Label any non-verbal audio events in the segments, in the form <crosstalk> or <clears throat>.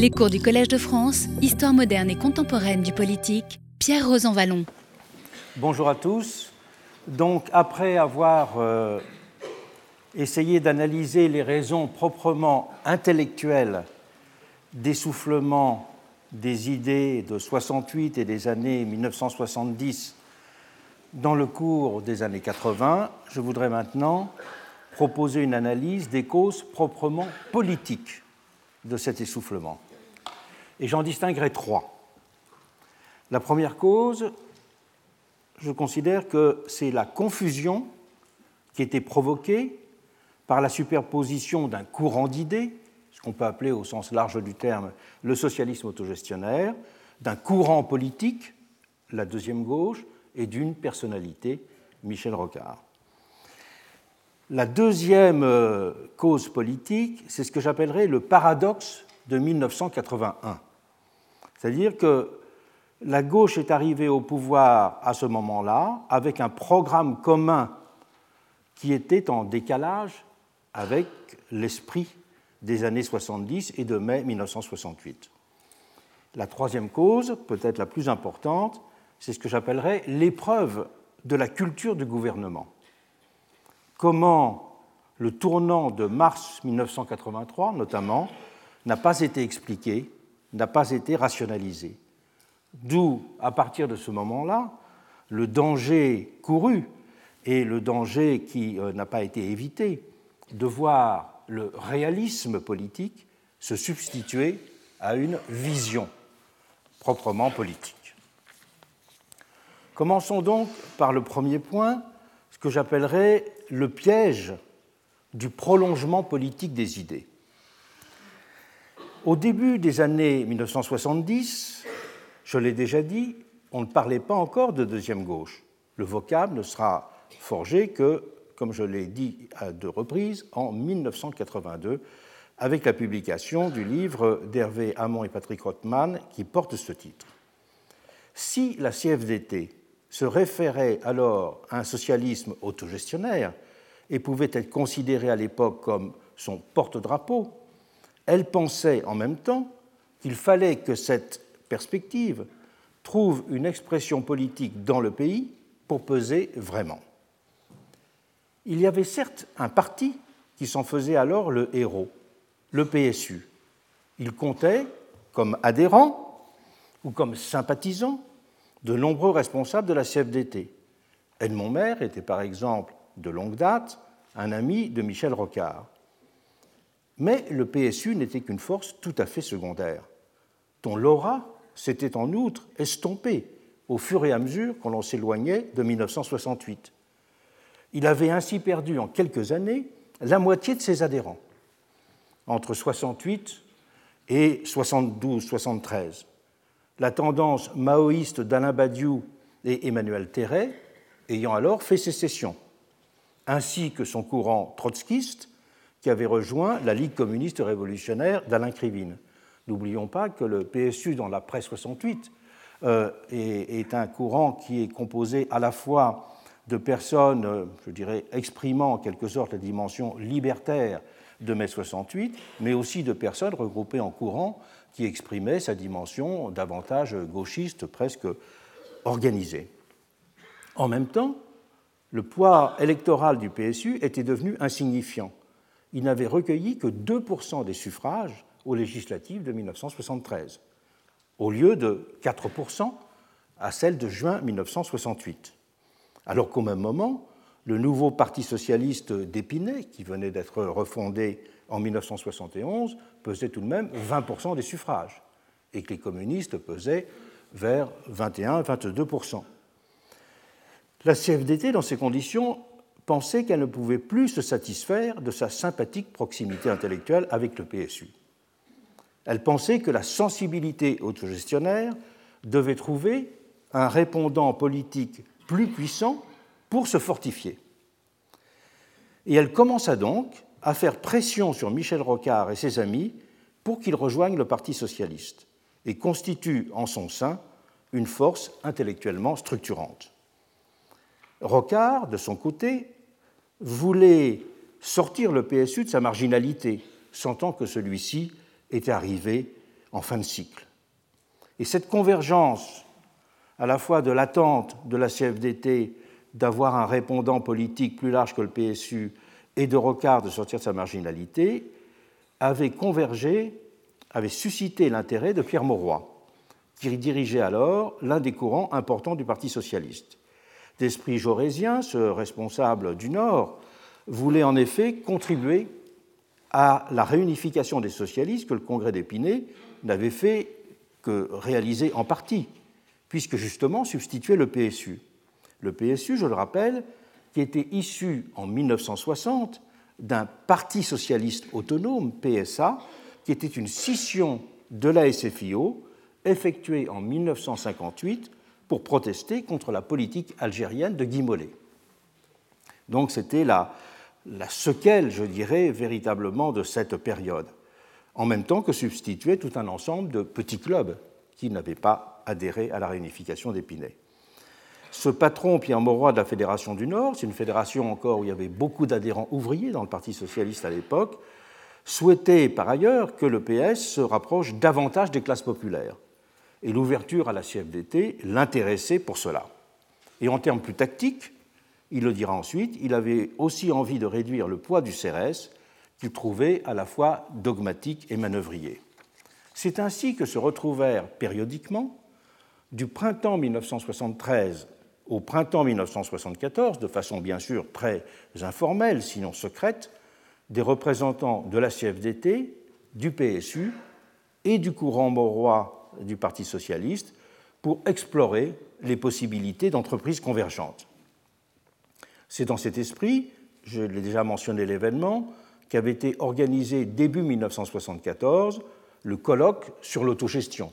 Les cours du Collège de France, Histoire moderne et contemporaine du politique, Pierre Rosanvallon. Bonjour à tous. Donc, après avoir euh, essayé d'analyser les raisons proprement intellectuelles d'essoufflement des idées de 68 et des années 1970 dans le cours des années 80, je voudrais maintenant proposer une analyse des causes proprement politiques de cet essoufflement. Et j'en distinguerai trois. La première cause, je considère que c'est la confusion qui était provoquée par la superposition d'un courant d'idées, ce qu'on peut appeler au sens large du terme le socialisme autogestionnaire, d'un courant politique, la deuxième gauche, et d'une personnalité, Michel Rocard. La deuxième euh, cause politique, c'est ce que j'appellerais le paradoxe de 1981. C'est-à-dire que la gauche est arrivée au pouvoir à ce moment-là avec un programme commun qui était en décalage avec l'esprit des années 70 et de mai 1968. La troisième cause, peut-être la plus importante, c'est ce que j'appellerais l'épreuve de la culture du gouvernement. Comment le tournant de mars 1983, notamment, n'a pas été expliqué n'a pas été rationalisé. D'où, à partir de ce moment-là, le danger couru et le danger qui euh, n'a pas été évité de voir le réalisme politique se substituer à une vision proprement politique. Commençons donc par le premier point, ce que j'appellerais le piège du prolongement politique des idées. Au début des années 1970, je l'ai déjà dit, on ne parlait pas encore de deuxième gauche. Le vocable ne sera forgé que, comme je l'ai dit à deux reprises, en 1982, avec la publication du livre d'Hervé Hamon et Patrick Rothman qui porte ce titre. Si la CFDT se référait alors à un socialisme autogestionnaire et pouvait être considérée à l'époque comme son porte-drapeau, elle pensait en même temps qu'il fallait que cette perspective trouve une expression politique dans le pays pour peser vraiment. Il y avait certes un parti qui s'en faisait alors le héros, le PSU. Il comptait comme adhérents ou comme sympathisants de nombreux responsables de la CFDT. Edmond Maire était par exemple de longue date un ami de Michel Rocard. Mais le PSU n'était qu'une force tout à fait secondaire, dont l'aura s'était en outre estompée au fur et à mesure qu'on l'on s'éloignait de 1968. Il avait ainsi perdu en quelques années la moitié de ses adhérents, entre 68 et 72-73. La tendance maoïste d'Alain Badiou et Emmanuel Terret ayant alors fait sécession, ainsi que son courant trotskiste qui avait rejoint la Ligue communiste révolutionnaire d'Alain Krivine. N'oublions pas que le PSU, dans l'après 68, euh, est, un courant qui est composé à la fois de personnes, euh, je dirais, exprimant en quelque sorte la dimension libertaire de mai 68, mais aussi de personnes regroupées en courant qui exprimaient sa dimension davantage gauchiste, presque organisée. En même temps, le poids électoral du PSU était devenu insignifiant il n'avait recueilli que 2% des suffrages aux législatives de 1973, au lieu de 4% à celles de juin 1968. Alors qu'au même moment, le nouveau Parti socialiste d'Épinay, qui venait d'être refondé en 1971, pesait tout de même 20% des suffrages, et que les communistes pesaient vers 21-22%. La CFDT, dans ces conditions, pensait qu'elle ne pouvait plus se satisfaire de sa sympathique proximité intellectuelle avec le PSU. Elle pensait que la sensibilité autogestionnaire devait trouver un répondant politique plus puissant pour se fortifier. Et elle commença donc à faire pression sur Michel Rocard et ses amis pour qu'ils rejoignent le Parti socialiste et constituent en son sein une force intellectuellement structurante. Rocard, de son côté, voulait sortir le PSU de sa marginalité, sentant que celui-ci était arrivé en fin de cycle. Et cette convergence, à la fois de l'attente de la CFDT d'avoir un répondant politique plus large que le PSU et de Rocard de sortir de sa marginalité, avait convergé, avait suscité l'intérêt de Pierre Mauroy, qui dirigeait alors l'un des courants importants du Parti socialiste. D'esprit jaurésien, ce responsable du Nord voulait en effet contribuer à la réunification des socialistes que le Congrès d'Épinay n'avait fait que réaliser en partie, puisque justement substituait le PSU. Le PSU, je le rappelle, qui était issu en 1960 d'un parti socialiste autonome, PSA, qui était une scission de la SFIO effectuée en 1958 pour protester contre la politique algérienne de Guy Mollet. Donc c'était la, sequelle, je dirais, véritablement de cette période, en même temps que substituait tout un ensemble de petits clubs qui n'avaient pas adhéré à la réunification d'Épinay. Ce patron, Pierre Mauroy, de la Fédération du Nord, c'est une fédération encore où il y avait beaucoup d'adhérents ouvriers dans le Parti socialiste à l'époque, souhaitait par ailleurs que le PS se rapproche davantage des classes populaires. Et l'ouverture à la CFDT l'intéressait pour cela. Et en termes plus tactiques, il le dira ensuite, il avait aussi envie de réduire le poids du CRS qu'il trouvait à la fois dogmatique et manœuvrier. C'est ainsi que se retrouvèrent périodiquement, du printemps 1973 au printemps 1974, de façon bien sûr très informelle, sinon secrète, des représentants de la CFDT, du PSU et du courant maurois du Parti socialiste pour explorer les possibilités d'entreprises convergentes. C'est dans cet esprit, je l'ai déjà mentionné l'événement, qu'avait été organisé début 1974 le colloque sur l'autogestion,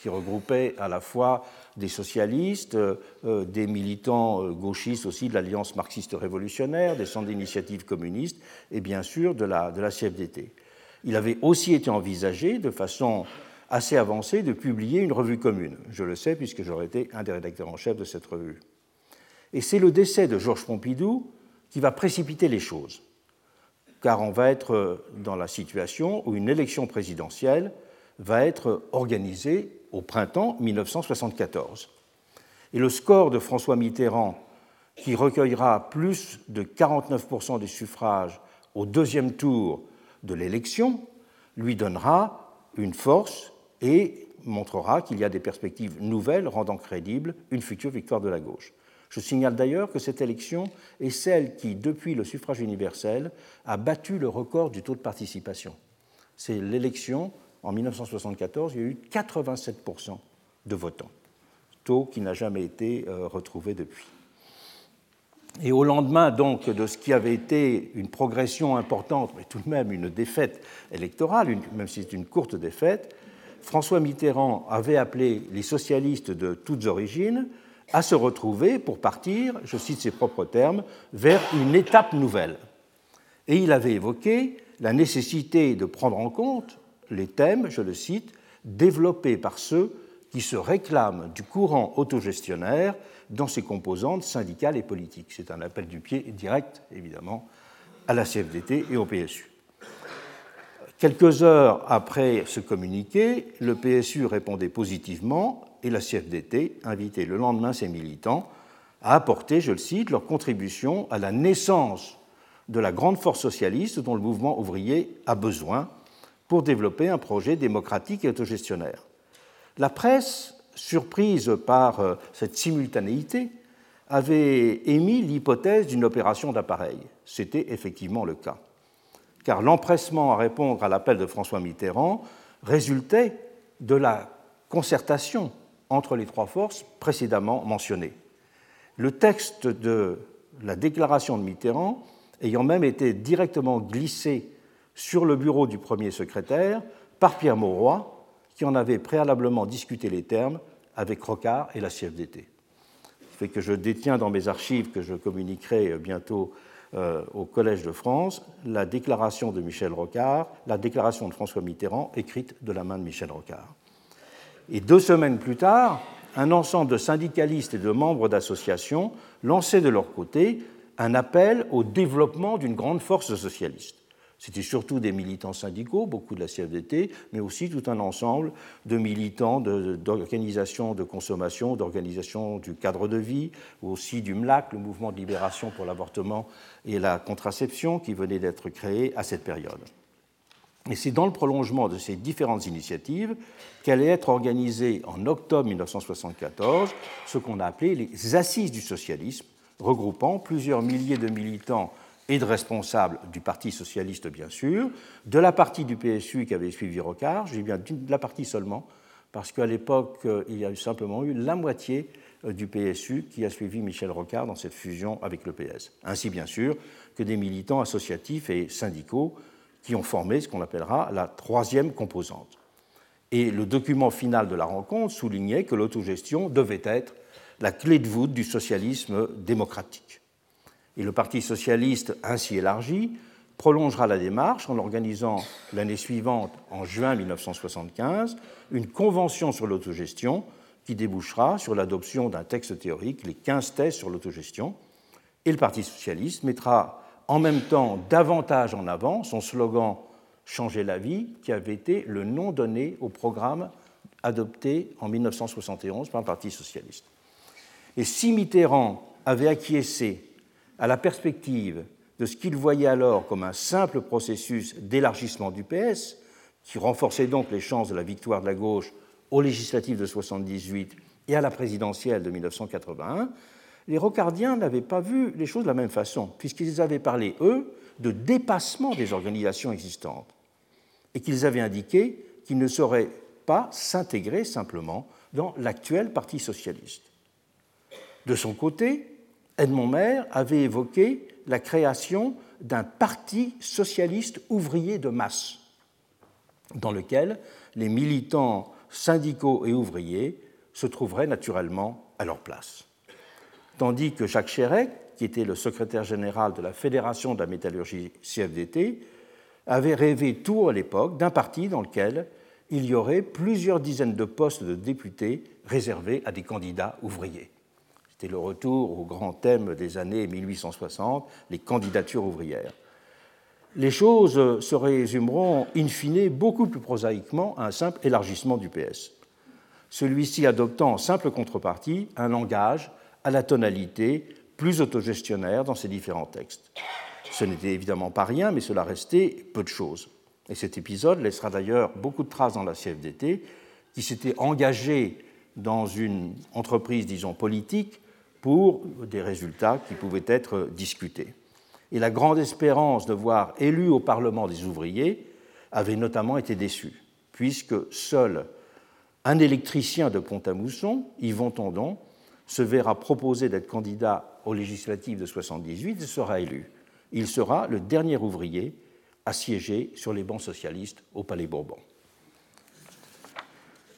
qui regroupait à la fois des socialistes, euh, des militants euh, gauchistes aussi de l'Alliance marxiste révolutionnaire, des centres d'initiative communistes et bien sûr de la, de la CFDT. Il avait aussi été envisagé de façon assez avancée de publier une revue commune. Je le sais puisque j'aurais été un des rédacteurs en chef de cette revue. Et c'est le décès de Georges Pompidou qui va précipiter les choses, car on va être dans la situation où une élection présidentielle va être organisée au printemps 1974. Et le score de François Mitterrand, qui recueillera plus de 49% des suffrages au deuxième tour de l'élection, lui donnera une force et montrera qu'il y a des perspectives nouvelles rendant crédible une future victoire de la gauche. Je signale d'ailleurs que cette élection est celle qui, depuis le suffrage universel, a battu le record du taux de participation. C'est l'élection, en 1974, il y a eu 87% de votants, taux qui n'a jamais été euh, retrouvé depuis. Et au lendemain donc de ce qui avait été une progression importante, mais tout de même une défaite électorale, même si c'est une courte défaite, François Mitterrand avait appelé les socialistes de toutes origines à se retrouver pour partir, je cite ses propres termes, vers une étape nouvelle. Et il avait évoqué la nécessité de prendre en compte les thèmes, je le cite, développés par ceux qui se réclament du courant autogestionnaire dans ses composantes syndicales et politiques. C'est un appel du pied direct, évidemment, à la CFDT et au PSU. Quelques heures après ce communiqué, le PSU répondait positivement et la CFDT invitait le lendemain ses militants à apporter, je le cite, leur contribution à la naissance de la grande force socialiste dont le mouvement ouvrier a besoin pour développer un projet démocratique et autogestionnaire. La presse, surprise par euh, cette simultanéité, avait émis l'hypothèse d'une opération d'appareil. C'était effectivement le cas. Car l'empressement à répondre à l'appel de François Mitterrand résultait de la concertation entre les trois forces précédemment mentionnées. Le texte de la déclaration de Mitterrand ayant même été directement glissé sur le bureau du premier secrétaire par Pierre Mauroy, qui en avait préalablement discuté les termes avec Rocard et la CFDT. Ce fait que je détiens dans mes archives, que je communiquerai bientôt euh, au Collège de France, la déclaration de Michel Rocard, la déclaration de François Mitterrand, écrite de la main de Michel Rocard. Et deux semaines plus tard, un ensemble de syndicalistes et de membres d'associations lançaient de leur côté un appel au développement d'une grande force socialiste. C'était surtout des militants syndicaux, beaucoup de la CFDT, mais aussi tout un ensemble de militants d'organisations de, consommation, d'organisations du cadre de vie, aussi du MLAC, le mouvement de libération pour l'avortement et la contraception, qui venait d'être créé à cette période. Et c'est dans le prolongement de ces différentes initiatives qu'allait être organisée en octobre 1974 ce qu'on a appelé les Assises du socialisme, regroupant plusieurs milliers de militants et de responsables du Parti socialiste, bien sûr, de la partie du PSU qui avait suivi Rocard, j'ai bien de la partie seulement, parce qu'à l'époque, euh, il y a simplement la moitié euh, du PSU qui a suivi Michel Rocard dans cette fusion avec le PS, ainsi bien sûr que des militants associatifs et syndicaux qui ont formé ce qu'on appellera la troisième composante. Et le document final de la rencontre soulignait que l'autogestion devait être la clé de voûte du socialisme démocratique. Et le Parti socialiste, ainsi élargi, prolongera la démarche en organisant l'année suivante, en juin 1975, une convention sur l'autogestion qui débouchera sur l'adoption d'un texte théorique, les 15 thèses sur l'autogestion. Et le Parti socialiste mettra en même temps davantage en avant son slogan Changer la vie, qui avait été le nom donné au programme adopté en 1971 par le Parti socialiste. Et si Mitterrand avait acquiescé à la perspective de ce qu'il voyait alors comme un simple processus d'élargissement du PS, qui renforçait donc les chances de la victoire de la gauche aux législatives de 1978 et à la présidentielle de 1981, les rocardiens n'avaient pas vu les choses de la même façon, puisqu'ils avaient parlé, eux, de dépassement des organisations existantes, et qu'ils avaient indiqué qu'ils ne sauraient pas s'intégrer simplement dans l'actuel Parti socialiste. De son côté, Edmond Maire avait évoqué la création d'un parti socialiste ouvrier de masse, dans lequel les militants syndicaux et ouvriers se trouveraient naturellement à leur place. Tandis que Jacques Chérec, qui était le secrétaire général de la Fédération de la métallurgie CFDT, avait rêvé tout à l'époque d'un parti dans lequel il y aurait plusieurs dizaines de postes de députés réservés à des candidats ouvriers. C'était le retour au grand thème des années 1860, les candidatures ouvrières. Les choses se résumeront in fine beaucoup plus prosaïquement à un simple élargissement du PS. Celui-ci adoptant en simple contrepartie un langage à la tonalité plus autogestionnaire dans ses différents textes. Ce n'était évidemment pas rien, mais cela restait peu de choses. Et cet épisode laissera d'ailleurs beaucoup de traces dans la CFDT, qui s'était engagée dans une entreprise, disons, politique pour des résultats qui pouvaient être discutés. Et la grande espérance de voir élu au Parlement des ouvriers avait notamment été déçue, puisque seul un électricien de Pont-à-Mousson, Yvon Tondon, se verra proposer d'être candidat aux législatives de 78 et sera élu. Il sera le dernier ouvrier à siéger sur les bancs socialistes au Palais Bourbon.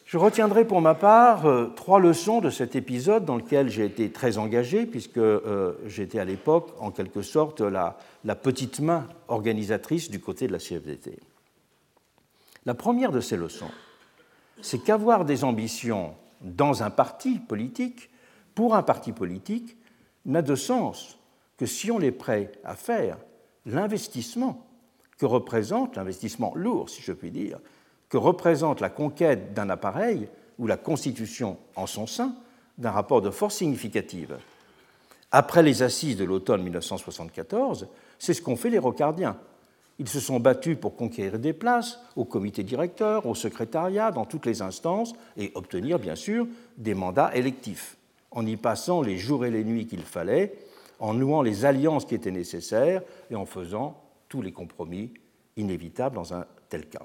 Je retiendrai pour ma part euh, trois leçons de cet épisode dans lequel j'ai été très engagé, puisque euh, j'étais à l'époque, en quelque sorte, la, la, petite main organisatrice du côté de la CFDT. La première de ces leçons, c'est qu'avoir des ambitions dans un parti politique, pour un parti politique, n'a de sens que si on est prêt à faire l'investissement que représente, l'investissement lourd, si je puis dire, que représente la conquête d'un appareil ou la constitution en son sein d'un rapport de force significative. Après les assises de l'automne 1974, c'est ce qu'ont fait les rocardiens. Ils se sont battus pour conquérir des places au comité directeur, au secrétariat, dans toutes les instances, et obtenir, bien sûr, des mandats électifs, en y passant les jours et les nuits qu'il fallait, en nouant les alliances qui étaient nécessaires et en faisant tous les compromis inévitables dans un tel cas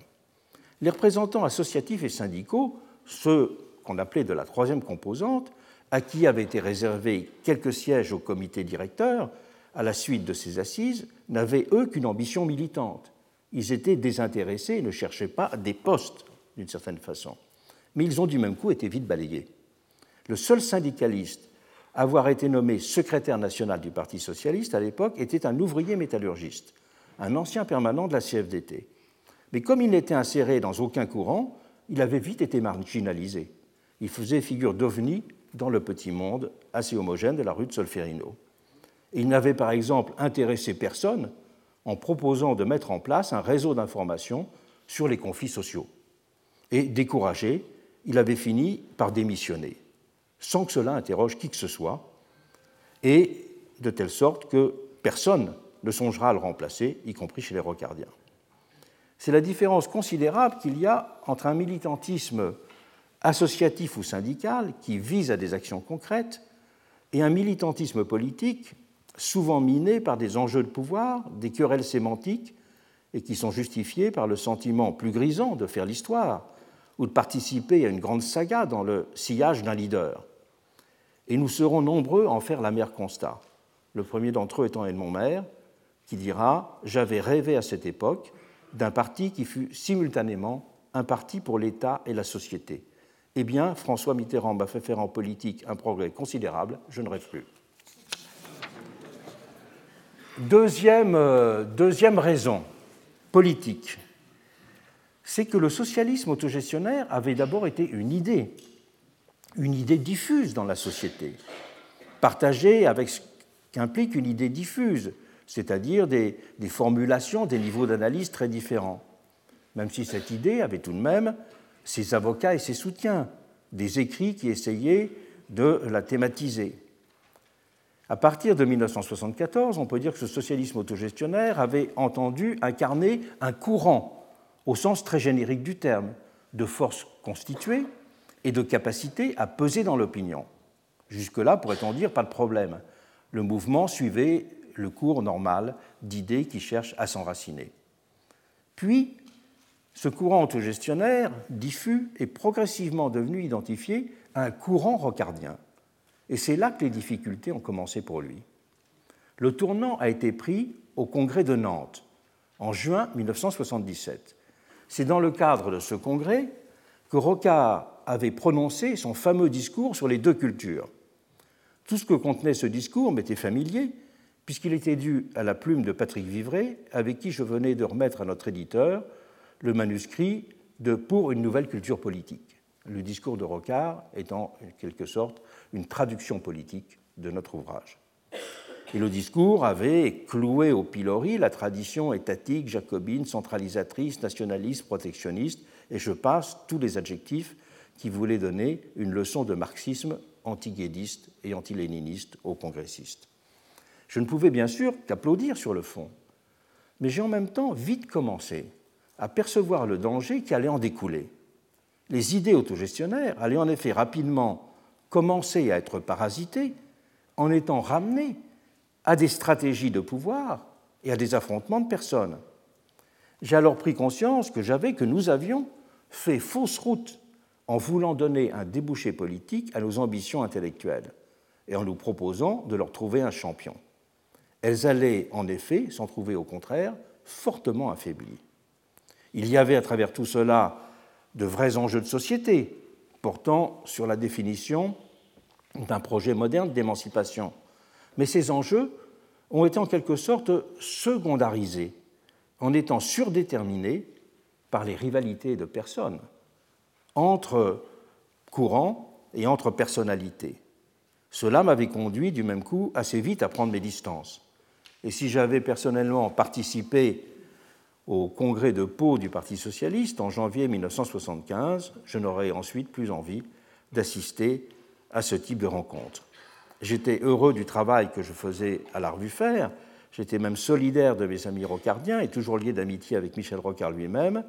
les représentants associatifs et syndicaux, ceux qu'on appelait de la troisième composante, à qui avaient été réservés quelques sièges au comité directeur, à la suite de ces assises, n'avaient eux qu'une ambition militante. Ils étaient désintéressés et ne cherchaient pas des postes, d'une certaine façon. Mais ils ont du même coup été vite balayés. Le seul syndicaliste à avoir été nommé secrétaire national du Parti socialiste à l'époque était un ouvrier métallurgiste, un ancien permanent de la CFDT. Mais comme il n'était inséré dans aucun courant, il avait vite été marginalisé. Il faisait figure d'ovni dans le petit monde assez homogène de la rue de Solferino. il n'avait par exemple intéressé personne en proposant de mettre en place un réseau d'information sur les conflits sociaux. Et découragé, il avait fini par démissionner, sans que cela interroge qui que ce soit, et de telle sorte que personne ne songera à le remplacer, y compris chez les rocardiens. C'est la différence considérable qu'il y a entre un militantisme associatif ou syndical qui vise à des actions concrètes et un militantisme politique souvent miné par des enjeux de pouvoir, des querelles sémantiques et qui sont justifiés par le sentiment plus grisant de faire l'histoire ou de participer à une grande saga dans le sillage d'un leader. Et nous serons nombreux à en faire l'amer constat. Le premier d'entre eux étant Edmond Maire, qui dira J'avais rêvé à cette époque d'un parti qui fut simultanément un parti pour l'État et la société. Eh bien, François Mitterrand m'a fait faire en politique un progrès considérable, je ne rêve plus. Deuxième, euh, raison politique, c'est que le socialisme autogestionnaire avait d'abord été une idée, une idée diffuse dans la société, partagée avec ce qu'implique une idée diffuse, c'est-à-dire des, formulations, des niveaux d'analyse très différents, même si cette idée avait tout de même ses avocats et ses soutiens, des écrits qui essayaient de la thématiser. À partir de 1974, on peut dire que ce socialisme autogestionnaire avait entendu incarner un courant, au sens très générique du terme, de force constituée et de capacité à peser dans l'opinion. Jusque-là, pourrait-on dire, pas de problème. Le mouvement suivait le cours normal d'idées qui cherchent à s'enraciner. Puis, ce courant autogestionnaire diffus est progressivement devenu identifié à un courant rocardien, et c'est là que les difficultés ont commencé pour lui. Le tournant a été pris au congrès de Nantes en juin 1977. C'est dans le cadre de ce congrès que Rocard avait prononcé son fameux discours sur les deux cultures. Tout ce que contenait ce discours m'était familier, puisqu'il était dû à la plume de Patrick Vivray, avec qui je venais de remettre à notre éditeur le manuscrit de Pour une nouvelle culture politique. Le discours de Rocard étant en quelque sorte une traduction politique de notre ouvrage. Et le discours avait cloué au pilori la tradition étatique, jacobine, centralisatrice, nationaliste, protectionniste, et je passe tous les adjectifs qui voulaient donner une leçon de marxisme anti-guédiste et anti-léniniste aux congressistes. Je ne pouvais bien sûr qu'applaudir sur le fond, mais j'ai en même temps vite commencé à percevoir le danger qui allait en découler. Les idées autogestionnaires allaient en effet rapidement commencer à être parasité en étant ramené à des stratégies de pouvoir et à des affrontements de personnes. J'ai alors pris conscience que j'avais, que nous avions fait fausse route en voulant donner un débouché politique à nos ambitions intellectuelles et en nous proposant de leur trouver un champion. Elles allaient en effet s'en trouver au contraire fortement affaiblies. Il y avait à travers tout cela de vrais enjeux de société, portant sur la définition d'un projet moderne d'émancipation. Mais ces enjeux ont été en quelque sorte secondarisés, en étant surdéterminés par les rivalités de personnes entre courants et entre personnalités. Cela m'avait conduit du même coup assez vite à prendre mes distances. Et si j'avais personnellement participé au congrès de Pau du Parti socialiste en janvier 1975, je n'aurais ensuite plus envie d'assister à ce type de rencontre. J'étais heureux du travail que je faisais à la revue Faire, j'étais même solidaire de mes amis rocardiens et toujours lié d'amitié avec Michel Rocard lui-même,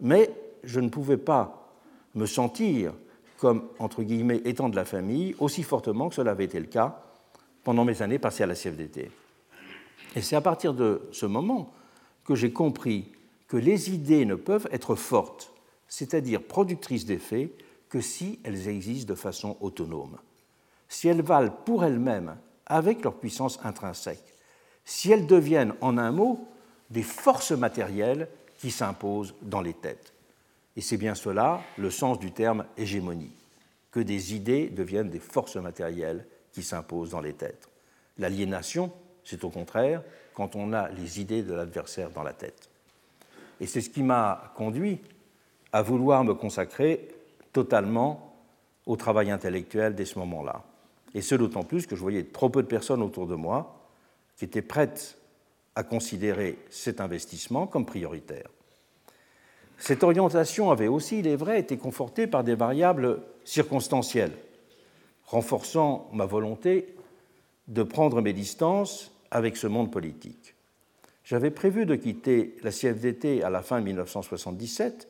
mais je ne pouvais pas me sentir comme, entre guillemets, étant de la famille, aussi fortement que cela avait été le cas pendant mes années passées à la CFDT. Et c'est à partir de ce moment que j'ai compris que les idées ne peuvent être fortes, c'est-à-dire productrices d'effets, que si elles existent de façon autonome, si elles valent pour elles-mêmes avec leur puissance intrinsèque, si elles deviennent, en un mot, des forces matérielles qui s'imposent dans les têtes. Et c'est bien cela le sens du terme hégémonie, que des idées deviennent des forces matérielles qui s'imposent dans les têtes. L'aliénation, c'est au contraire quand on a les idées de l'adversaire dans la tête. Et c'est ce qui m'a conduit à vouloir me consacrer totalement au travail intellectuel dès ce moment-là. Et ce d'autant plus que je voyais trop peu de personnes autour de moi qui étaient prêtes à considérer cet investissement comme prioritaire. Cette orientation avait aussi, il est vrai, été confortée par des variables circonstancielles, renforçant ma volonté de prendre mes distances avec ce monde politique. J'avais prévu de quitter la CFDT à la fin de 1977,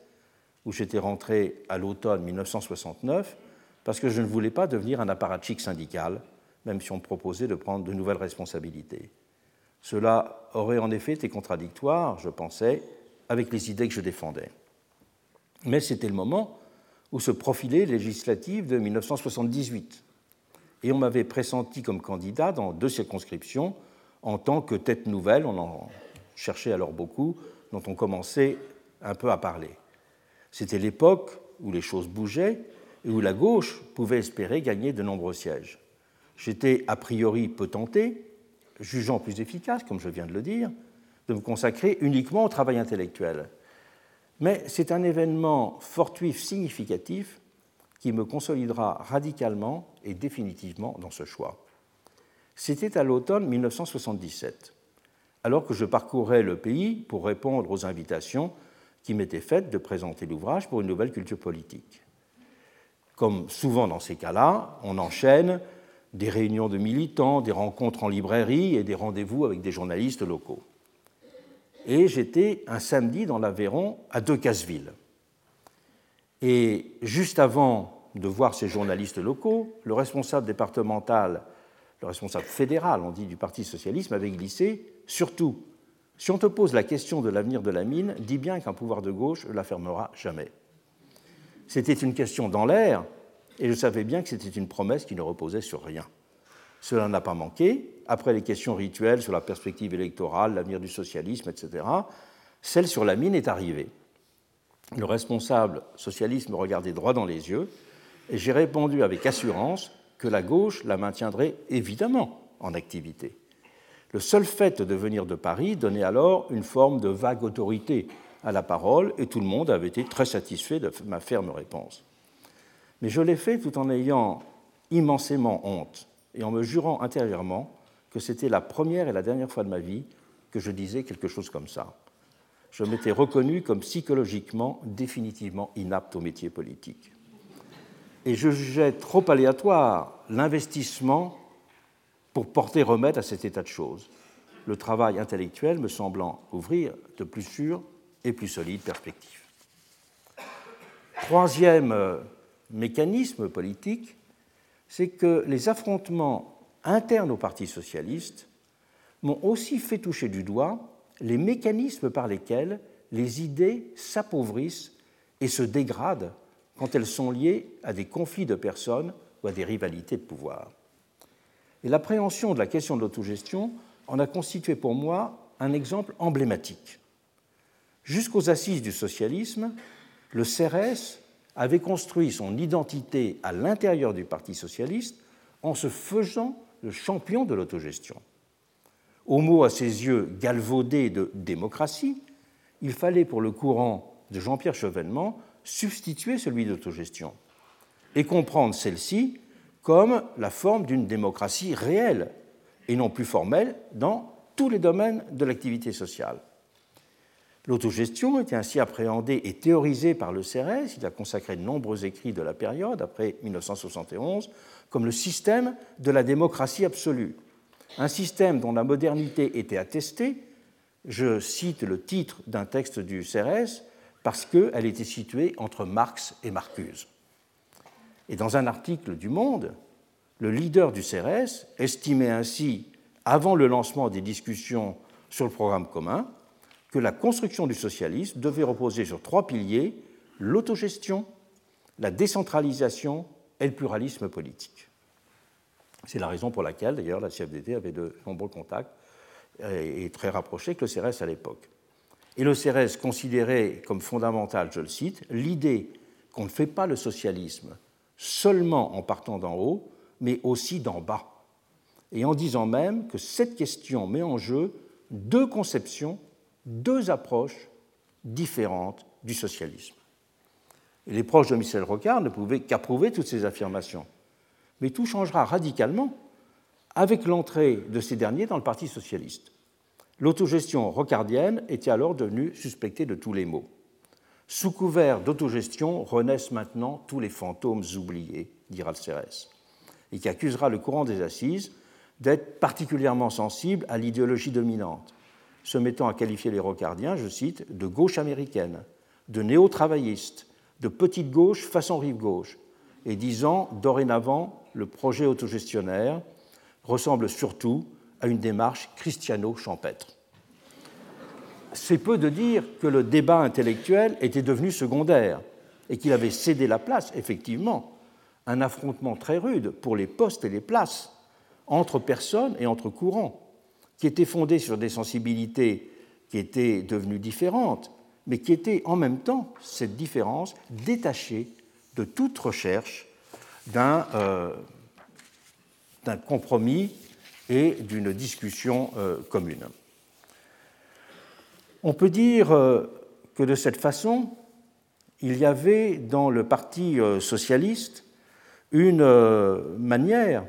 où j'étais rentré à l'automne 1969, parce que je ne voulais pas devenir un apparatchik syndical, même si on me proposait de prendre de nouvelles responsabilités. Cela aurait en effet été contradictoire, je pensais, avec les idées que je défendais. Mais c'était le moment où se profilait législative de 1978. Et on m'avait pressenti comme candidat dans deux circonscriptions en tant que tête nouvelle, on en cherchait alors beaucoup, dont on commençait un peu à parler. C'était l'époque où les choses bougeaient et où la gauche pouvait espérer gagner de nombreux sièges. J'étais a priori peu tenté, jugeant plus efficace, comme je viens de le dire, de me consacrer uniquement au travail intellectuel. Mais c'est un événement fortuit significatif qui me consolidera radicalement et définitivement dans ce choix. C'était à l'automne 1977, alors que je parcourais le pays pour répondre aux invitations qui m'étaient faites de présenter l'ouvrage pour une nouvelle culture politique. Comme souvent dans ces cas-là, on enchaîne des réunions de militants, des rencontres en librairie et des rendez-vous avec des journalistes locaux. Et j'étais un samedi dans l'Aveyron à Decazeville. Et juste avant de voir ces journalistes locaux, le responsable départemental, le responsable fédéral, on dit, du Parti socialiste, m'avait glissé Surtout, si on te pose la question de l'avenir de la mine, dis bien qu'un pouvoir de gauche ne la fermera jamais. C'était une question dans l'air, et je savais bien que c'était une promesse qui ne reposait sur rien. Cela n'a pas manqué. Après les questions rituelles sur la perspective électorale, l'avenir du socialisme, etc., celle sur la mine est arrivée. Le responsable socialiste me regardait droit dans les yeux et j'ai répondu avec assurance que la gauche la maintiendrait évidemment en activité. Le seul fait de venir de Paris donnait alors une forme de vague autorité à la parole et tout le monde avait été très satisfait de ma ferme réponse. Mais je l'ai fait tout en ayant immensément honte et en me jurant intérieurement que c'était la première et la dernière fois de ma vie que je disais quelque chose comme ça. Je m'étais reconnu comme psychologiquement définitivement inapte au métier politique. Et je jugeais trop aléatoire l'investissement pour porter remède à cet état de choses, le travail intellectuel me semblant ouvrir de plus sûres et plus solides perspectives. Troisième euh, mécanisme politique, c'est que les affrontements internes au Parti socialiste m'ont aussi fait toucher du doigt les mécanismes par lesquels les idées s'appauvrissent et se dégradent quand elles sont liées à des conflits de personnes ou à des rivalités de pouvoir. Et l'appréhension de la question de l'autogestion en a constitué pour moi un exemple emblématique. Jusqu'aux assises du socialisme, le CRS avait construit son identité à l'intérieur du Parti socialiste en se faisant le champion de l'autogestion. Au mot à ses yeux galvaudé de démocratie, il fallait pour le courant de Jean-Pierre Chevènement substituer celui d'autogestion et comprendre celle-ci comme la forme d'une démocratie réelle et non plus formelle dans tous les domaines de l'activité sociale. L'autogestion était ainsi appréhendée et théorisée par le CRS, il a consacré de nombreux écrits de la période, après 1971, comme le système de la démocratie absolue. Un système dont la modernité était attestée, je cite le titre d'un texte du CRS, parce qu'elle était située entre Marx et Marcuse. Et dans un article du Monde, le leader du CRS estimait ainsi, avant le lancement des discussions sur le programme commun, que la construction du socialisme devait reposer sur trois piliers l'autogestion, la décentralisation et le pluralisme politique. C'est la raison pour laquelle, d'ailleurs, la CFDT avait de nombreux contacts et très rapprochés avec le CRS à l'époque. Et le CRS considérait comme fondamentale, je le cite, l'idée qu'on ne fait pas le socialisme seulement en partant d'en haut, mais aussi d'en bas, et en disant même que cette question met en jeu deux conceptions deux approches différentes du socialisme. Les proches de Michel Rocard ne pouvaient qu'approuver toutes ces affirmations. Mais tout changera radicalement avec l'entrée de ces derniers dans le Parti socialiste. L'autogestion rocardienne était alors devenue suspectée de tous les maux. Sous couvert d'autogestion renaissent maintenant tous les fantômes oubliés, dira Cérès, et qui accusera le courant des assises d'être particulièrement sensible à l'idéologie dominante, se mettant à qualifier les rocardiens, je cite, de gauche américaine, de néo-travaillistes, de petite gauche façon rive gauche, et disant dorénavant le projet autogestionnaire ressemble surtout à une démarche christiano-champêtre. C'est peu de dire que le débat intellectuel était devenu secondaire et qu'il avait cédé la place, effectivement, un affrontement très rude pour les postes et les places entre personnes et entre courants, qui étaient fondés sur des sensibilités qui étaient devenues différentes, mais qui étaient en même temps, cette différence, détachée de toute recherche d'un euh, compromis et d'une discussion euh, commune. On peut dire euh, que de cette façon, il y avait dans le Parti socialiste une manière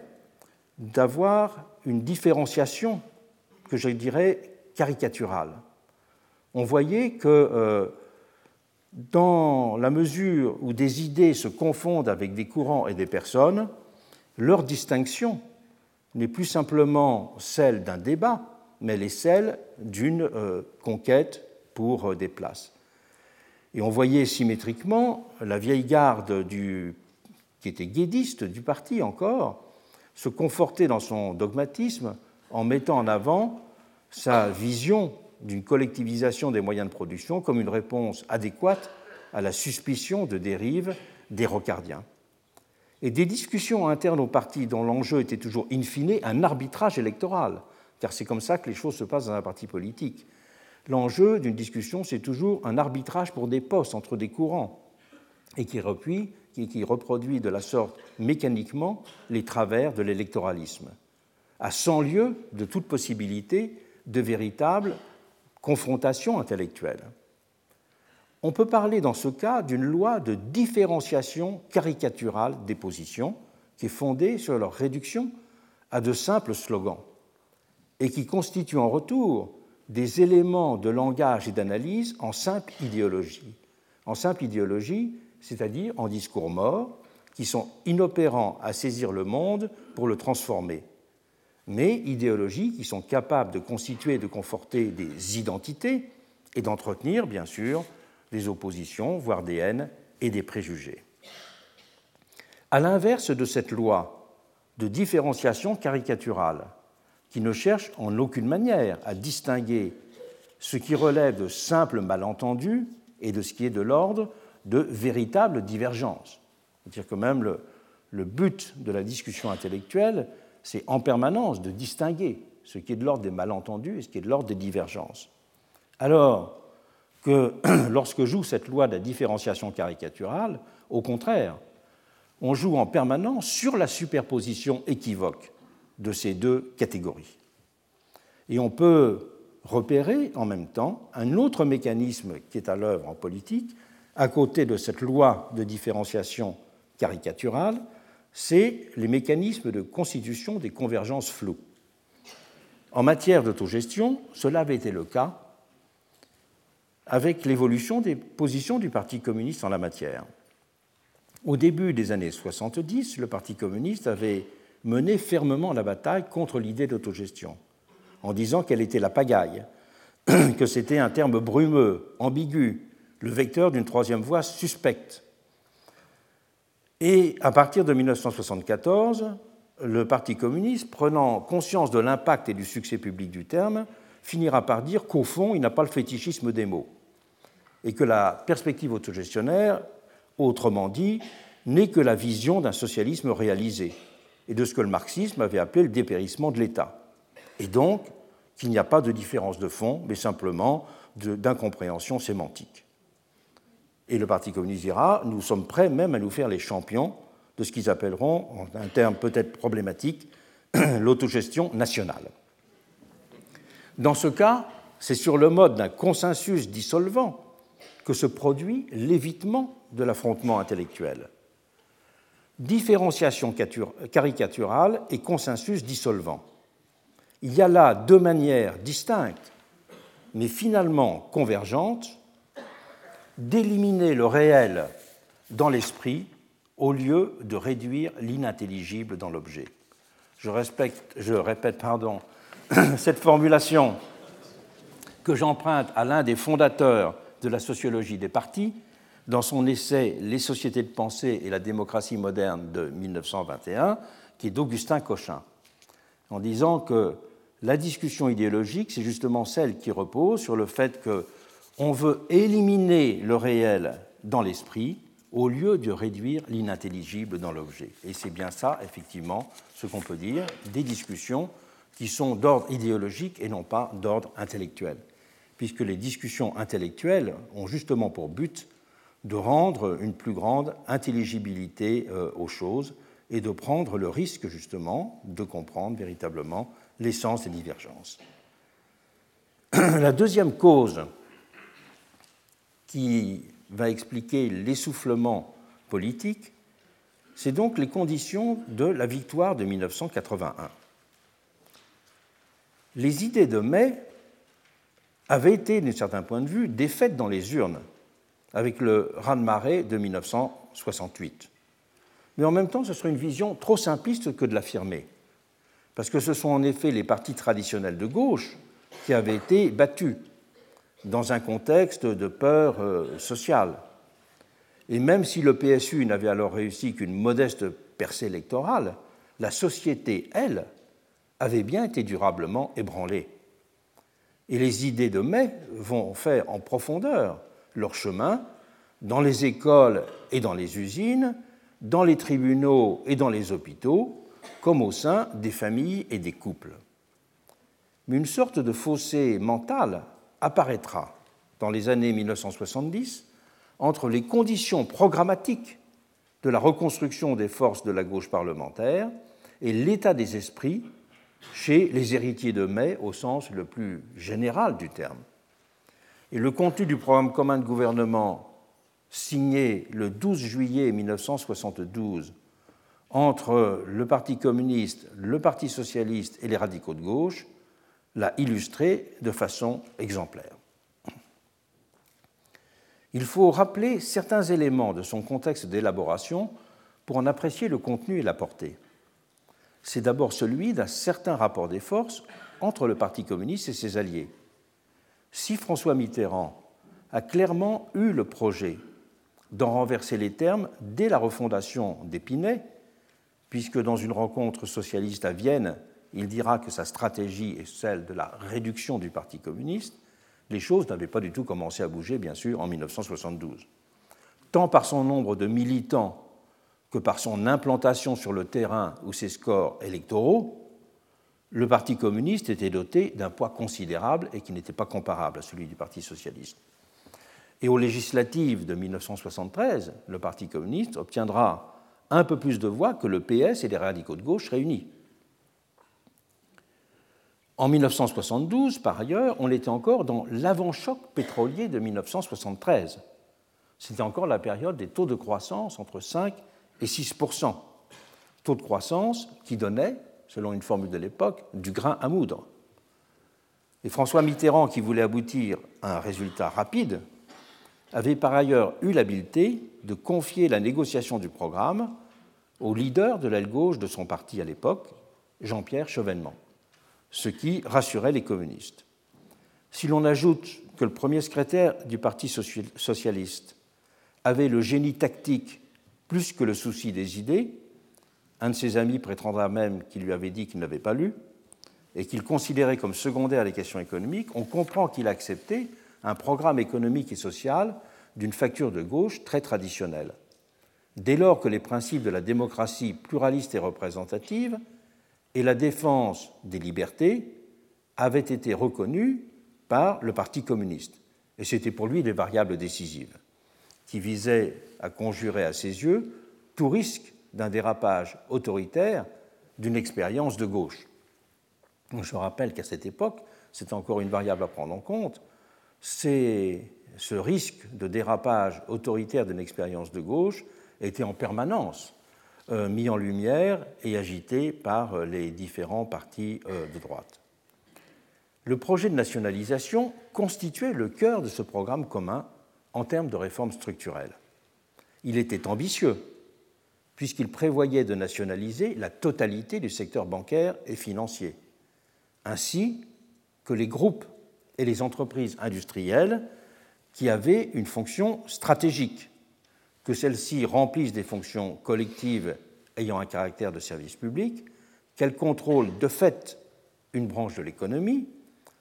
d'avoir une différenciation que je dirais caricaturale. On voyait que dans la mesure où des idées se confondent avec des courants et des personnes, leur distinction n'est plus simplement celle d'un débat, mais elle est celle d'une euh, conquête pour euh, des places. Et on voyait symétriquement la vieille garde qui était guédiste du parti encore se conforter dans son dogmatisme en mettant en avant sa vision d'une collectivisation des moyens de production comme une réponse adéquate à la suspicion de dérive des rocardiens. Et des discussions internes au parti dont l'enjeu était toujours in fine un arbitrage électoral, car c'est comme ça que les choses se passent dans un parti politique. L'enjeu d'une discussion, c'est toujours un arbitrage pour des postes entre des courants, et qui, qui reproduit de la sorte mécaniquement les travers de l'électoralisme, à 100 lieues de toute possibilité de véritable confrontation intellectuelle. On peut parler dans ce cas d'une loi de différenciation caricaturale des positions qui est fondée sur leur réduction à de simples slogans et qui constitue en retour des éléments de langage et d'analyse en simple idéologie. En simple idéologie, c'est-à-dire en discours morts, qui sont inopérants à saisir le monde pour le transformer mais idéologies qui sont capables de constituer et de conforter des identités et d'entretenir, bien sûr, des oppositions, voire des haines et des préjugés. À l'inverse de cette loi de différenciation caricaturale, qui ne cherche en aucune manière à distinguer ce qui relève de simples malentendus et de ce qui est de l'ordre de véritables divergences. C'est-à-dire que même le, le but de la discussion intellectuelle c'est en permanence de distinguer ce qui est de l'ordre des malentendus et ce qui est de l'ordre des divergences. Alors que <clears throat> lorsque joue cette loi de la différenciation caricaturale, au contraire, on joue en permanence sur la superposition équivoque de ces deux catégories. Et on peut repérer en même temps un autre mécanisme qui est à l'œuvre en politique, à côté de cette loi de différenciation caricaturale, c'est les mécanismes de constitution des convergences floues. En matière d'autogestion, cela avait été le cas avec l'évolution des positions du Parti communiste en la matière. Au début des années 70, le Parti communiste avait mené fermement la bataille contre l'idée d'autogestion, en disant qu'elle était la pagaille, <clears throat> que c'était un terme brumeux, ambigu, le vecteur d'une troisième voie suspecte, et à partir de 1974, le Parti communiste, prenant conscience de l'impact et du succès public du terme, finira par dire qu'au fond, il n'a pas le fétichisme des mots et que la perspective autogestionnaire, autrement dit, n'est que la vision d'un socialisme réalisé et de ce que le marxisme avait appelé le dépérissement de l'État. Et donc qu'il n'y a pas de différence de fond, mais simplement d'incompréhension sémantique. Et le Parti communiste dira nous sommes prêts même à nous faire les champions de ce qu'ils appelleront, en un terme peut-être problématique, <clears throat> l'autogestion nationale. Dans ce cas, c'est sur le mode d'un consensus dissolvant que se produit l'évitement de l'affrontement intellectuel. Différenciation caricaturale et consensus dissolvant. Il y a là deux manières distinctes mais finalement convergentes, d'éliminer le réel dans l'esprit au lieu de réduire l'inintelligible dans l'objet. Je, je, répète pardon, <coughs> cette formulation que j'emprunte à l'un des fondateurs de la sociologie des partis dans son essai Les sociétés de pensée et la démocratie moderne de 1921, qui est d'Augustin Cochin, en disant que la discussion idéologique, c'est justement celle qui repose sur le fait qu'on veut éliminer le réel dans l'esprit au lieu de réduire l'inintelligible dans l'objet. Et c'est bien ça, effectivement, ce qu'on peut dire des discussions qui sont d'ordre idéologique et non pas d'ordre intellectuel, puisque les discussions intellectuelles ont justement pour but de rendre une plus grande intelligibilité euh, aux choses et de prendre le risque justement de comprendre véritablement l'essence des divergences. <clears throat> La deuxième cause qui va expliquer l'essoufflement politique, c'est donc les conditions de la victoire de 1981. Les idées de mai avaient été, d'un certain point de vue, défaites dans les urnes avec le raz-de-marée de 1968. Mais en même temps, ce serait une vision trop simpliste que de l'affirmer, parce que ce sont en effet les partis traditionnels de gauche qui avaient été battus dans un contexte de peur euh, sociale. Et même si le PSU n'avait alors réussi qu'une modeste percée électorale, la société, elle, avait bien été durablement ébranlée. Et les idées de mai vont faire en profondeur leur chemin dans les écoles et dans les usines, dans les tribunaux et dans les hôpitaux, comme au sein des familles et des couples. Mais une sorte de fossé mental apparaîtra dans les années 1970 entre les conditions programmatiques de la reconstruction des forces de la gauche parlementaire et l'état des esprits chez les héritiers de mai au sens le plus général du terme. Et le contenu du programme commun de gouvernement signé le 12 juillet 1972 entre le Parti communiste, le Parti socialiste et les radicaux de gauche l'a illustré de façon exemplaire. Il faut rappeler certains éléments de son contexte d'élaboration pour en apprécier le contenu et la portée. C'est d'abord celui d'un certain rapport des forces entre le Parti communiste et ses alliés. Si François Mitterrand a clairement eu le projet d'en renverser les termes dès la refondation d'Épinay, puisque dans une rencontre socialiste à Vienne, il dira que sa stratégie est celle de la réduction du Parti communiste, les choses n'avaient pas du tout commencé à bouger, bien sûr, en 1972. Tant par son nombre de militants que par son implantation sur le terrain ou ses scores électoraux, le Parti communiste était doté d'un poids considérable et qui n'était pas comparable à celui du Parti socialiste. Et aux législatives de 1973, le Parti communiste obtiendra un peu plus de voix que le PS et les radicaux de gauche réunis. En 1972, par ailleurs, on était encore dans l'avant-choc pétrolier de 1973. C'était encore la période des taux de croissance entre 5 et 6% Taux de croissance qui donnait, selon une formule de l'époque, du grain à moudre. Et François Mitterrand, qui voulait aboutir à un résultat rapide, avait par ailleurs eu l'habileté de confier la négociation du programme au leader de l'aile gauche de son parti à l'époque, Jean-Pierre Chevènement ce qui rassurait les communistes. Si l'on ajoute que le premier secrétaire du Parti socialiste avait le génie tactique plus que le souci des idées, un de ses amis prétendra même qu'il lui avait dit qu'il n'avait pas lu, et qu'il considérait comme secondaire les questions économiques, on comprend qu'il acceptait un programme économique et social d'une facture de gauche très traditionnelle. Dès lors que les principes de la démocratie pluraliste et représentative et la défense des libertés avait été reconnue par le Parti communiste. Et c'était pour lui des variables décisives, qui visaient à conjurer à ses yeux tout risque d'un dérapage autoritaire d'une expérience de gauche. Je rappelle qu'à cette époque, c'est encore une variable à prendre en compte, c'est ce risque de dérapage autoritaire d'une expérience de gauche était en permanence euh, mis en lumière et agité par euh, les différents partis euh, de droite. le projet de nationalisation constituait le cœur de ce programme commun en termes de réformes structurelles. Il était ambitieux, puisqu'il prévoyait de nationaliser la totalité du secteur bancaire et financier, ainsi que les groupes et les entreprises industrielles qui avaient une fonction stratégique, que celles-ci remplissent des fonctions collectives ayant un caractère de service public, qu'elles contrôlent de fait une branche de l'économie,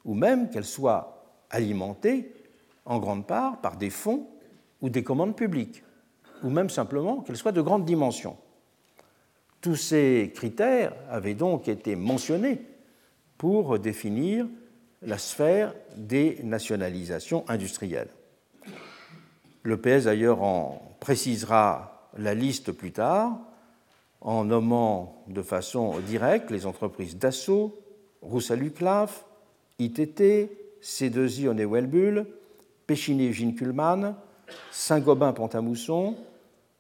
ou même qu'elles soient alimentées en grande part par des fonds ou des commandes publiques, ou même simplement qu'elles soient de grande dimension. Tous ces critères avaient donc été mentionnés pour définir la sphère des nationalisations industrielles. Le PS d'ailleurs en précisera la liste plus tard en nommant de façon directe les entreprises Dassault, Roussaluclaf, ITT, C2I Honeywell Péchiné Gene Kuhlmann, Saint-Gobain Pont-à-Mousson,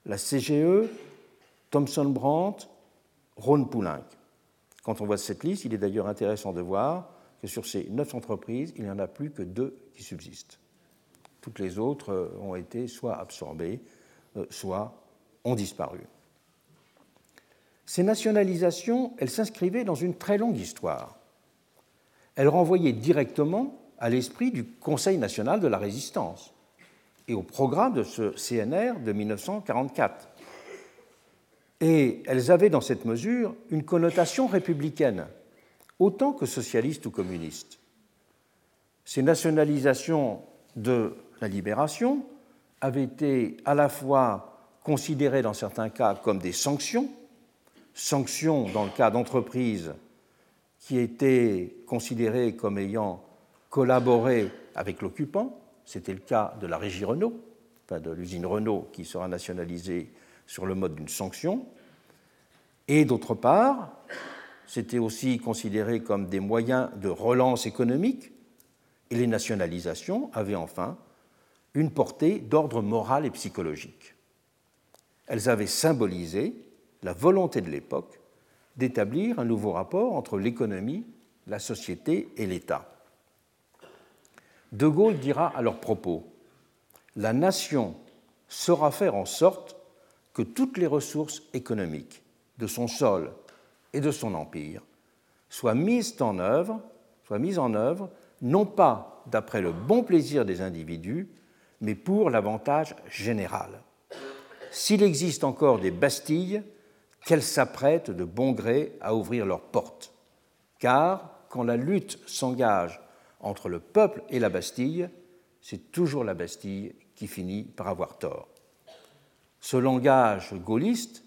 la CGE, Thomson Brandt, Rhône Poulenc. Quand on voit cette liste, il est d'ailleurs intéressant de voir que sur ces neuf entreprises, il n'y en a plus que deux qui subsistent. Toutes les autres euh, ont été soit absorbées, euh, soit ont disparu. Ces nationalisations, elles s'inscrivaient dans une très longue histoire. Elles renvoyaient directement à l'esprit du Conseil national de la résistance et au programme de ce CNR de 1944. Et elles avaient dans cette mesure une connotation républicaine, autant que socialiste ou communiste. Ces nationalisations de la libération avaient été à la fois considérées dans certains cas comme des sanctions, sanctions dans le cas d'entreprises qui étaient considérées comme ayant collaboré avec l'occupant, c'était le cas de la régie Renault, de l'usine Renault qui sera nationalisée sur le mode d'une sanction, et d'autre part, c'était aussi considéré comme des moyens de relance économique, et les nationalisations avaient enfin une portée d'ordre moral et psychologique. Elles avaient symbolisé la volonté de l'époque d'établir un nouveau rapport entre l'économie, la société et l'État. De Gaulle dira à leur propos La nation saura faire en sorte que toutes les ressources économiques de son sol et de son empire soient mises en œuvre, non pas d'après le bon plaisir des individus, mais pour l'avantage général. S'il existe encore des Bastilles, qu'elles s'apprêtent de bon gré à ouvrir leurs portes. Car quand la lutte s'engage entre le peuple et la Bastille, c'est toujours la Bastille qui finit par avoir tort. Ce langage gaulliste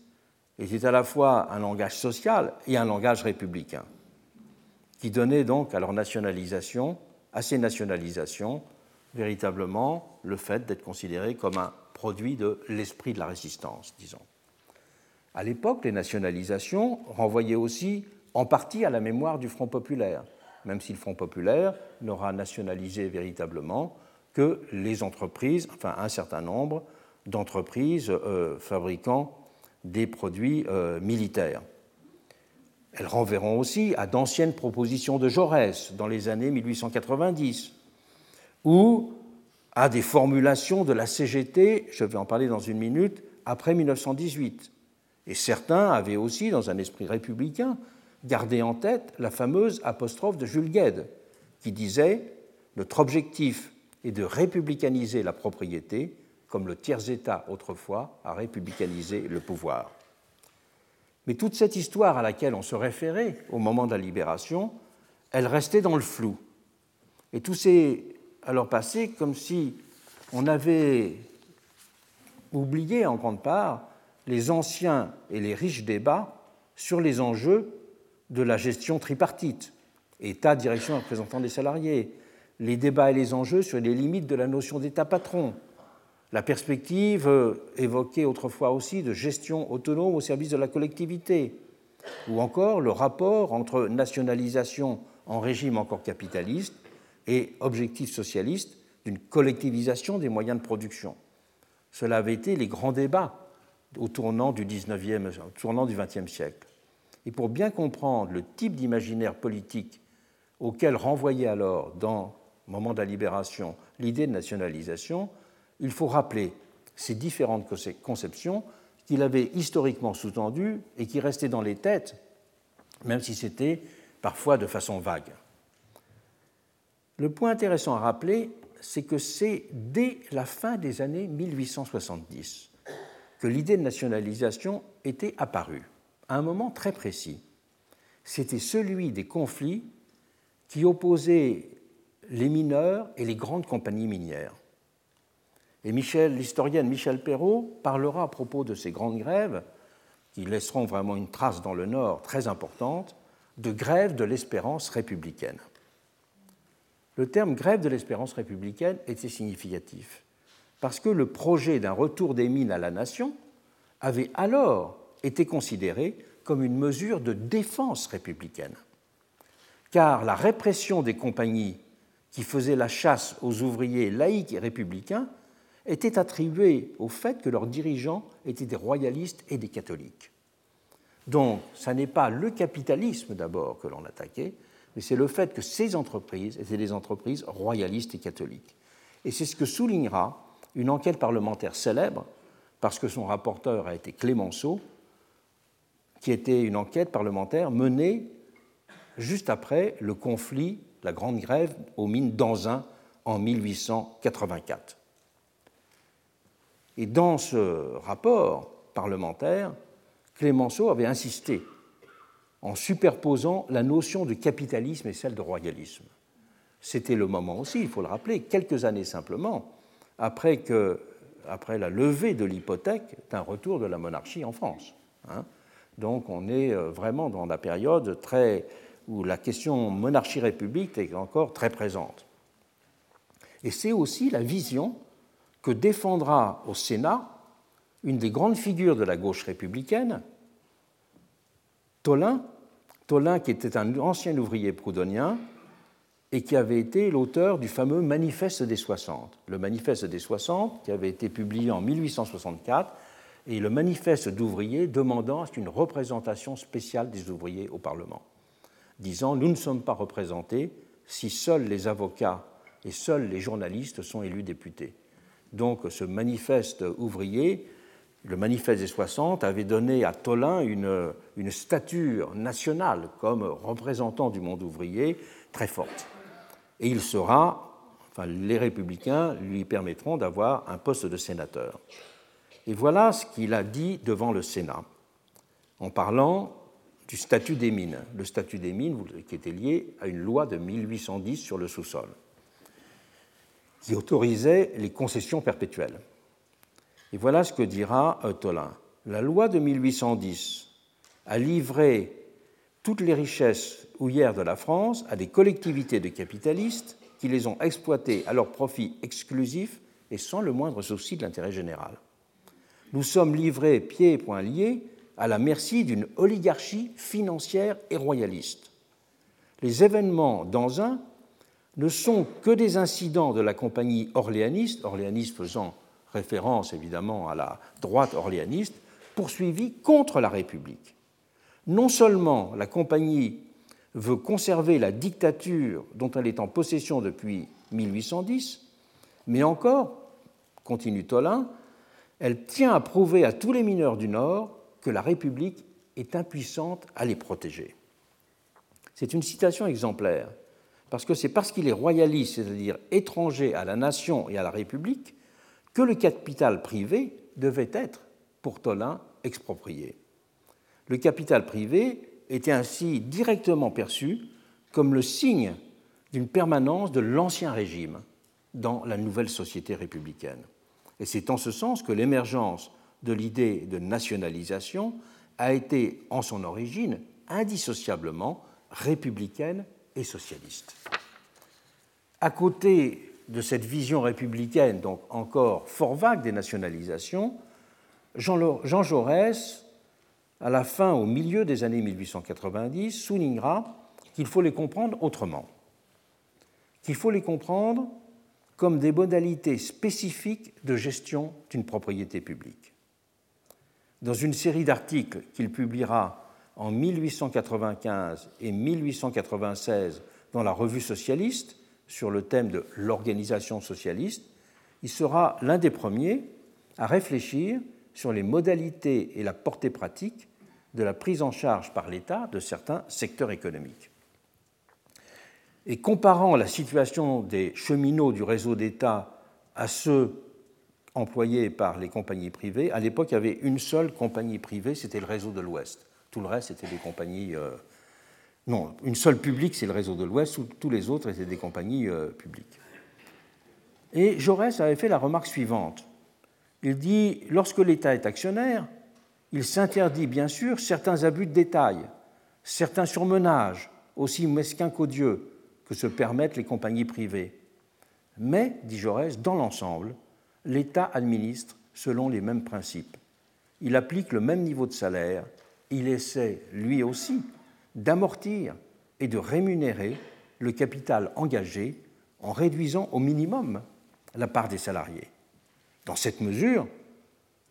était à la fois un langage social et un langage républicain, qui donnait donc à leur nationalisation, à ces nationalisations, véritablement le fait d'être considérés comme un produit de l'esprit de la résistance, disons. À l'époque, les nationalisations renvoyaient aussi en partie à la mémoire du Front populaire, même si le Front populaire n'aura nationalisé véritablement que les entreprises, enfin un certain nombre d'entreprises euh, fabriquant des produits euh, militaires. Elles renverront aussi à d'anciennes propositions de Jaurès dans les années 1890, ou à des formulations de la CGT, je vais en parler dans une minute, après 1918. Et certains avaient aussi, dans un esprit républicain, gardé en tête la fameuse apostrophe de Jules Gued, qui disait Notre objectif est de républicaniser la propriété, comme le tiers-État autrefois a républicanisé le pouvoir. Mais toute cette histoire à laquelle on se référait au moment de la libération, elle restait dans le flou. Et tout s'est alors passé comme si on avait oublié en grande part les anciens et les riches débats sur les enjeux de la gestion tripartite, État, direction, représentant des salariés, les débats et les enjeux sur les limites de la notion d'État patron, la perspective euh, évoquée autrefois aussi de gestion autonome au service de la collectivité, ou encore le rapport entre nationalisation en régime encore capitaliste et objectif socialiste d'une collectivisation des moyens de production. Cela avait été les grands débats au tournant du, 19e, au tournant du XXe siècle. Et pour bien comprendre le type d'imaginaire politique auquel renvoyait alors, dans moment de la libération, l'idée de nationalisation, il faut rappeler ces différentes conceptions qu'il avait historiquement sous-tendues et qui restaient dans les têtes, même si c'était parfois de façon vague. Le point intéressant à rappeler, c'est que c'est dès la fin des années 1870 que l'idée de nationalisation était apparue, à un moment très précis. C'était celui des conflits qui opposaient les mineurs et les grandes compagnies minières. Et l'historienne Michel Perrault parlera à propos de ces grandes grèves, qui laisseront vraiment une trace dans le Nord très importante, de grève de l'espérance républicaine. Le terme grève de l'espérance républicaine était significatif, parce que le projet d'un retour des mines à la nation avait alors été considéré comme une mesure de défense républicaine. Car la répression des compagnies qui faisaient la chasse aux ouvriers laïcs et républicains était attribuée au fait que leurs dirigeants étaient des royalistes et des catholiques. Donc, ce n'est pas le capitalisme d'abord que l'on attaquait, mais c'est le fait que ces entreprises étaient des entreprises royalistes et catholiques. Et c'est ce que soulignera une enquête parlementaire célèbre, parce que son rapporteur a été Clémenceau, qui était une enquête parlementaire menée juste après le conflit, la grande grève aux mines d'Anzin en 1884. Et dans ce rapport parlementaire, Clémenceau avait insisté en superposant la notion de capitalisme et celle de royalisme. C'était le moment aussi, il faut le rappeler, quelques années simplement après, que, après la levée de l'hypothèque d'un retour de la monarchie en France. Hein. Donc on est euh, vraiment dans la période très, où la question monarchie-république est encore très présente. Et c'est aussi la vision que défendra au Sénat une des grandes figures de la gauche républicaine, Tolin, Tolin qui était un ancien ouvrier proudhonien et qui avait été l'auteur du fameux Manifeste des 60. Le Manifeste des 60 qui avait été publié en 1864 et le manifeste d'ouvriers demandant une représentation spéciale des ouvriers au Parlement, disant Nous ne sommes pas représentés si seuls les avocats et seuls les journalistes sont élus députés. Donc ce manifeste ouvrier, le manifeste des 60, avait donné à Tolin une, une stature nationale comme représentant du monde ouvrier très forte. Et il sera, enfin les républicains lui permettront d'avoir un poste de sénateur. Et voilà ce qu'il a dit devant le Sénat, en parlant du statut des mines. Le statut des mines qui était lié à une loi de 1810 sur le sous-sol qui autorisait les concessions perpétuelles. Et voilà ce que dira Tolin. La loi de 1810 a livré toutes les richesses houillères de la France à des collectivités de capitalistes qui les ont exploitées à leur profit exclusif et sans le moindre souci de l'intérêt général. Nous sommes livrés pieds et poings liés à la merci d'une oligarchie financière et royaliste. Les événements dans un ne sont que des incidents de la compagnie orléaniste, orléaniste faisant référence évidemment à la droite orléaniste, poursuivie contre la République. Non seulement la compagnie veut conserver la dictature dont elle est en possession depuis 1810, mais encore, continue Tolin, elle tient à prouver à tous les mineurs du Nord que la République est impuissante à les protéger. C'est une citation exemplaire parce que c'est parce qu'il est royaliste, c'est-à-dire étranger à la nation et à la République, que le capital privé devait être, pour Tolin, exproprié. Le capital privé était ainsi directement perçu comme le signe d'une permanence de l'ancien régime dans la nouvelle société républicaine. Et c'est en ce sens que l'émergence de l'idée de nationalisation a été, en son origine, indissociablement républicaine et socialiste. À côté de cette vision républicaine, donc encore fort vague des nationalisations, Jean, Jaurès, à la fin, au milieu des années 1890, soulignera qu'il faut les comprendre autrement, qu'il faut les comprendre comme des modalités spécifiques de gestion d'une propriété publique. Dans une série d'articles qu'il publiera en 1895 et 1896 dans la revue socialiste sur le thème de l'organisation socialiste, il sera l'un des premiers à réfléchir sur les modalités et la portée pratique de la prise en charge par l'État de certains secteurs économiques. Et comparant la situation des cheminots du réseau d'État à ceux employés par les compagnies privées, à l'époque, il y avait une seule compagnie privée, c'était le réseau de l'Ouest. Tout le reste, c'était des compagnies. Euh, non, une seule publique, c'est le réseau de l'Ouest, tous les autres étaient des compagnies euh, publiques. Et Jaurès avait fait la remarque suivante. Il dit Lorsque l'État est actionnaire, il s'interdit bien sûr certains abus de détail, certains surmenages, aussi mesquins qu'odieux, que se permettent les compagnies privées. Mais, dit Jaurès, dans l'ensemble, l'État administre selon les mêmes principes. Il applique le même niveau de salaire, il essaie, lui aussi, d'amortir et de rémunérer le capital engagé en réduisant au minimum la part des salariés. Dans cette mesure,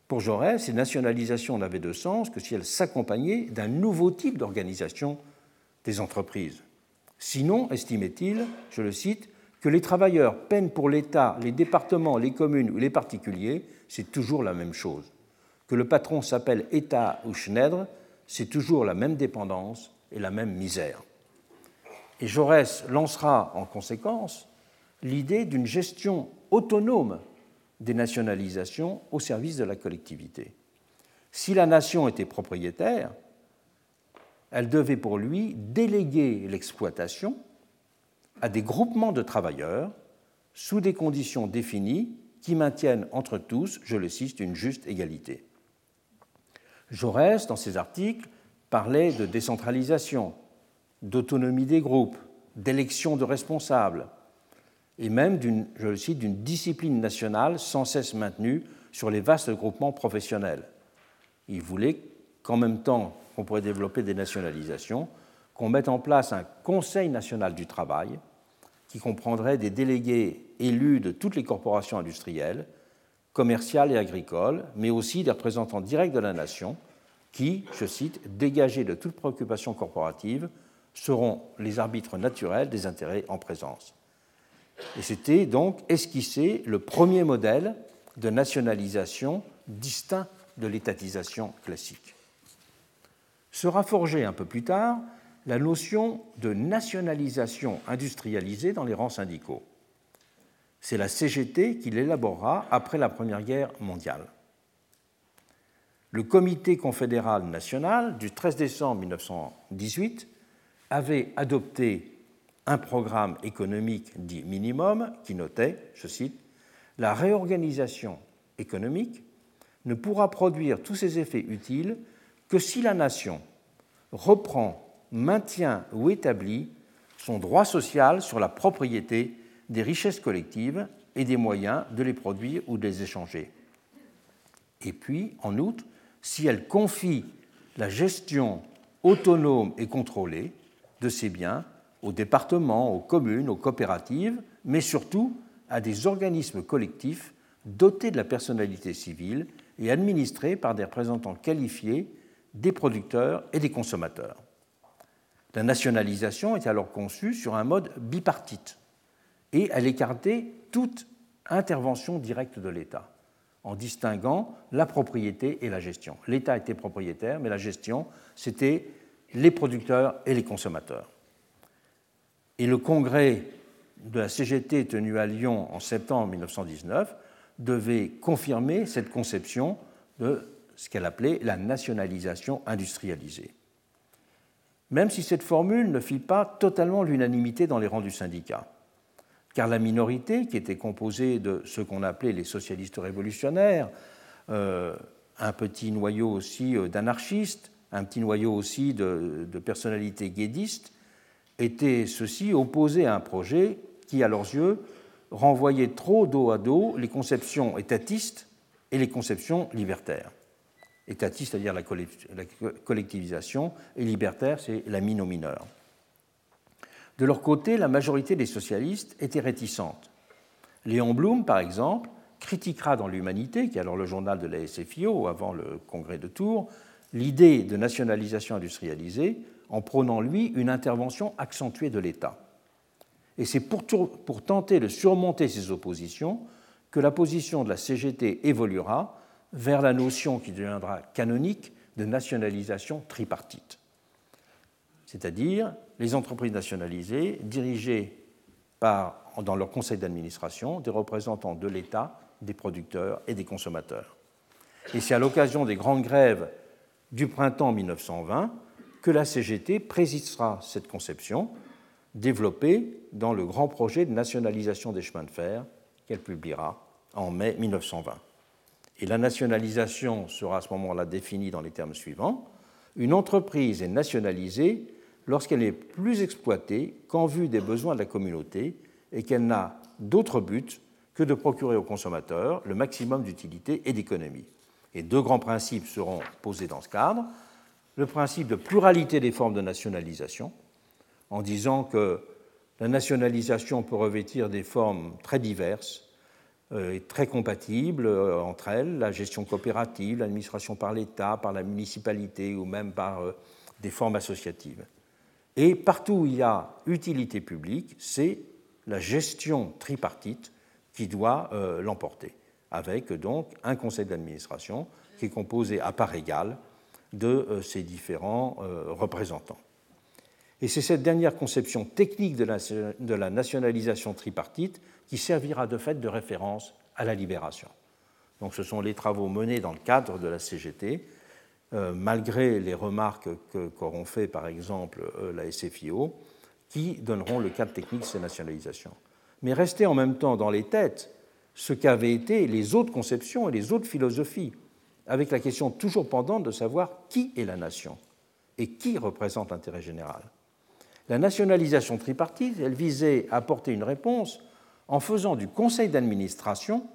pour Jaurès, ces nationalisations n'avaient de sens que si elles s'accompagnaient d'un nouveau type d'organisation des entreprises. Sinon, estimait-il, je le cite, que les travailleurs peinent pour l'État, les départements, les communes ou les particuliers, c'est toujours la même chose. Que le patron s'appelle État ou Schneider, c'est toujours la même dépendance et la même misère. Et Jaurès lancera en conséquence l'idée d'une gestion autonome des nationalisations au service de la collectivité. Si la nation était propriétaire, elle devait pour lui déléguer l'exploitation à des groupements de travailleurs sous des conditions définies qui maintiennent entre tous, je le cite, une juste égalité. Jaurès, dans ses articles, parlait de décentralisation, d'autonomie des groupes, d'élection de responsables, et même, je le cite, d'une discipline nationale sans cesse maintenue sur les vastes groupements professionnels. Il voulait qu'en même temps qu'on pourrait développer des nationalisations, qu'on mette en place un Conseil national du travail qui comprendrait des délégués élus de toutes les corporations industrielles, commerciales et agricoles, mais aussi des représentants directs de la nation qui, je cite, dégagés de toute préoccupation corporative, seront les arbitres naturels des intérêts en présence. Et c'était donc esquissé le premier modèle de nationalisation distinct de l'étatisation classique. Sera forgée un peu plus tard la notion de nationalisation industrialisée dans les rangs syndicaux. C'est la CGT qui l'élaborera après la Première Guerre mondiale. Le Comité confédéral national du 13 décembre 1918 avait adopté un programme économique dit minimum qui notait, je cite, La réorganisation économique ne pourra produire tous ses effets utiles que si la nation reprend maintient ou établit son droit social sur la propriété des richesses collectives et des moyens de les produire ou de les échanger. Et puis, en outre, si elle confie la gestion autonome et contrôlée de ces biens aux départements, aux communes, aux coopératives, mais surtout à des organismes collectifs dotés de la personnalité civile et administrés par des représentants qualifiés des producteurs et des consommateurs. La nationalisation est alors conçue sur un mode bipartite et elle écartait toute intervention directe de l'État en distinguant la propriété et la gestion. L'État était propriétaire, mais la gestion, c'était les producteurs et les consommateurs. Et le congrès de la CGT tenu à Lyon en septembre 1919 devait confirmer cette conception de ce qu'elle appelait la nationalisation industrialisée même si cette formule ne fit pas totalement l'unanimité dans les rangs du syndicat. Car la minorité, qui était composée de ce qu'on appelait les socialistes révolutionnaires, euh, un petit noyau aussi euh, d'anarchistes, un petit noyau aussi de, de personnalités guédistes, étaient ceux-ci opposés à un projet qui, à leurs yeux, renvoyait trop dos à dos les conceptions étatistes et les conceptions libertaires étatiste, c'est-à-dire la collectivisation, et libertaire, c'est la mine aux mineurs. De leur côté, la majorité des socialistes était réticente. Léon Blum, par exemple, critiquera dans l'Humanité, qui est alors le journal de la SFIO avant le congrès de Tours, l'idée de nationalisation industrialisée en prônant, lui, une intervention accentuée de l'État. Et c'est pour, pour tenter de surmonter ces oppositions que la position de la CGT évoluera vers la notion qui deviendra canonique de nationalisation tripartite, c'est-à-dire les entreprises nationalisées dirigées par, dans leur conseil d'administration, des représentants de l'État, des producteurs et des consommateurs. Et c'est à l'occasion des grandes grèves du printemps 1920 que la CGT précisera cette conception, développée dans le grand projet de nationalisation des chemins de fer qu'elle publiera en mai 1920. Et la nationalisation sera à ce moment-là définie dans les termes suivants. Une entreprise est nationalisée lorsqu'elle n'est plus exploitée qu'en vue des besoins de la communauté et qu'elle n'a d'autre but que de procurer aux consommateurs le maximum d'utilité et d'économie. Et deux grands principes seront posés dans ce cadre. Le principe de pluralité des formes de nationalisation, en disant que la nationalisation peut revêtir des formes très diverses euh, et très compatibles euh, entre elles, la gestion coopérative, l'administration par l'État, par la municipalité ou même par euh, des formes associatives. Et partout où il y a utilité publique, c'est la gestion tripartite qui doit l'emporter, avec donc un conseil d'administration qui est composé à part égale de euh, ces différents représentants. Et c'est cette dernière conception technique de la, nationalisation tripartite qui servira de fait de référence à la libération. Donc ce sont les travaux menés dans le cadre de la CGT, malgré les remarques qu'auront fait par exemple la SFIO, qui donneront le cadre technique de ces nationalisations. Mais rester en même temps dans les têtes ce qu'avaient été les autres conceptions et les autres philosophies, avec la question toujours pendante de savoir qui est la nation et qui représente l'intérêt général. La nationalisation tripartite, elle visait à apporter une réponse en faisant du conseil d'administration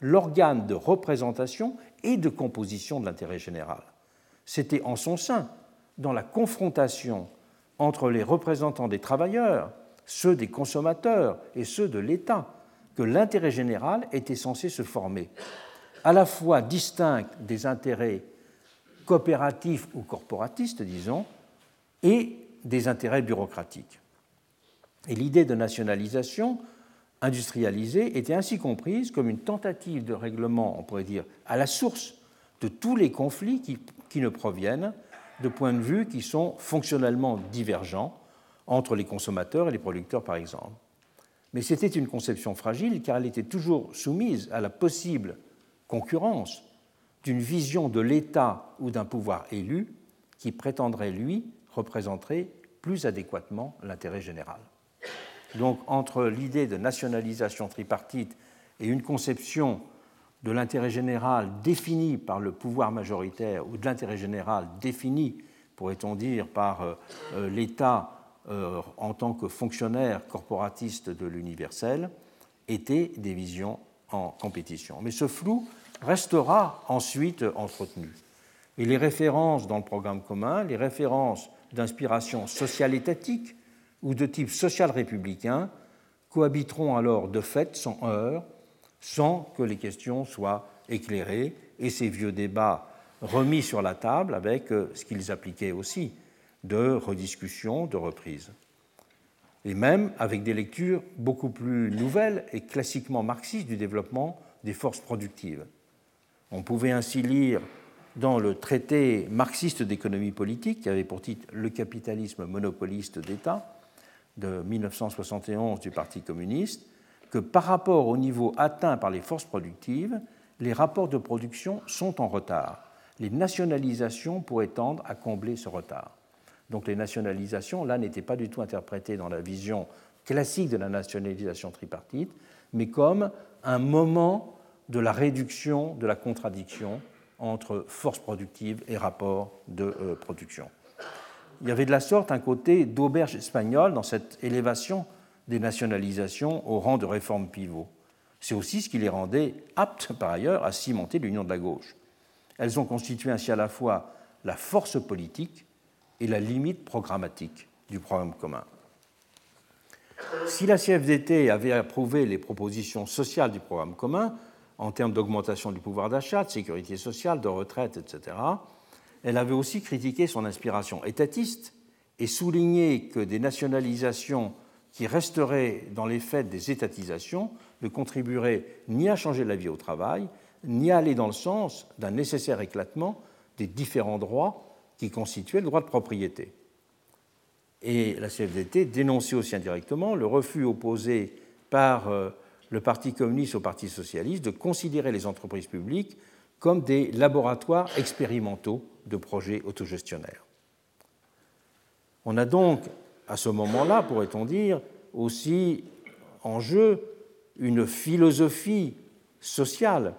l'organe de représentation et de composition de l'intérêt général. C'était en son sein, dans la confrontation entre les représentants des travailleurs, ceux des consommateurs et ceux de l'État, que l'intérêt général était censé se former, à la fois distinct des intérêts coopératifs ou corporatistes, disons, et des intérêts bureaucratiques. Et l'idée de nationalisation industrialisée était ainsi comprise comme une tentative de règlement, on pourrait dire, à la source de tous les conflits qui, qui ne proviennent de points de vue qui sont fonctionnellement divergents entre les consommateurs et les producteurs, par exemple. Mais c'était une conception fragile car elle était toujours soumise à la possible concurrence d'une vision de l'État ou d'un pouvoir élu qui prétendrait, lui, représenter plus adéquatement l'intérêt général. Donc entre l'idée de nationalisation tripartite et une conception de l'intérêt général défini par le pouvoir majoritaire ou de l'intérêt général défini, pourrait-on dire, par euh, euh, l'État euh, en tant que fonctionnaire corporatiste de l'universel, étaient des visions en compétition. Mais ce flou restera ensuite entretenu. Et les références dans le programme commun, les références d'inspiration sociale étatique ou de type social républicain cohabiteront alors de fait sans heurts sans que les questions soient éclairées et ces vieux débats remis sur la table avec euh, ce qu'ils appliquaient aussi de rediscussion, de reprise. Et même avec des lectures beaucoup plus nouvelles et classiquement marxistes du développement des forces productives. On pouvait ainsi lire dans le traité marxiste d'économie politique, qui avait pour titre Le capitalisme monopoliste d'État, de 1971 du Parti communiste, que par rapport au niveau atteint par les forces productives, les rapports de production sont en retard. Les nationalisations pourraient tendre à combler ce retard. Donc les nationalisations, là, n'étaient pas du tout interprétées dans la vision classique de la nationalisation tripartite, mais comme un moment de la réduction de la contradiction entre forces productives et rapports de euh, production. Il y avait de la sorte un côté d'auberge espagnole dans cette élévation des nationalisations au rang de réforme pivot. C'est aussi ce qui les rendait aptes, par ailleurs, à cimenter l'union de la gauche. Elles ont constitué ainsi à la fois la force politique et la limite programmatique du programme commun. Si la CFDT avait approuvé les propositions sociales du programme commun, en termes d'augmentation du pouvoir d'achat, de sécurité sociale, de retraite, etc., elle avait aussi critiqué son inspiration étatiste et souligné que des nationalisations qui resteraient dans les faits des étatisations ne contribueraient ni à changer la vie au travail, ni à aller dans le sens d'un nécessaire éclatement des différents droits qui constituaient le droit de propriété. Et la CFDT dénonçait aussi indirectement le refus opposé par euh, le Parti communiste au Parti socialiste de considérer les entreprises publiques comme des laboratoires expérimentaux de projets autogestionnaires. On a donc, à ce moment-là, pourrait-on dire, aussi en jeu une philosophie sociale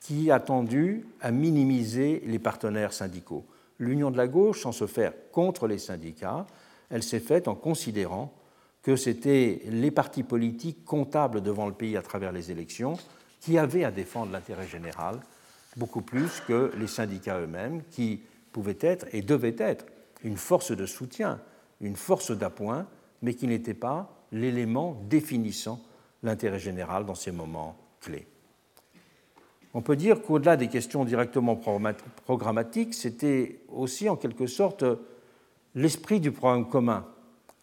qui a tendu à minimiser les partenaires syndicaux. L'union de la gauche, sans se faire contre les syndicats, elle s'est faite en considérant que c'était les partis politiques comptables devant le pays à travers les élections qui avaient à défendre l'intérêt général beaucoup plus que les syndicats eux-mêmes qui pouvaient être et devaient être une force de soutien, une force d'appoint, mais qui n'était pas l'élément définissant l'intérêt général dans ces moments clés. On peut dire qu'au-delà des questions directement programmatiques, c'était aussi en quelque sorte l'esprit du programme commun,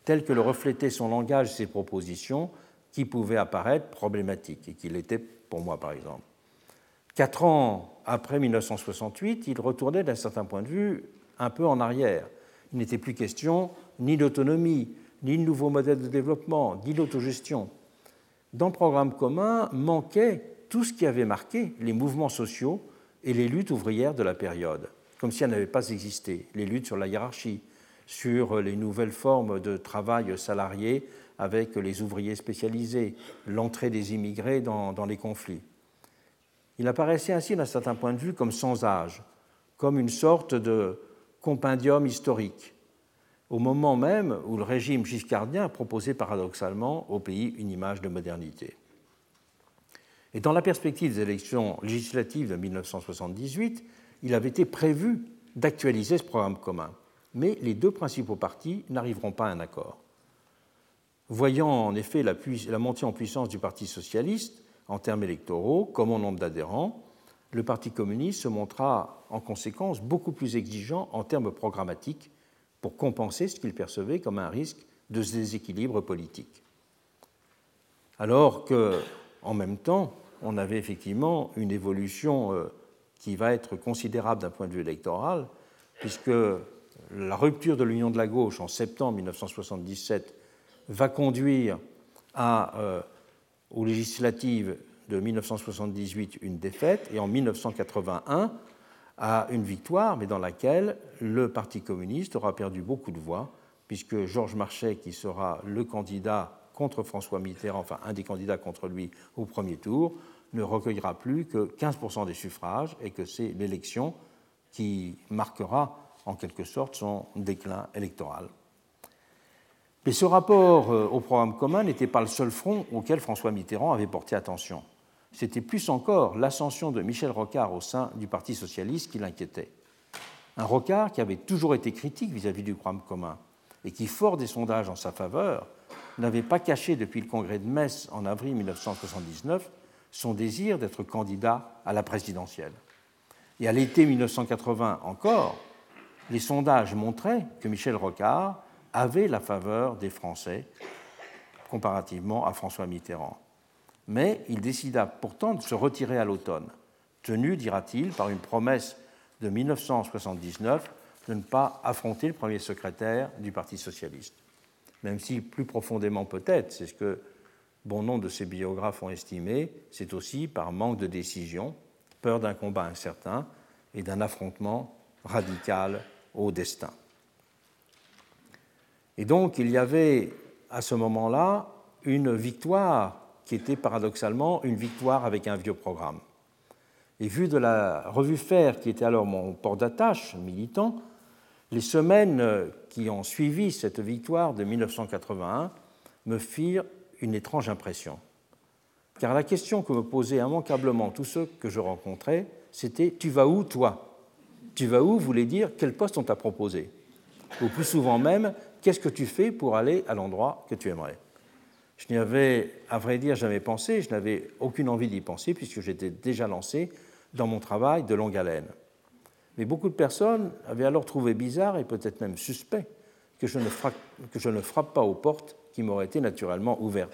tel que le reflétait son langage et ses propositions, qui pouvaient apparaître problématiques, et qu'il était pour moi par exemple. Quatre ans après 1968, il retournait d'un certain point de vue un peu en arrière. Il n'était plus question ni d'autonomie, ni de nouveaux modèles de développement, ni d'autogestion. Dans le programme commun manquait tout ce qui avait marqué les mouvements sociaux et les luttes ouvrières de la période, comme si elles n'avaient pas existé. Les luttes sur la hiérarchie, sur les nouvelles formes de travail salarié avec les ouvriers spécialisés, l'entrée des immigrés dans, les conflits. Il apparaissait ainsi d'un certain point de vue comme sans âge, comme une sorte de compendium historique, au moment même où le régime giscardien proposait paradoxalement au pays une image de modernité. Et dans la perspective des élections législatives de 1978, il avait été prévu d'actualiser ce programme commun mais les deux principaux partis n'arriveront pas à un accord. Voyant en effet la, montée en puissance du Parti socialiste en termes électoraux comme en nombre d'adhérents, le Parti communiste se montra en conséquence beaucoup plus exigeant en termes programmatiques pour compenser ce qu'il percevait comme un risque de déséquilibre politique. Alors que, en même temps, on avait effectivement une évolution euh, qui va être considérable d'un point de vue électoral, puisque la rupture de l'Union de la gauche en septembre 1977 va conduire à, euh, aux législatives de 1978 une défaite et en 1981 à une victoire, mais dans laquelle le Parti communiste aura perdu beaucoup de voix, puisque Georges Marchais, qui sera le candidat contre François Mitterrand, enfin un des candidats contre lui au premier tour, ne recueillera plus que 15% des suffrages et que c'est l'élection qui marquera en quelque sorte son déclin électoral. Mais ce rapport euh, au programme commun n'était pas le seul front auquel François Mitterrand avait porté attention. C'était plus encore l'ascension de Michel Rocard au sein du Parti socialiste qui l'inquiétait. Un Rocard qui avait toujours été critique vis-à-vis du programme commun et qui, fort des sondages en sa faveur, n'avait pas caché depuis le congrès de Metz en avril 1979 son désir d'être candidat à la présidentielle. Et à l'été 1980 encore, les sondages montraient que Michel Rocard avait la faveur des Français comparativement à François Mitterrand. Mais il décida pourtant de se retirer à l'automne, tenu, dira-t-il, par une promesse de 1979 de ne pas affronter le premier secrétaire du Parti socialiste. Même si plus profondément peut-être, c'est ce que bon nombre de ses biographes ont estimé, c'est aussi par manque de décision, peur d'un combat incertain et d'un affrontement radical au destin. Et donc il y avait à ce moment-là une victoire qui était paradoxalement une victoire avec un vieux programme. Et vu de la revue Faire, qui était alors mon port d'attache militant, les semaines qui ont suivi cette victoire de 1981 me firent une étrange impression. Car la question que me posaient immanquablement tous ceux que je rencontrais, c'était Tu vas où, toi? Tu vas où voulait dire quel poste on t'a proposé? Ou plus souvent même, qu'est-ce que tu fais pour aller à l'endroit que tu aimerais? Je n'y avais, à vrai dire, jamais pensé, je n'avais aucune envie d'y penser puisque j'étais déjà lancé dans mon travail de longue haleine. Mais beaucoup de personnes avaient alors trouvé bizarre et peut-être même suspect que je, ne frappe, que je ne frappe pas aux portes qui m'aurait été naturellement ouverte.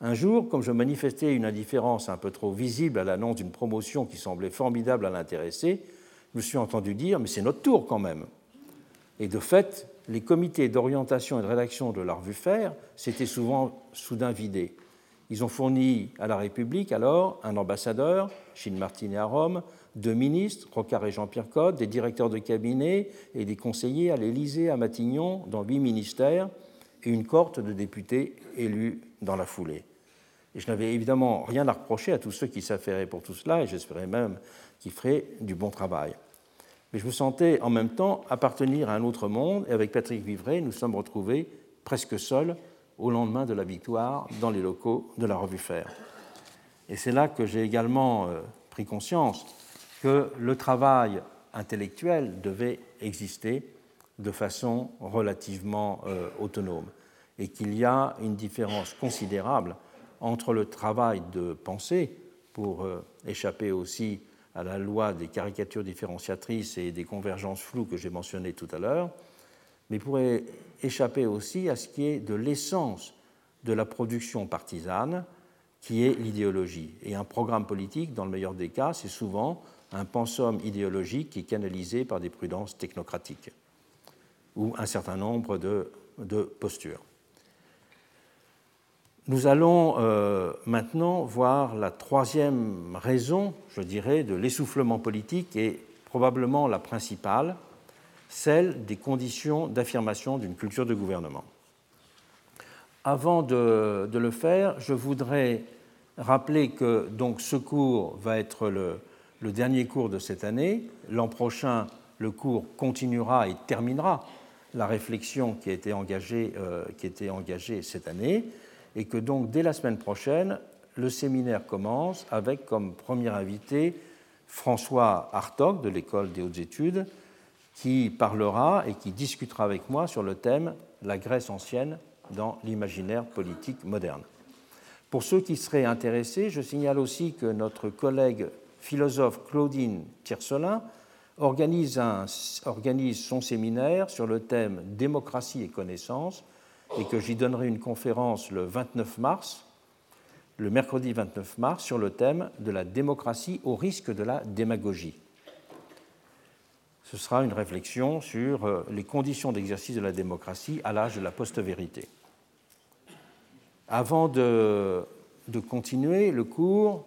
Un jour, comme je manifestais une indifférence un peu trop visible à l'annonce d'une promotion qui semblait formidable à l'intéresser, je me suis entendu dire Mais c'est notre tour quand même. Et de fait, les comités d'orientation et de rédaction de la revue Faire s'étaient souvent soudain vidés. Ils ont fourni à la République alors un ambassadeur, Chine Martinet à Rome, deux ministres, Rocard et Jean-Pierre Cotte, des directeurs de cabinet et des conseillers à l'Élysée, à Matignon, dans huit ministères, et une cohorte de députés élus dans la foulée. Et je n'avais évidemment rien à reprocher à tous ceux qui s'affairaient pour tout cela, et j'espérais même qu'ils feraient du bon travail. Mais je me sentais en même temps appartenir à un autre monde, et avec Patrick Vivray, nous sommes retrouvés presque seuls au lendemain de la victoire dans les locaux de la revue Faire. Et c'est là que j'ai également euh, pris conscience que le travail intellectuel devait exister de façon relativement euh, autonome et qu'il y a une différence considérable entre le travail de pensée pour euh, échapper aussi à la loi des caricatures différenciatrices et des convergences floues que j'ai mentionnées tout à l'heure, mais pour échapper aussi à ce qui est de l'essence de la production partisane, qui est l'idéologie. Et un programme politique, dans le meilleur des cas, c'est souvent un pensum idéologique qui est canalisé par des prudences technocratiques ou un certain nombre de, postures. Nous allons euh, maintenant voir la troisième raison, je dirais, de l'essoufflement politique et probablement la principale, celle des conditions d'affirmation d'une culture de gouvernement. Avant de, le faire, je voudrais rappeler que donc, ce cours va être le, dernier cours de cette année. L'an prochain, le cours continuera et terminera la réflexion qui a été engagée, euh, qui a été engagée cette année, et que donc dès la semaine prochaine, le séminaire commence avec comme premier invité François Hartog de l'École des hautes études, qui parlera et qui discutera avec moi sur le thème La Grèce ancienne dans l'imaginaire politique moderne. Pour ceux qui seraient intéressés, je signale aussi que notre collègue philosophe Claudine Tiercelin organise, organise son séminaire sur le thème démocratie et connaissance et que j'y donnerai une conférence le 29 mars, le mercredi 29 mars, sur le thème de la démocratie au risque de la démagogie. Ce sera une réflexion sur euh, les conditions d'exercice de la démocratie à l'âge de la post-vérité. Avant de, de continuer le cours,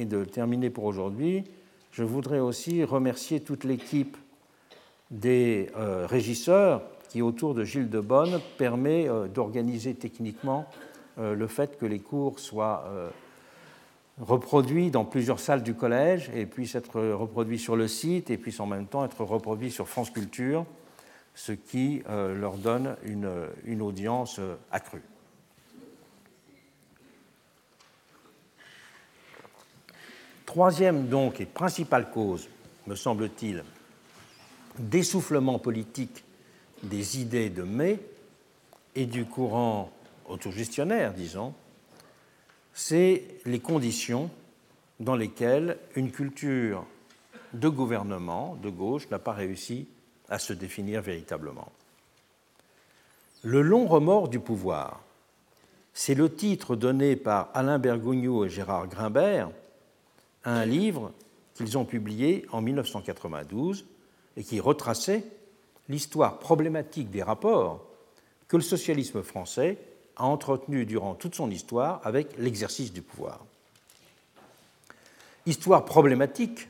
et de terminer pour aujourd'hui, je voudrais aussi remercier toute l'équipe des euh, régisseurs qui, autour de Gilles de Bonne, permet euh, d'organiser techniquement euh, le fait que les cours soient reproduits dans plusieurs salles du collège et puissent être reproduits sur le site et puissent en même temps être reproduits sur France Culture, ce qui leur donne une audience accrue. Troisième donc et principale cause, me semble-t-il, d'essoufflement politique des idées de mai et du courant autogestionnaire, disons, c'est les conditions dans lesquelles une culture de gouvernement de gauche n'a pas réussi à se définir véritablement. Le long remords du pouvoir, c'est le titre donné par Alain Bergogneau et Gérard Grimbert un livre qu'ils ont publié en 1992 et qui retraçait l'histoire problématique des rapports que le socialisme français a entretenu durant toute son histoire avec l'exercice du pouvoir. Histoire problématique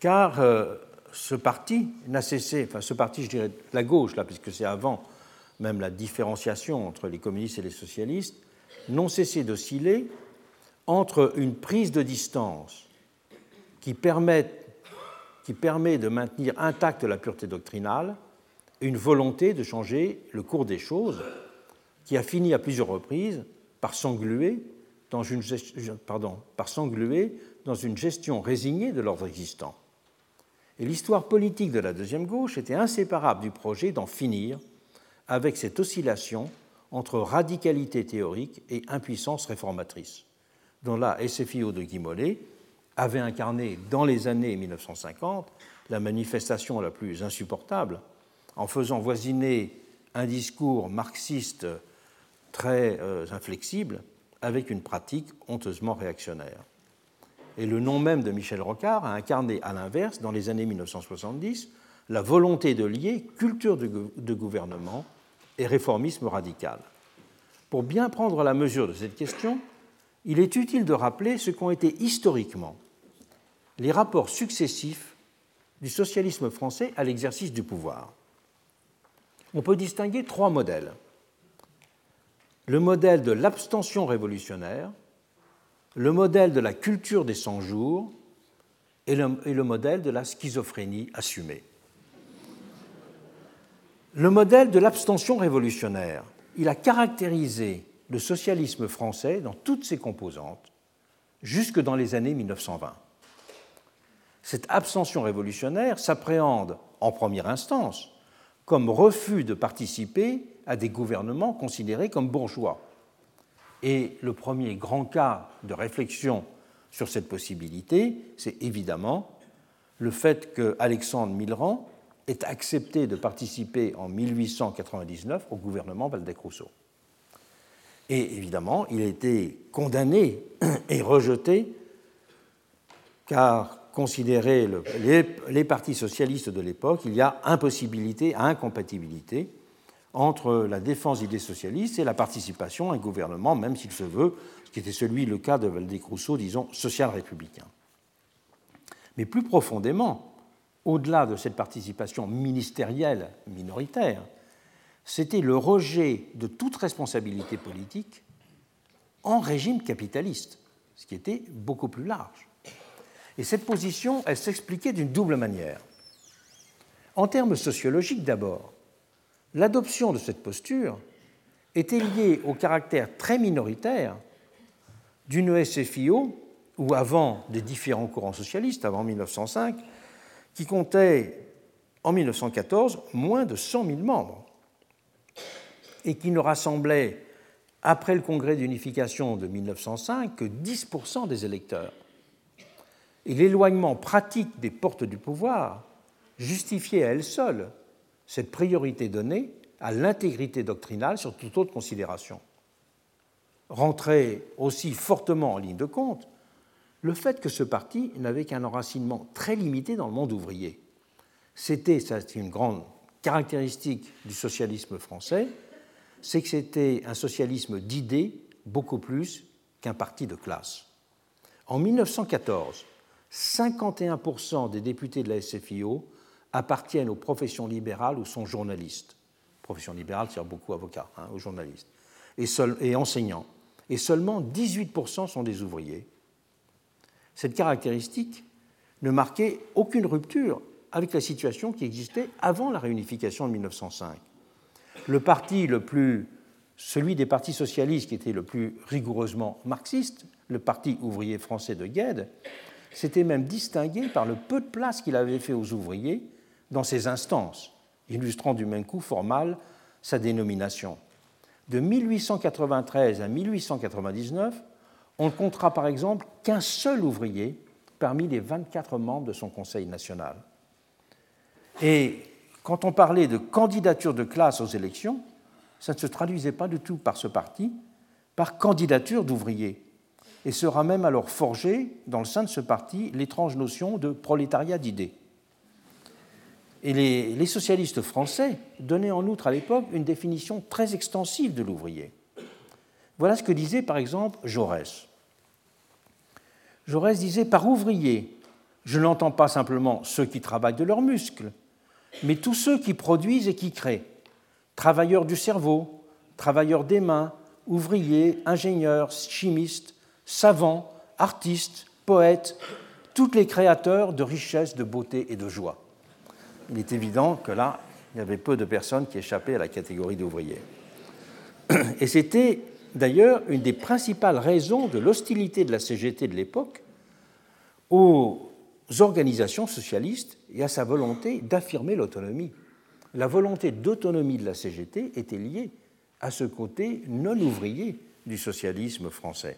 car euh, ce parti n'a cessé, enfin ce parti je dirais la gauche là, puisque c'est avant même la différenciation entre les communistes et les socialistes, n'ont cessé d'osciller entre une prise de distance qui permet, qui permet de maintenir intacte la pureté doctrinale une volonté de changer le cours des choses qui a fini à plusieurs reprises par s'engluer dans une, gestion résignée de l'ordre existant. Et l'histoire politique de la deuxième gauche était inséparable du projet d'en finir avec cette oscillation entre radicalité théorique et impuissance réformatrice dont la SFIO de Guy Mollet avait incarné dans les années 1950 la manifestation la plus insupportable en faisant voisiner un discours marxiste très euh, inflexible avec une pratique honteusement réactionnaire. Et le nom même de Michel Rocard a incarné à l'inverse, dans les années 1970, la volonté de lier culture de gouvernement et réformisme radical. Pour bien prendre la mesure de cette question, il est utile de rappeler ce qu'ont été historiquement les rapports successifs du socialisme français à l'exercice du pouvoir. On peut distinguer trois modèles. Le modèle de l'abstention révolutionnaire, le modèle de la culture des 100 jours et le, modèle de la schizophrénie assumée. Le modèle de l'abstention révolutionnaire, a caractérisé le socialisme français dans toutes ses composantes jusque dans les années 1920. Cette abstention révolutionnaire s'appréhende en première instance comme refus de participer à des gouvernements considérés comme bourgeois. Et le premier grand cas de réflexion sur cette possibilité, c'est évidemment le fait que Alexandre Millerand est accepté de participer en 1899 au gouvernement Valdec-Rousseau. Et évidemment, il a été condamné et rejeté car, considéré les, partis socialistes de l'époque, il y a impossibilité, incompatibilité entre la défense d'idées socialistes et la participation à un gouvernement, même s'il se veut, ce qui était celui, le cas de Valdec-Rousseau, disons, social-républicain. Mais plus profondément, au-delà de cette participation ministérielle minoritaire, c'était le rejet de toute responsabilité politique en régime capitaliste, ce qui était beaucoup plus large. Et cette position, elle s'expliquait d'une double manière. En termes sociologiques d'abord, l'adoption de cette posture était liée au caractère très minoritaire d'une SFIO, ou avant des différents courants socialistes, avant 1905, qui comptait en 1914 moins de 100 000 membres et qui ne rassemblait, après le congrès d'unification de 1905, que 10% des électeurs. Et l'éloignement pratique des portes du pouvoir justifiait à elle seule cette priorité donnée à l'intégrité doctrinale sur toute autre considération. Rentrait aussi fortement en ligne de compte le fait que ce parti n'avait qu'un enracinement très limité dans le monde ouvrier. C'était, c'est une grande caractéristique du socialisme français, c'est que c'était un socialisme d'idées beaucoup plus qu'un parti de classe. En 1914, 51% des députés de la SFIO appartiennent aux professions libérales ou sont journalistes. Profession libérale, c'est beaucoup avocats, hein, aux journalistes, et, et enseignants. Et seulement 18% sont des ouvriers cette caractéristique ne marquait aucune rupture avec la situation qui existait avant la réunification de 1905. Le parti le plus, celui des partis socialistes qui était le plus rigoureusement marxiste, le Parti ouvrier français de Gued, s'était même distingué par le peu de place qu'il avait fait aux ouvriers dans ses instances, illustrant du même coup formal sa dénomination. De 1893 à 1899, on ne comptera par exemple qu'un seul ouvrier parmi les 24 membres de son Conseil national. Et quand on parlait de candidature de classe aux élections, ça ne se traduisait pas du tout par ce parti, par candidature d'ouvriers. Et sera même alors forgé dans le sein de ce parti l'étrange notion de prolétariat d'idées. Et les, socialistes français donnaient en outre à l'époque une définition très extensive de l'ouvrier. Voilà ce que disait par exemple Jaurès. Jaurès disait par ouvrier, je n'entends pas simplement ceux qui travaillent de leurs muscles, mais tous ceux qui produisent et qui créent. Travailleurs du cerveau, travailleurs des mains, ouvriers, ingénieurs, chimistes, savants, artistes, poètes, tous les créateurs de richesse, de beauté et de joie. Il est évident que là, il y avait peu de personnes qui échappaient à la catégorie d'ouvriers. <clears throat> Et c'était d'ailleurs une des principales raisons de l'hostilité de la CGT de l'époque aux organisations socialistes et à sa volonté d'affirmer l'autonomie. La volonté d'autonomie de la CGT était liée à ce côté non ouvrier du socialisme français.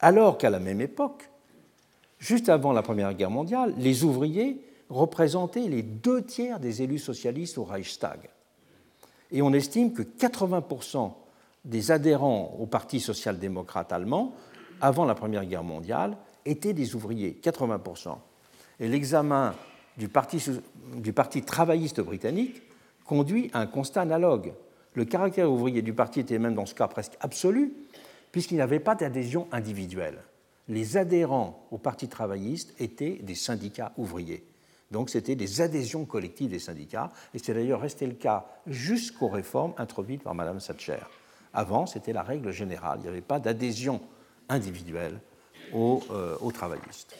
Alors qu'à la même époque, juste avant la Première Guerre mondiale, les ouvriers représentaient les deux tiers des élus socialistes au Reichstag. Et on estime que 80% des adhérents au Parti social-démocrate allemand, avant la Première Guerre mondiale, étaient des ouvriers, 80%. Et l'examen du parti, du parti travailliste britannique conduit à un constat analogue. Le caractère ouvrier du parti était même dans ce cas presque absolu, puisqu'il n'y avait pas d'adhésion individuelle. Les adhérents au Parti travailliste étaient des syndicats ouvriers. Donc c'était des adhésions collectives des syndicats, et c'est d'ailleurs resté le cas jusqu'aux réformes introduites par Mme Thatcher. Avant, c'était la règle générale, il n'y avait pas d'adhésion individuelle aux, euh, aux, travaillistes.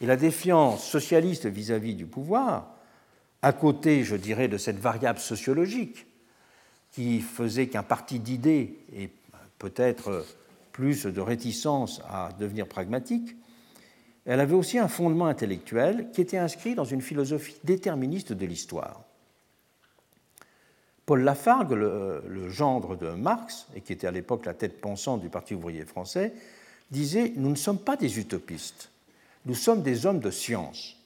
Et la défiance socialiste vis-à-vis -vis du pouvoir, à côté, je dirais, de cette variable sociologique qui faisait qu'un parti d'idées et peut-être plus de réticence à devenir pragmatique, elle avait aussi un fondement intellectuel qui était inscrit dans une philosophie déterministe de l'histoire. Paul Lafargue, le, gendre de Marx, et qui était à l'époque la tête pensante du Parti ouvrier français, disait Nous ne sommes pas des utopistes, nous sommes des hommes de science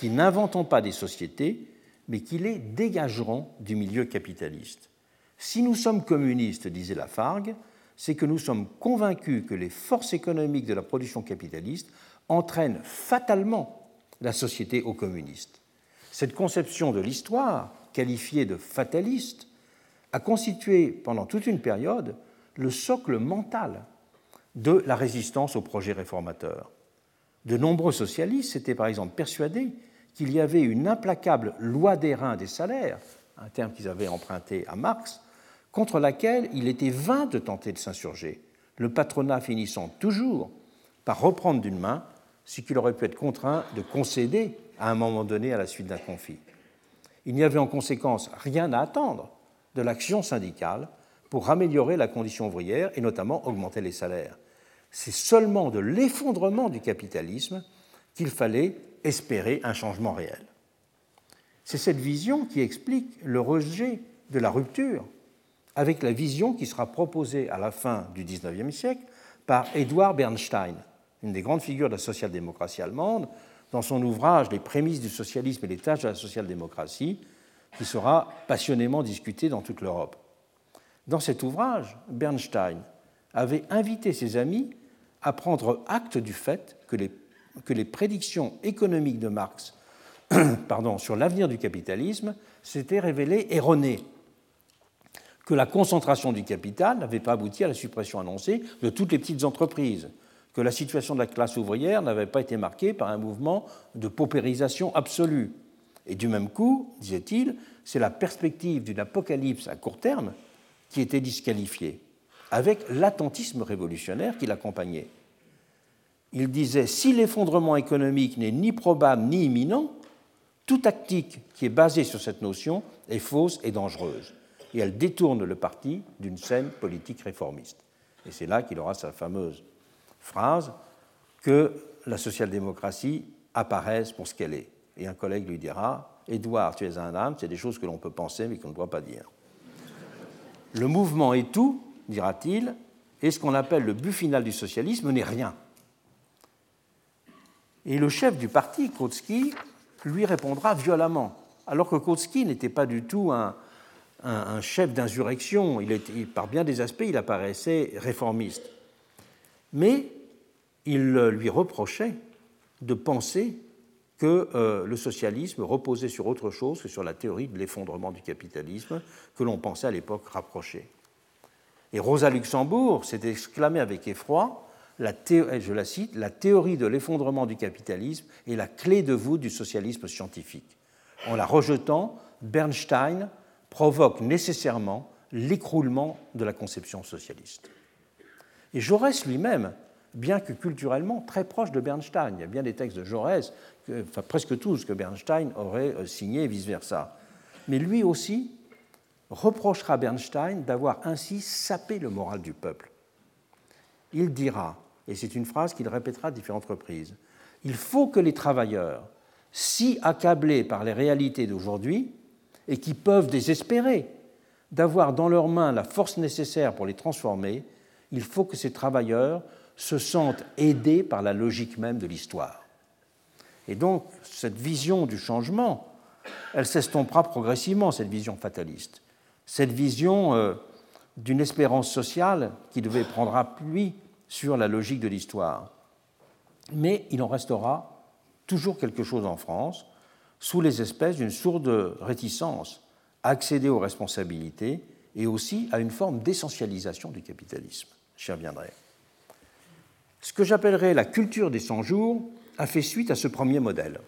qui n'inventons pas des sociétés, mais qui les dégageront du milieu capitaliste. Si nous sommes communistes, disait Lafargue, c'est que nous sommes convaincus que les forces économiques de la production capitaliste entraîne fatalement la société aux communistes. Cette conception de l'histoire, qualifiée de fataliste, a constitué pendant toute une période le socle mental de la résistance au projet réformateur. De nombreux socialistes s'étaient par exemple persuadés qu'il y avait une implacable loi des reins des salaires, un terme qu'ils avaient emprunté à Marx, contre laquelle il était vain de tenter de s'insurger, le patronat finissant toujours par reprendre d'une main ce qu'il aurait pu être contraint de concéder à un moment donné à la suite d'un conflit. Il n'y avait en conséquence rien à attendre de l'action syndicale pour améliorer la condition ouvrière et notamment augmenter les salaires. C'est seulement de l'effondrement du capitalisme qu'il fallait espérer un changement réel. C'est cette vision qui explique le rejet de la rupture avec la vision qui sera proposée à la fin du XIXe siècle par Edouard Bernstein, une des grandes figures de la social-démocratie allemande, dans son ouvrage Les prémices du socialisme et les tâches de la social-démocratie, qui sera passionnément discuté dans toute l'Europe. Dans cet ouvrage, Bernstein avait invité ses amis à prendre acte du fait que les, prédictions économiques de Marx <clears throat> sur l'avenir du capitalisme s'étaient révélées erronées, que la concentration du capital n'avait pas abouti à la suppression annoncée de toutes les petites entreprises, que la situation de la classe ouvrière n'avait pas été marquée par un mouvement de paupérisation absolue. Et du même coup, disait-il, c'est la perspective d'une apocalypse à court terme qui était disqualifiée, avec l'attentisme révolutionnaire qui l'accompagnait. Il disait si l'effondrement économique n'est ni probable ni imminent, toute tactique qui est basée sur cette notion est fausse et dangereuse, et elle détourne le parti d'une scène politique réformiste. Et c'est là qu'il aura sa fameuse phrase que la social-démocratie apparaisse pour ce qu'elle est. Et un collègue lui dira Édouard, tu es un âme, c'est des choses que l'on peut penser mais qu'on ne doit pas dire. Le mouvement est tout, dira-t-il, et ce qu'on appelle le but final du socialisme n'est rien. Et le chef du parti, Kautsky, lui répondra violemment, alors que Kautsky n'était pas du tout un, un, chef d'insurrection, il par bien des aspects, il apparaissait réformiste. Mais il lui reprochait de penser que euh, le socialisme reposait sur autre chose que sur la théorie de l'effondrement du capitalisme que l'on pensait à l'époque rapprochée. Et Rosa Luxembourg s'est exclamée avec effroi, je la cite, la théorie de l'effondrement du capitalisme est la clé de voûte du socialisme scientifique. En la rejetant, Bernstein provoque nécessairement l'écroulement de la conception socialiste. Et Jaurès lui-même bien que culturellement très proche de Bernstein. Il y a bien des textes de Jaurès, enfin presque tous, que Bernstein aurait euh, signé et vice-versa. Mais lui aussi reprochera à Bernstein d'avoir ainsi sapé le moral du peuple. Il dira, et c'est une phrase qu'il répétera à différentes reprises, il faut que les travailleurs, si accablés par les réalités d'aujourd'hui, et qui peuvent désespérer d'avoir dans leurs mains la force nécessaire pour les transformer, il faut que ces travailleurs se sentent aidés par la logique même de l'histoire. Et donc, cette vision du changement, elle s'estompera progressivement, cette vision fataliste. Cette vision euh, d'une espérance sociale qui devait prendre appui sur la logique de l'histoire. Mais il en restera toujours quelque chose en France, sous les espèces d'une sourde réticence à accéder aux responsabilités et aussi à une forme d'essentialisation du capitalisme. J'y reviendrai. Ce que j'appellerais la culture des 100 jours a fait suite à ce premier modèle.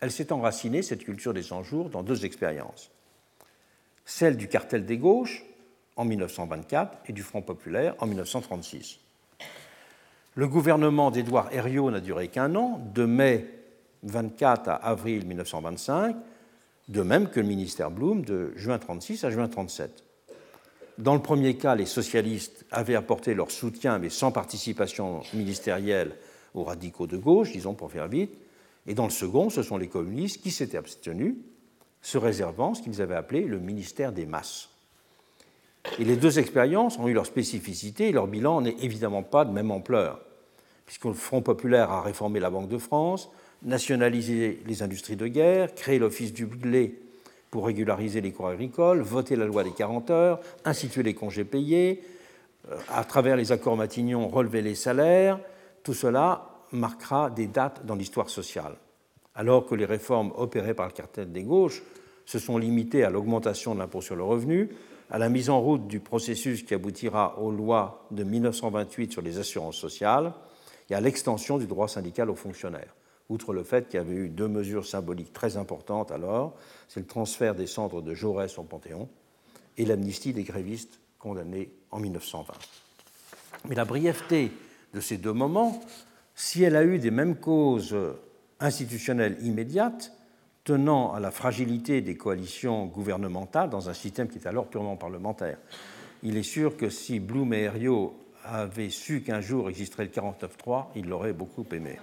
Elle s'est enracinée, cette culture des 100 jours, dans deux expériences. Celle du cartel des gauches en 1924 et du Front populaire en 1936. Le gouvernement d'Édouard Herriot n'a duré qu'un an, de mai 24 à avril 1925, de même que le ministère Blum de juin 36 à juin 37. Dans le premier cas, les socialistes avaient apporté leur soutien, mais sans participation ministérielle aux radicaux de gauche, disons pour faire vite. Et dans le second, ce sont les communistes qui s'étaient abstenus, se réservant ce qu'ils avaient appelé le ministère des masses. Et les deux expériences ont eu leur spécificité et leur bilan n'est évidemment pas de même ampleur, puisque le Front populaire a réformé la Banque de France, nationalisé les industries de guerre, créé l'Office du blé pour régulariser les cours agricoles, voter la loi des 40 heures, instituer les congés payés, euh, à travers les accords Matignon, relever les salaires, tout cela marquera des dates dans l'histoire sociale. Alors que les réformes opérées par le cartel des gauches se sont limitées à l'augmentation de l'impôt sur le revenu, à la mise en route du processus qui aboutira aux lois de 1928 sur les assurances sociales et à l'extension du droit syndical aux fonctionnaires outre le fait qu'il y avait eu deux mesures symboliques très importantes alors, c'est le transfert des cendres de Jaurès au Panthéon et l'amnistie des grévistes condamnés en 1920. Mais la brièveté de ces deux moments, si elle a eu des mêmes causes institutionnelles immédiates, tenant à la fragilité des coalitions gouvernementales dans un système qui est alors purement parlementaire. Il est sûr que si Blum et Herriot avaient su qu'un jour existerait le 49-3, ils l'auraient beaucoup aimé.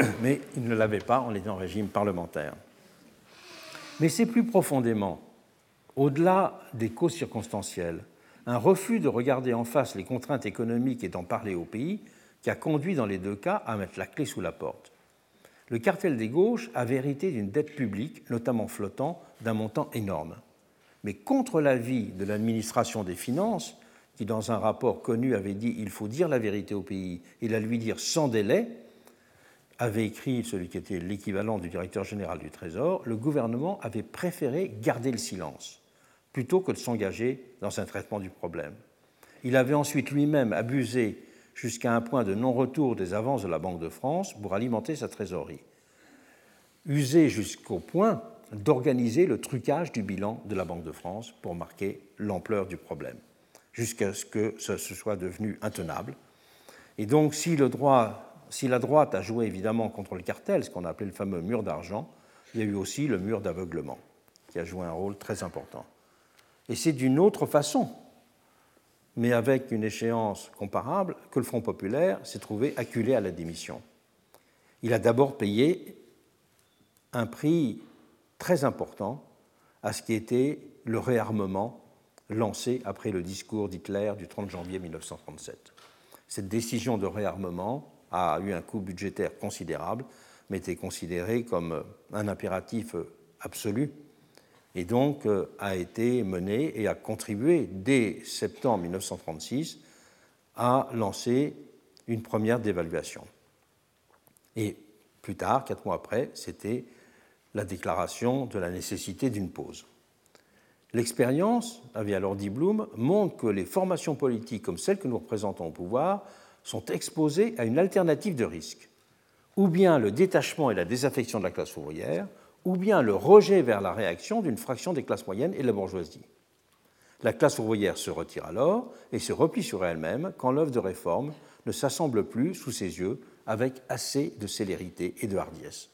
<clears throat> mais il ne l'avait pas en étant régime parlementaire. Mais c'est plus profondément, au-delà des causes circonstancielles, un refus de regarder en face les contraintes économiques et d'en parler au pays qui a conduit dans les deux cas à mettre la clé sous la porte. Le cartel des gauches avait hérité d'une dette publique, notamment flottant, d'un montant énorme. Mais contre l'avis de l'administration des finances, qui dans un rapport connu avait dit il faut dire la vérité au pays et la lui dire sans délai, avait écrit celui qui était l'équivalent du directeur général du Trésor, le gouvernement avait préféré garder le silence plutôt que de s'engager dans un traitement du problème. Il avait ensuite lui-même abusé jusqu'à un point de non-retour des avances de la Banque de France pour alimenter sa trésorerie. Usé jusqu'au point d'organiser le trucage du bilan de la Banque de France pour marquer l'ampleur du problème, jusqu'à ce que ce soit devenu intenable. Et donc, si le droit si la droite a joué évidemment contre le cartel, ce qu'on a appelé le fameux mur d'argent, il y a eu aussi le mur d'aveuglement, qui a joué un rôle très important. Et c'est d'une autre façon, mais avec une échéance comparable, que le Front populaire s'est trouvé acculé à la démission. Il a d'abord payé un prix très important à ce qui était le réarmement lancé après le discours d'Hitler du 30 janvier 1937. Cette décision de réarmement a eu un coût budgétaire considérable, mais était considéré comme un impératif absolu, et donc euh, a été mené et a contribué dès septembre 1936 à lancer une première dévaluation. Et plus tard, quatre mois après, c'était la déclaration de la nécessité d'une pause. L'expérience, avait alors dit Blum, montre que les formations politiques comme celles que nous représentons au pouvoir sont exposés à une alternative de risque, ou bien le détachement et la désaffection de la classe ouvrière, ou bien le rejet vers la réaction d'une fraction des classes moyennes et de la bourgeoisie. La classe ouvrière se retire alors et se replie sur elle-même quand l'œuvre de réforme ne s'assemble plus sous ses yeux avec assez de célérité et de hardiesse.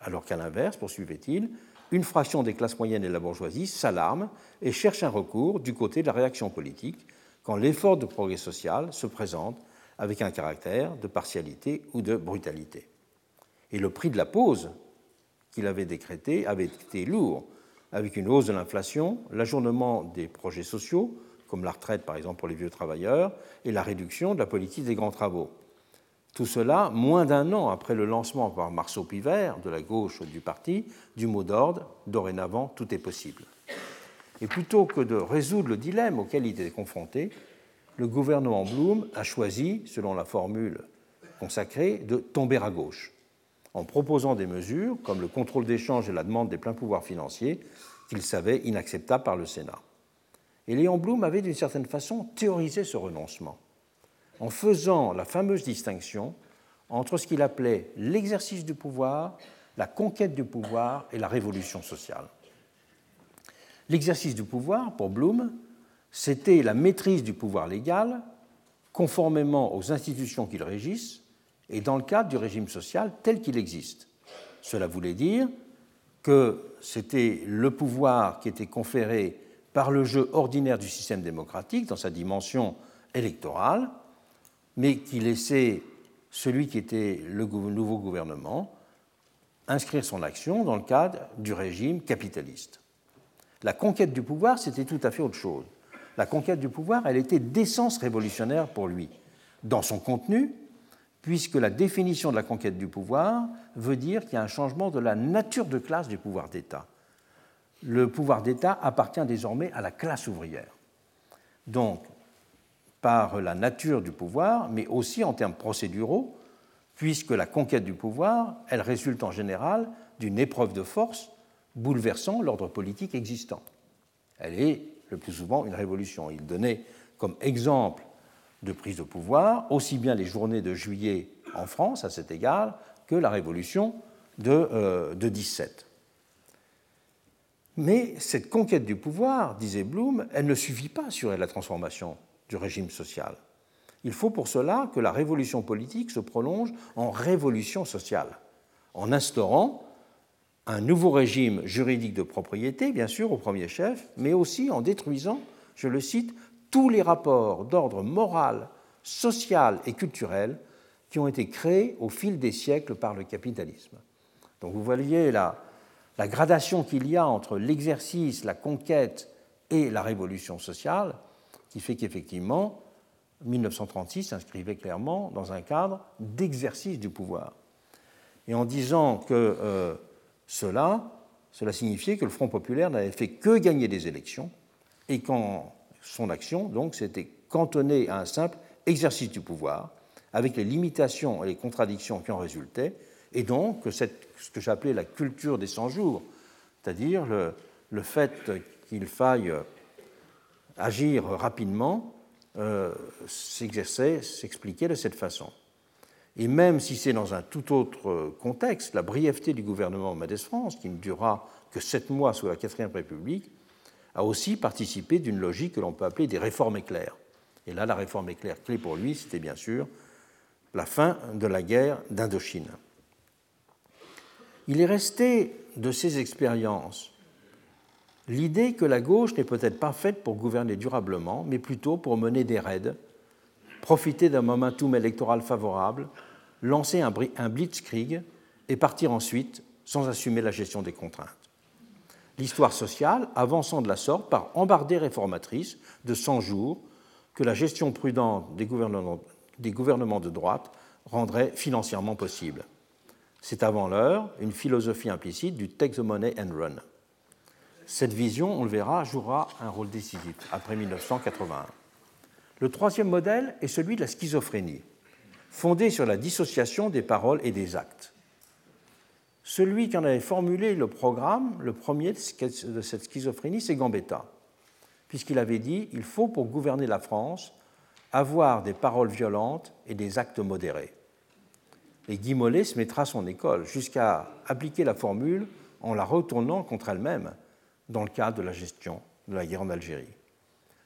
Alors qu'à l'inverse, poursuivait-il, une fraction des classes moyennes et de la bourgeoisie s'alarme et cherche un recours du côté de la réaction politique quand l'effort de progrès social se présente avec un caractère de partialité ou de brutalité. Et le prix de la pause qu'il avait décrété avait été lourd, avec une hausse de l'inflation, l'ajournement des projets sociaux, comme la retraite par exemple pour les vieux travailleurs, et la réduction de la politique des grands travaux. Tout cela moins d'un an après le lancement par Marceau Pivert, de la gauche du parti, du mot d'ordre Dorénavant, tout est possible. Et plutôt que de résoudre le dilemme auquel il était confronté, le gouvernement Blum a choisi, selon la formule consacrée, de tomber à gauche, en proposant des mesures comme le contrôle d'échange et la demande des pleins pouvoirs financiers qu'il savait inacceptables par le Sénat. Et Léon Blum avait d'une certaine façon théorisé ce renoncement, en faisant la fameuse distinction entre ce qu'il appelait l'exercice du pouvoir, la conquête du pouvoir et la révolution sociale. L'exercice du pouvoir, pour Blum, c'était la maîtrise du pouvoir légal, conformément aux institutions qu'il régisse et dans le cadre du régime social tel qu'il existe. Cela voulait dire que c'était le pouvoir qui était conféré par le jeu ordinaire du système démocratique dans sa dimension électorale, mais qui laissait celui qui était le nouveau gouvernement inscrire son action dans le cadre du régime capitaliste. La conquête du pouvoir, c'était tout à fait autre chose. La conquête du pouvoir, elle était d'essence révolutionnaire pour lui, dans son contenu, puisque la définition de la conquête du pouvoir veut dire qu'il y a un changement de la nature de classe du pouvoir d'État. Le pouvoir d'État appartient désormais à la classe ouvrière. Donc, par la nature du pouvoir, mais aussi en termes procéduraux, puisque la conquête du pouvoir, elle résulte en général d'une épreuve de force bouleversant l'ordre politique existant. Elle est le plus souvent une révolution. Il donnait comme exemple de prise de pouvoir aussi bien les journées de juillet en France à cet égard que la révolution de, euh, de 17. Mais cette conquête du pouvoir, disait Blum, elle ne suffit pas à assurer la transformation du régime social. Il faut pour cela que la révolution politique se prolonge en révolution sociale, en instaurant un nouveau régime juridique de propriété, bien sûr, au premier chef, mais aussi en détruisant, je le cite, tous les rapports d'ordre moral, social et culturel qui ont été créés au fil des siècles par le capitalisme. Donc vous voyez la, gradation qu'il y a entre l'exercice, la conquête et la révolution sociale, qui fait qu'effectivement, 1936 s'inscrivait clairement dans un cadre d'exercice du pouvoir. Et en disant que euh, cela, signifiait que le Front populaire n'avait fait que gagner des élections et qu'en son action, donc, s'était cantonnée à un simple exercice du pouvoir, avec les limitations et les contradictions qui en résultaient, et donc que cette, ce que j'appelais la culture des 100 jours, c'est-à-dire le, le, fait qu'il faille agir rapidement, euh, s'exerçait, s'expliquait de cette façon. Et même si c'est dans un tout autre contexte, la brièveté du gouvernement Mendès-France, qui ne durera que sept mois sous la Quatrième République, a aussi participé d'une logique que l'on peut appeler des réformes éclairs. Et là, la réforme éclair clé pour lui, c'était bien sûr la fin de la guerre d'Indochine. Il est resté de ces expériences l'idée que la gauche n'est peut-être pas faite pour gouverner durablement, mais plutôt pour mener des raids, profiter d'un momentum électoral favorable, lancer un blitzkrieg et partir ensuite sans assumer la gestion des contraintes. L'histoire sociale avançant de la sorte par embardée réformatrice de 100 jours que la gestion prudente des gouvernements, des gouvernements de droite rendrait financièrement possible. C'est avant l'heure une philosophie implicite du take the money and run. Cette vision, on le verra, jouera un rôle décisif après 1981. Le troisième modèle est celui de la schizophrénie, fondé sur la dissociation des paroles et des actes. Celui qui en avait formulé le programme, le premier de cette schizophrénie, c'est Gambetta, puisqu'il avait dit il faut pour gouverner la France avoir des paroles violentes et des actes modérés. Et Guy Mollet se mettra à son école jusqu'à appliquer la formule en la retournant contre elle-même dans le cadre de la gestion de la guerre en Algérie.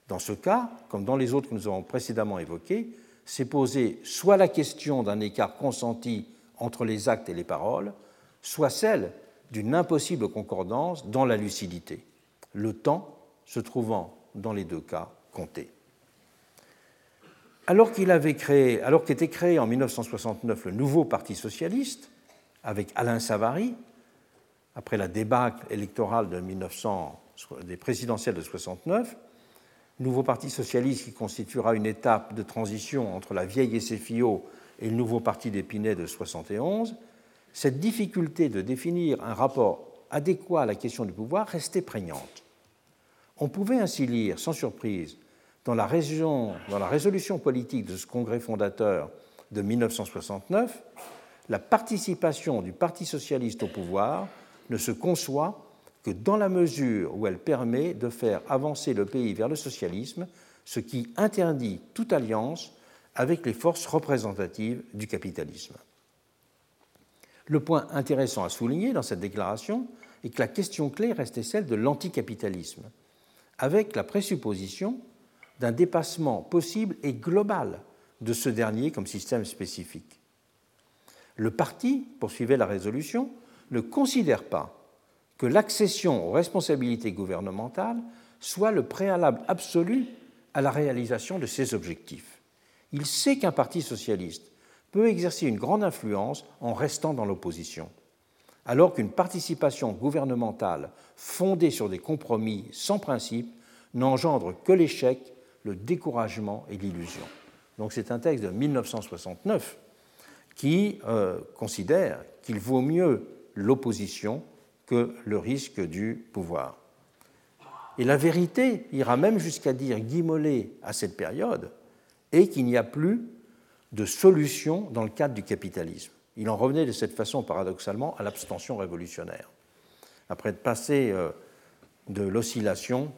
Dans ce cas, comme dans les autres que nous avons précédemment évoqués, s'est posée soit la question d'un écart consenti entre les actes et les paroles, soit celle d'une impossible concordance dans la lucidité, le temps se trouvant dans les deux cas compté. Alors qu'il avait créé, alors qu'était créé en 1969 le nouveau Parti socialiste avec Alain Savary, après la débâcle électorale de 1900, des présidentielles de 69, nouveau Parti socialiste qui constituera une étape de transition entre la vieille SFIO et le nouveau Parti d'Épinay de 71, cette difficulté de définir un rapport adéquat à la question du pouvoir restait prégnante. On pouvait ainsi lire, sans surprise, dans la, dans la résolution politique de ce congrès fondateur de 1969, la participation du Parti socialiste au pouvoir ne se conçoit que dans la mesure où elle permet de faire avancer le pays vers le socialisme, ce qui interdit toute alliance avec les forces représentatives du capitalisme. Le point intéressant à souligner dans cette déclaration est que la question clé restait celle de l'anticapitalisme, avec la présupposition d'un dépassement possible et global de ce dernier comme système spécifique. Le parti, poursuivait la résolution, ne considère pas que l'accession aux responsabilités gouvernementales soit le préalable absolu à la réalisation de ses objectifs. Il sait qu'un parti socialiste peut exercer une grande influence en restant dans l'opposition, alors qu'une participation gouvernementale fondée sur des compromis sans principe n'engendre que l'échec, le découragement et l'illusion. Donc c'est un texte de 1969 qui euh, considère qu'il vaut mieux l'opposition que le risque du pouvoir. Et la vérité ira même jusqu'à dire guimolé à cette période et qu'il n'y a plus de solution dans le cadre du capitalisme. Il en revenait de cette façon paradoxalement à l'abstention révolutionnaire. Après être passé euh, de l'oscillation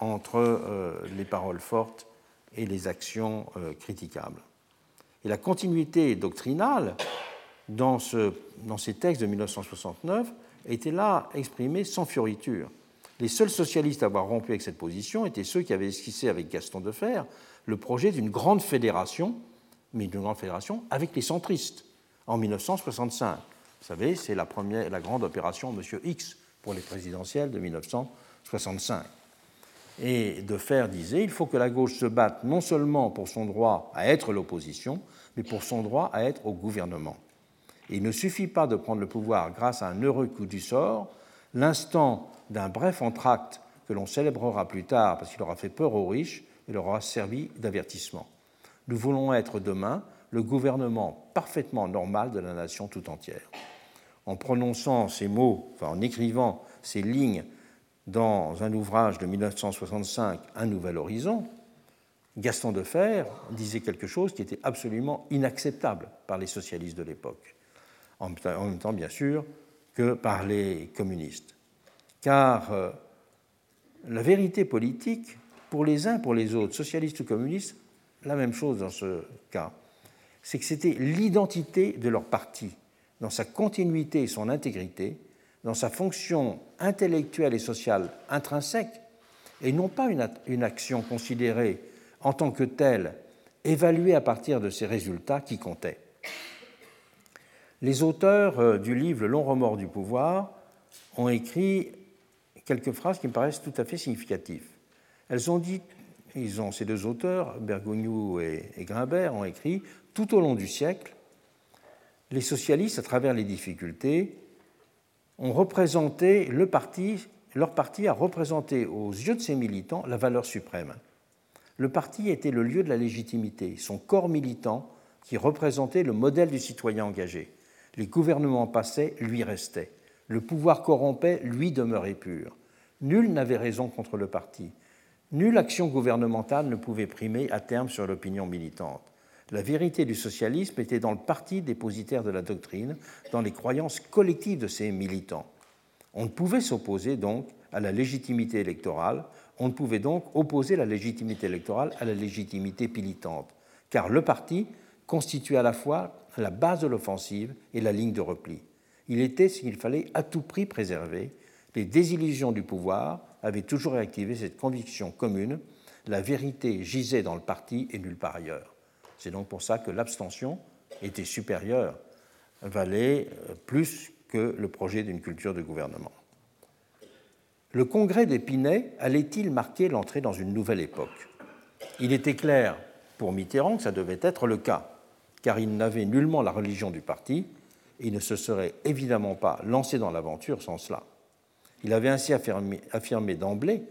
entre euh, les paroles fortes et les actions euh, critiquables. Et la continuité doctrinale dans, dans ces textes de 1969 était là exprimée sans fioriture. Les seuls socialistes à avoir rompu avec cette position étaient ceux qui avaient esquissé avec Gaston Defer le projet d'une grande fédération, mais d'une grande fédération avec les centristes, en 1965. Vous savez, c'est la, première, la grande opération M. X pour les présidentielles de 1965. Et Defer disait il faut que la gauche se batte non seulement pour son droit à être l'opposition, mais pour son droit à être au gouvernement. Il ne suffit pas de prendre le pouvoir grâce à un heureux coup du sort, l'instant d'un bref entracte que l'on célébrera plus tard parce qu'il aura fait peur aux riches et leur aura servi d'avertissement. Nous voulons être demain le gouvernement parfaitement normal de la nation tout entière. En prononçant ces mots, enfin en écrivant ces lignes dans un ouvrage de 1965, Un nouvel horizon, Gaston Defer disait quelque chose qui était absolument inacceptable par les socialistes de l'époque, en même temps bien sûr que par les communistes. Car euh, la vérité politique, pour les uns, pour les autres, socialistes ou communistes, la même chose dans ce cas, c'est que c'était l'identité de leur parti, dans sa continuité et son intégrité, dans sa fonction intellectuelle et sociale intrinsèque, et non pas une, une action considérée en tant que telle, évaluée à partir de ses résultats qui comptaient. Les auteurs euh, du livre Le long remords du pouvoir ont écrit quelques phrases qui me paraissent tout à fait significatives. Elles ont dit, ils ont, ces deux auteurs, Bergogneau et, et Grimbert, ont écrit Tout au long du siècle, les socialistes, à travers les difficultés, ont représenté le parti, leur parti a représenté aux yeux de ses militants la valeur suprême. Le parti était le lieu de la légitimité, son corps militant qui représentait le modèle du citoyen engagé. Les gouvernements passaient, lui restaient. Le pouvoir corrompait, lui demeurait pur. Nul n'avait raison contre le parti. Nulle action gouvernementale ne pouvait primer à terme sur l'opinion militante. La vérité du socialisme était dans le parti dépositaire de la doctrine, dans les croyances collectives de ses militants. On ne pouvait s'opposer donc à la légitimité électorale, on ne pouvait donc opposer la légitimité électorale à la légitimité militante, car le parti constituait à la fois la base de l'offensive et la ligne de repli. Il était ce qu'il fallait à tout prix préserver. Les désillusions du pouvoir avaient toujours réactivé cette conviction commune la vérité gisait dans le parti et nulle part ailleurs. C'est donc pour ça que l'abstention était supérieure, valait euh, plus que le projet d'une culture de gouvernement. Le congrès d'Épinay allait-il marquer l'entrée dans une nouvelle époque? Il était clair pour Mitterrand que ça devait être le cas, car il n'avait nullement la religion du parti et il ne se serait évidemment pas lancé dans l'aventure sans cela. Il avait ainsi affirmé, d'emblée,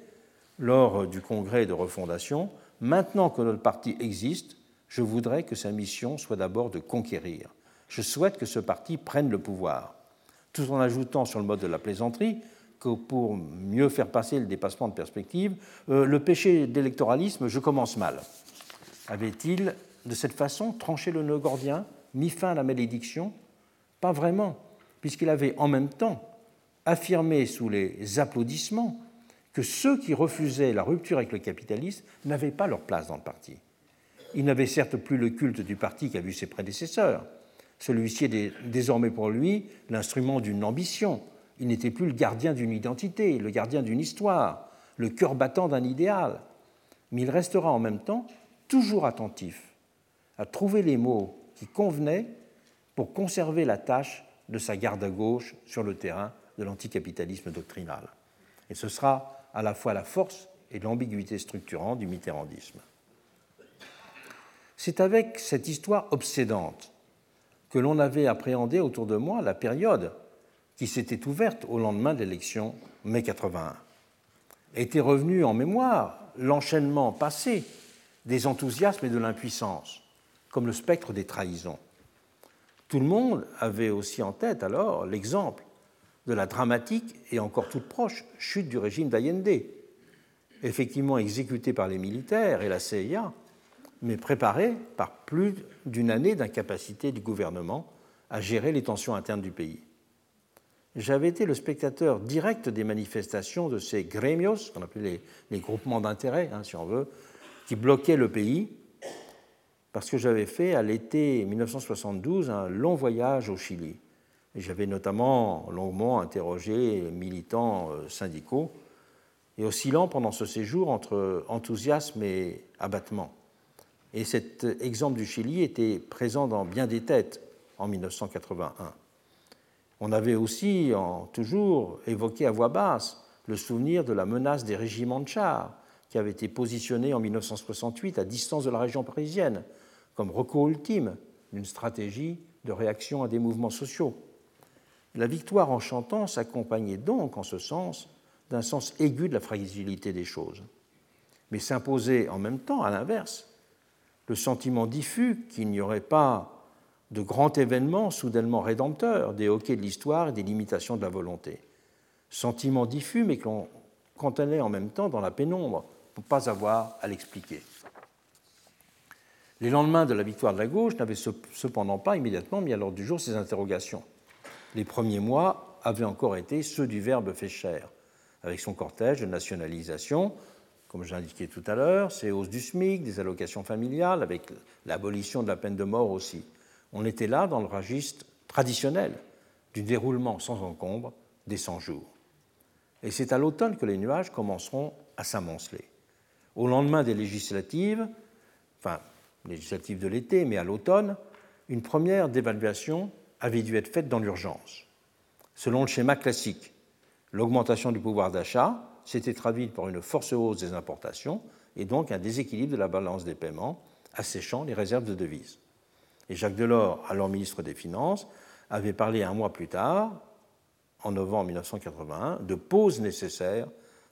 lors du congrès de refondation, Maintenant que notre parti existe, je voudrais que sa mission soit d'abord de conquérir. Je souhaite que ce parti prenne le pouvoir, tout en ajoutant sur le mode de la plaisanterie que pour mieux faire passer le dépassement de perspective, euh, le péché d'électoralisme, je commence mal. Avait-il, de cette façon, tranché le nœud gordien, mis fin à la malédiction Pas vraiment, puisqu'il avait en même temps affirmé sous les applaudissements que ceux qui refusaient la rupture avec le capitalisme n'avaient pas leur place dans le parti. Il n'avait certes plus le culte du parti qu'a vu ses prédécesseurs. Celui-ci est désormais pour lui l'instrument d'une ambition. Il n'était plus le gardien d'une identité, le gardien d'une histoire, le cœur battant d'un idéal. Mais il restera en même temps toujours attentif à trouver les mots qui convenaient pour conserver la tâche de sa garde à gauche sur le terrain de l'anticapitalisme doctrinal. Et ce sera à la fois la force et l'ambiguïté structurante du mitterrandisme. C'est avec cette histoire obsédante que l'on avait appréhendé autour de moi la période qui s'était ouverte au lendemain de l'élection mai 81. Était revenu en mémoire l'enchaînement passé des enthousiasmes et de l'impuissance, comme le spectre des trahisons. Tout le monde avait aussi en tête alors l'exemple de la dramatique et encore toute proche chute du régime d'Allende, effectivement exécuté par les militaires et la CIA, mais préparé par plus d'une année d'incapacité du gouvernement à gérer les tensions internes du pays. J'avais été le spectateur direct des manifestations de ces gremios, qu'on appelait les, groupements d'intérêt, hein, si on veut, qui bloquaient le pays, parce que j'avais fait à l'été 1972 un long voyage au Chili. J'avais notamment longuement interrogé militants euh, syndicaux et oscillant pendant ce séjour entre enthousiasme et abattement. Et cet exemple du Chili était présent dans bien des têtes en 1981. On avait aussi toujours évoqué à voix basse le souvenir de la menace des régiments de chars qui avaient été positionnés en 1968 à distance de la région parisienne comme recours ultime d'une stratégie de réaction à des mouvements sociaux. La victoire en chantant s'accompagnait donc en ce sens d'un sens aigu de la fragilité des choses. Mais s'imposait en même temps, à l'inverse, le sentiment diffus qu'il n'y aurait pas de grand événement soudainement rédempteur des hoquets de l'histoire et des limitations de la volonté. Sentiment diffus, mais que l'on contenait en même temps dans la pénombre, pour ne pas avoir à l'expliquer. Les lendemains de la victoire de la gauche n'avaient cependant pas immédiatement mis à l'ordre du jour ces interrogations les premiers mois avaient encore été ceux du verbe Fécher, avec son cortège de nationalisation, comme j'indiquais tout à l'heure, ces hausses du SMIC, des allocations familiales, avec l'abolition de la peine de mort aussi. On était là dans le registre traditionnel du déroulement sans encombre des 100 jours. Et c'est à l'automne que les nuages commenceront à s'amonceler. Au lendemain des législatives, enfin, législatives de l'été, mais à l'automne, une première dévaluation avait dû être faite dans l'urgence. Selon le schéma classique, l'augmentation du pouvoir d'achat s'était traduite par une force hausse des importations et donc un déséquilibre de la balance des paiements, asséchant les réserves de devises. Et Jacques Delors, alors ministre des Finances, avait parlé un mois plus tard, en novembre 1981, de pause nécessaire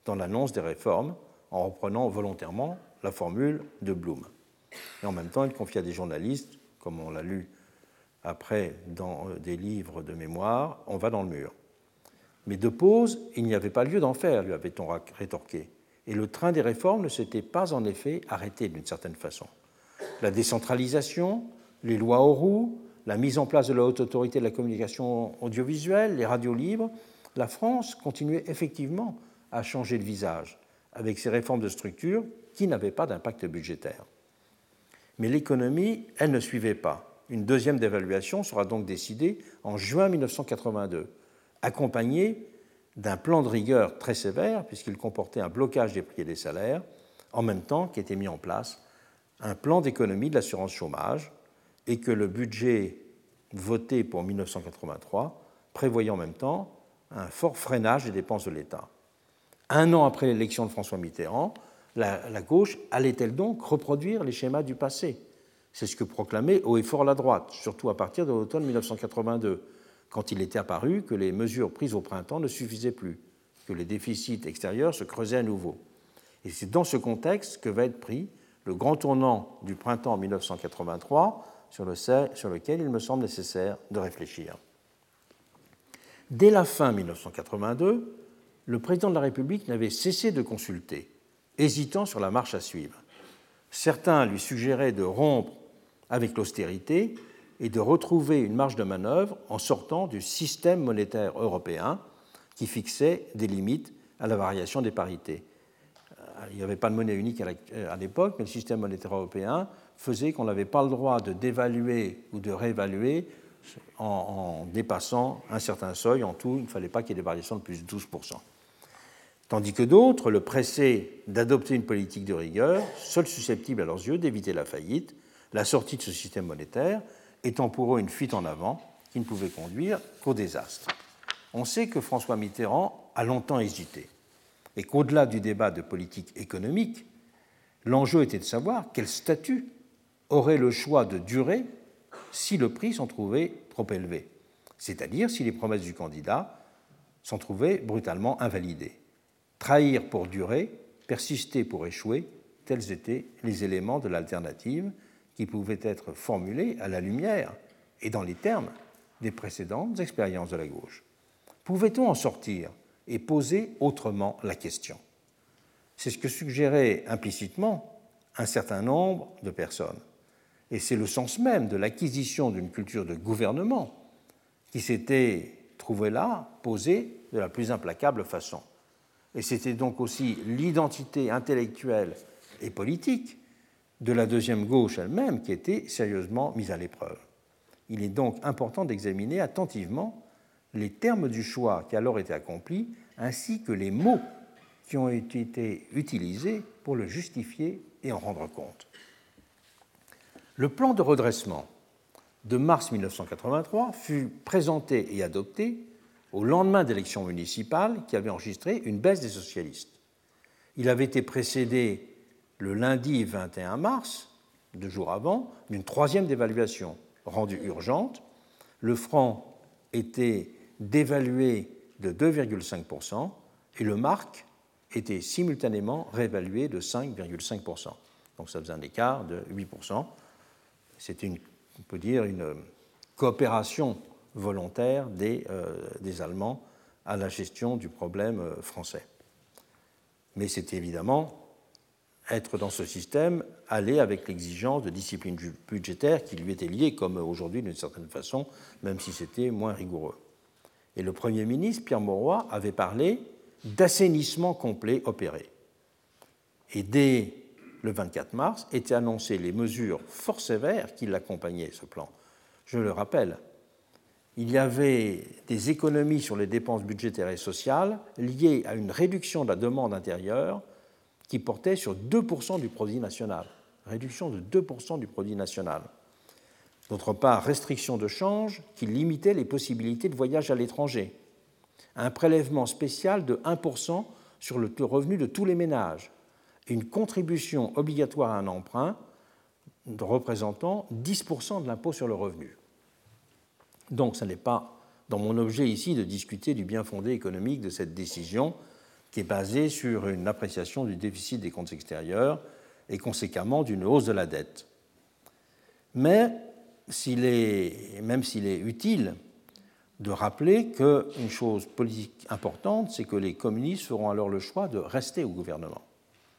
dans l'annonce des réformes, en reprenant volontairement la formule de Blum. Et en même temps, il confia à des journalistes, comme on l'a lu après dans euh, des livres de mémoire, on va dans le mur. Mais de pause, il n'y avait pas lieu d'en faire, lui avait-on rétorqué. Et le train des réformes ne s'était pas en effet arrêté d'une certaine façon. La décentralisation, les lois aux roues, la mise en place de la haute autorité de la communication audiovisuelle, les radios libres, la France continuait effectivement à changer de visage avec ces réformes de structure qui n'avaient pas d'impact budgétaire. Mais l'économie, elle ne suivait pas. Une deuxième dévaluation sera donc décidée en juin 1982, accompagnée d'un plan de rigueur très sévère, puisqu'il comportait un blocage des prix et des salaires, en même temps qu'était mis en place un plan d'économie de l'assurance chômage, et que le budget voté pour 1983 prévoyait en même temps un fort freinage des dépenses de l'État. Un an après l'élection de François Mitterrand, la, gauche allait-elle donc reproduire les schémas du passé? C'est ce que proclamait haut et fort la droite, surtout à partir de l'automne 1982, quand il était apparu que les mesures prises au printemps ne suffisaient plus, que les déficits extérieurs se creusaient à nouveau. Et c'est dans ce contexte que va être pris le grand tournant du printemps 1983 sur, lequel il me semble nécessaire de réfléchir. Dès la fin 1982, le président de la République n'avait cessé de consulter, hésitant sur la marche à suivre. Certains lui suggéraient de rompre avec l'austérité et de retrouver une marge de manœuvre en sortant du système monétaire européen qui fixait des limites à la variation des parités. Euh, il n'y avait pas de monnaie unique à l'époque, mais le système monétaire européen faisait qu'on n'avait pas le droit de dévaluer ou de réévaluer en, dépassant un certain seuil. En tout, il ne fallait pas qu'il y ait des variations de plus de 12%. Tandis que d'autres le pressaient d'adopter une politique de rigueur, seule susceptible à leurs yeux d'éviter la faillite, la sortie de ce système monétaire étant pour eux une fuite en avant qui ne pouvait conduire qu'au désastre. On sait que François Mitterrand a longtemps hésité et qu'au-delà du débat de politique économique, l'enjeu était de savoir quel statut aurait le choix de durer si le prix s'en trouvait trop élevé, c'est-à-dire si les promesses du candidat s'en trouvaient brutalement invalidées. Trahir pour durer, persister pour échouer, tels étaient les éléments de l'alternative qui pouvaient être formulés à la lumière et dans les termes des précédentes expériences de la gauche. Pouvait-on en sortir et poser autrement la question? C'est ce que suggérait implicitement un certain nombre de personnes. Et c'est le sens même de l'acquisition d'une culture de gouvernement qui s'était trouvé là, posée de la plus implacable façon. Et c'était donc aussi l'identité intellectuelle et politique de la deuxième gauche elle-même qui était sérieusement mise à l'épreuve. Il est donc important d'examiner attentivement les termes du choix qui alors était accompli, ainsi que les mots qui ont été utilisés pour le justifier et en rendre compte. Le plan de redressement de mars 1983 fut présenté et adopté au lendemain d'élections municipales qui avaient enregistré une baisse des socialistes. Il avait été précédé le lundi 21 mars, deux jours avant, d'une troisième dévaluation rendue urgente. Le franc était dévalué de 2,5% et le marque était simultanément réévalué de 5,5%. Donc ça faisait un écart de 8%. C'était, on peut dire, une coopération volontaire des, euh, des, Allemands à la gestion du problème euh, français. Mais c'était évidemment être dans ce système, aller avec l'exigence de discipline budgétaire qui lui était liée, comme aujourd'hui d'une certaine façon, même si c'était moins rigoureux. Et le Premier ministre, Pierre Mauroy, avait parlé d'assainissement complet opéré. Et dès le 24 mars, étaient annoncées les mesures fort sévères qui l'accompagnaient, ce plan. Je le rappelle, il y avait des économies sur les dépenses budgétaires et sociales liées à une réduction de la demande intérieure qui portait sur 2% du produit national. Réduction de 2% du produit national. D'autre part, restriction de change qui limitait les possibilités de voyage à l'étranger. Un prélèvement spécial de 1% sur le revenu de tous les ménages une contribution obligatoire à un emprunt représentant 10% de l'impôt sur le revenu. Donc ce n'est pas dans mon objet ici de discuter du bien fondé économique de cette décision qui est basée sur une appréciation du déficit des comptes extérieurs et conséquemment d'une hausse de la dette. Mais même s'il est utile de rappeler qu'une chose politique importante, c'est que les communistes feront alors le choix de rester au gouvernement.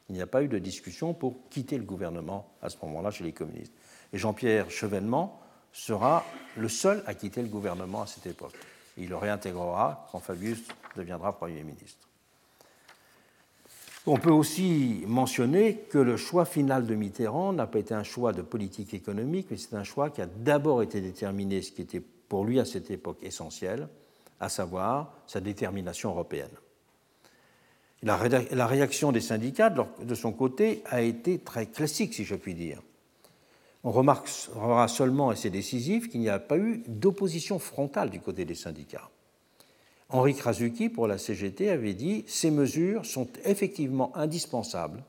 Il n'y a pas eu de discussion pour quitter le gouvernement à ce moment-là chez les communistes. Et Jean-Pierre Chevènement sera le seul à quitter le gouvernement à cette époque. Il le réintégrera quand Fabius deviendra Premier ministre. On peut aussi mentionner que le choix final de Mitterrand n'a pas été un choix de politique économique, mais c'est un choix qui a d'abord été déterminé, ce qui était pour lui à cette époque essentiel, à savoir sa détermination européenne. La réaction des syndicats, de son côté, a été très classique, si je puis dire. On remarquera seulement, et c'est décisif, qu'il n'y a pas eu d'opposition frontale du côté des syndicats. Henri Krasuki, pour la CGT, avait dit Ces mesures sont effectivement indispensables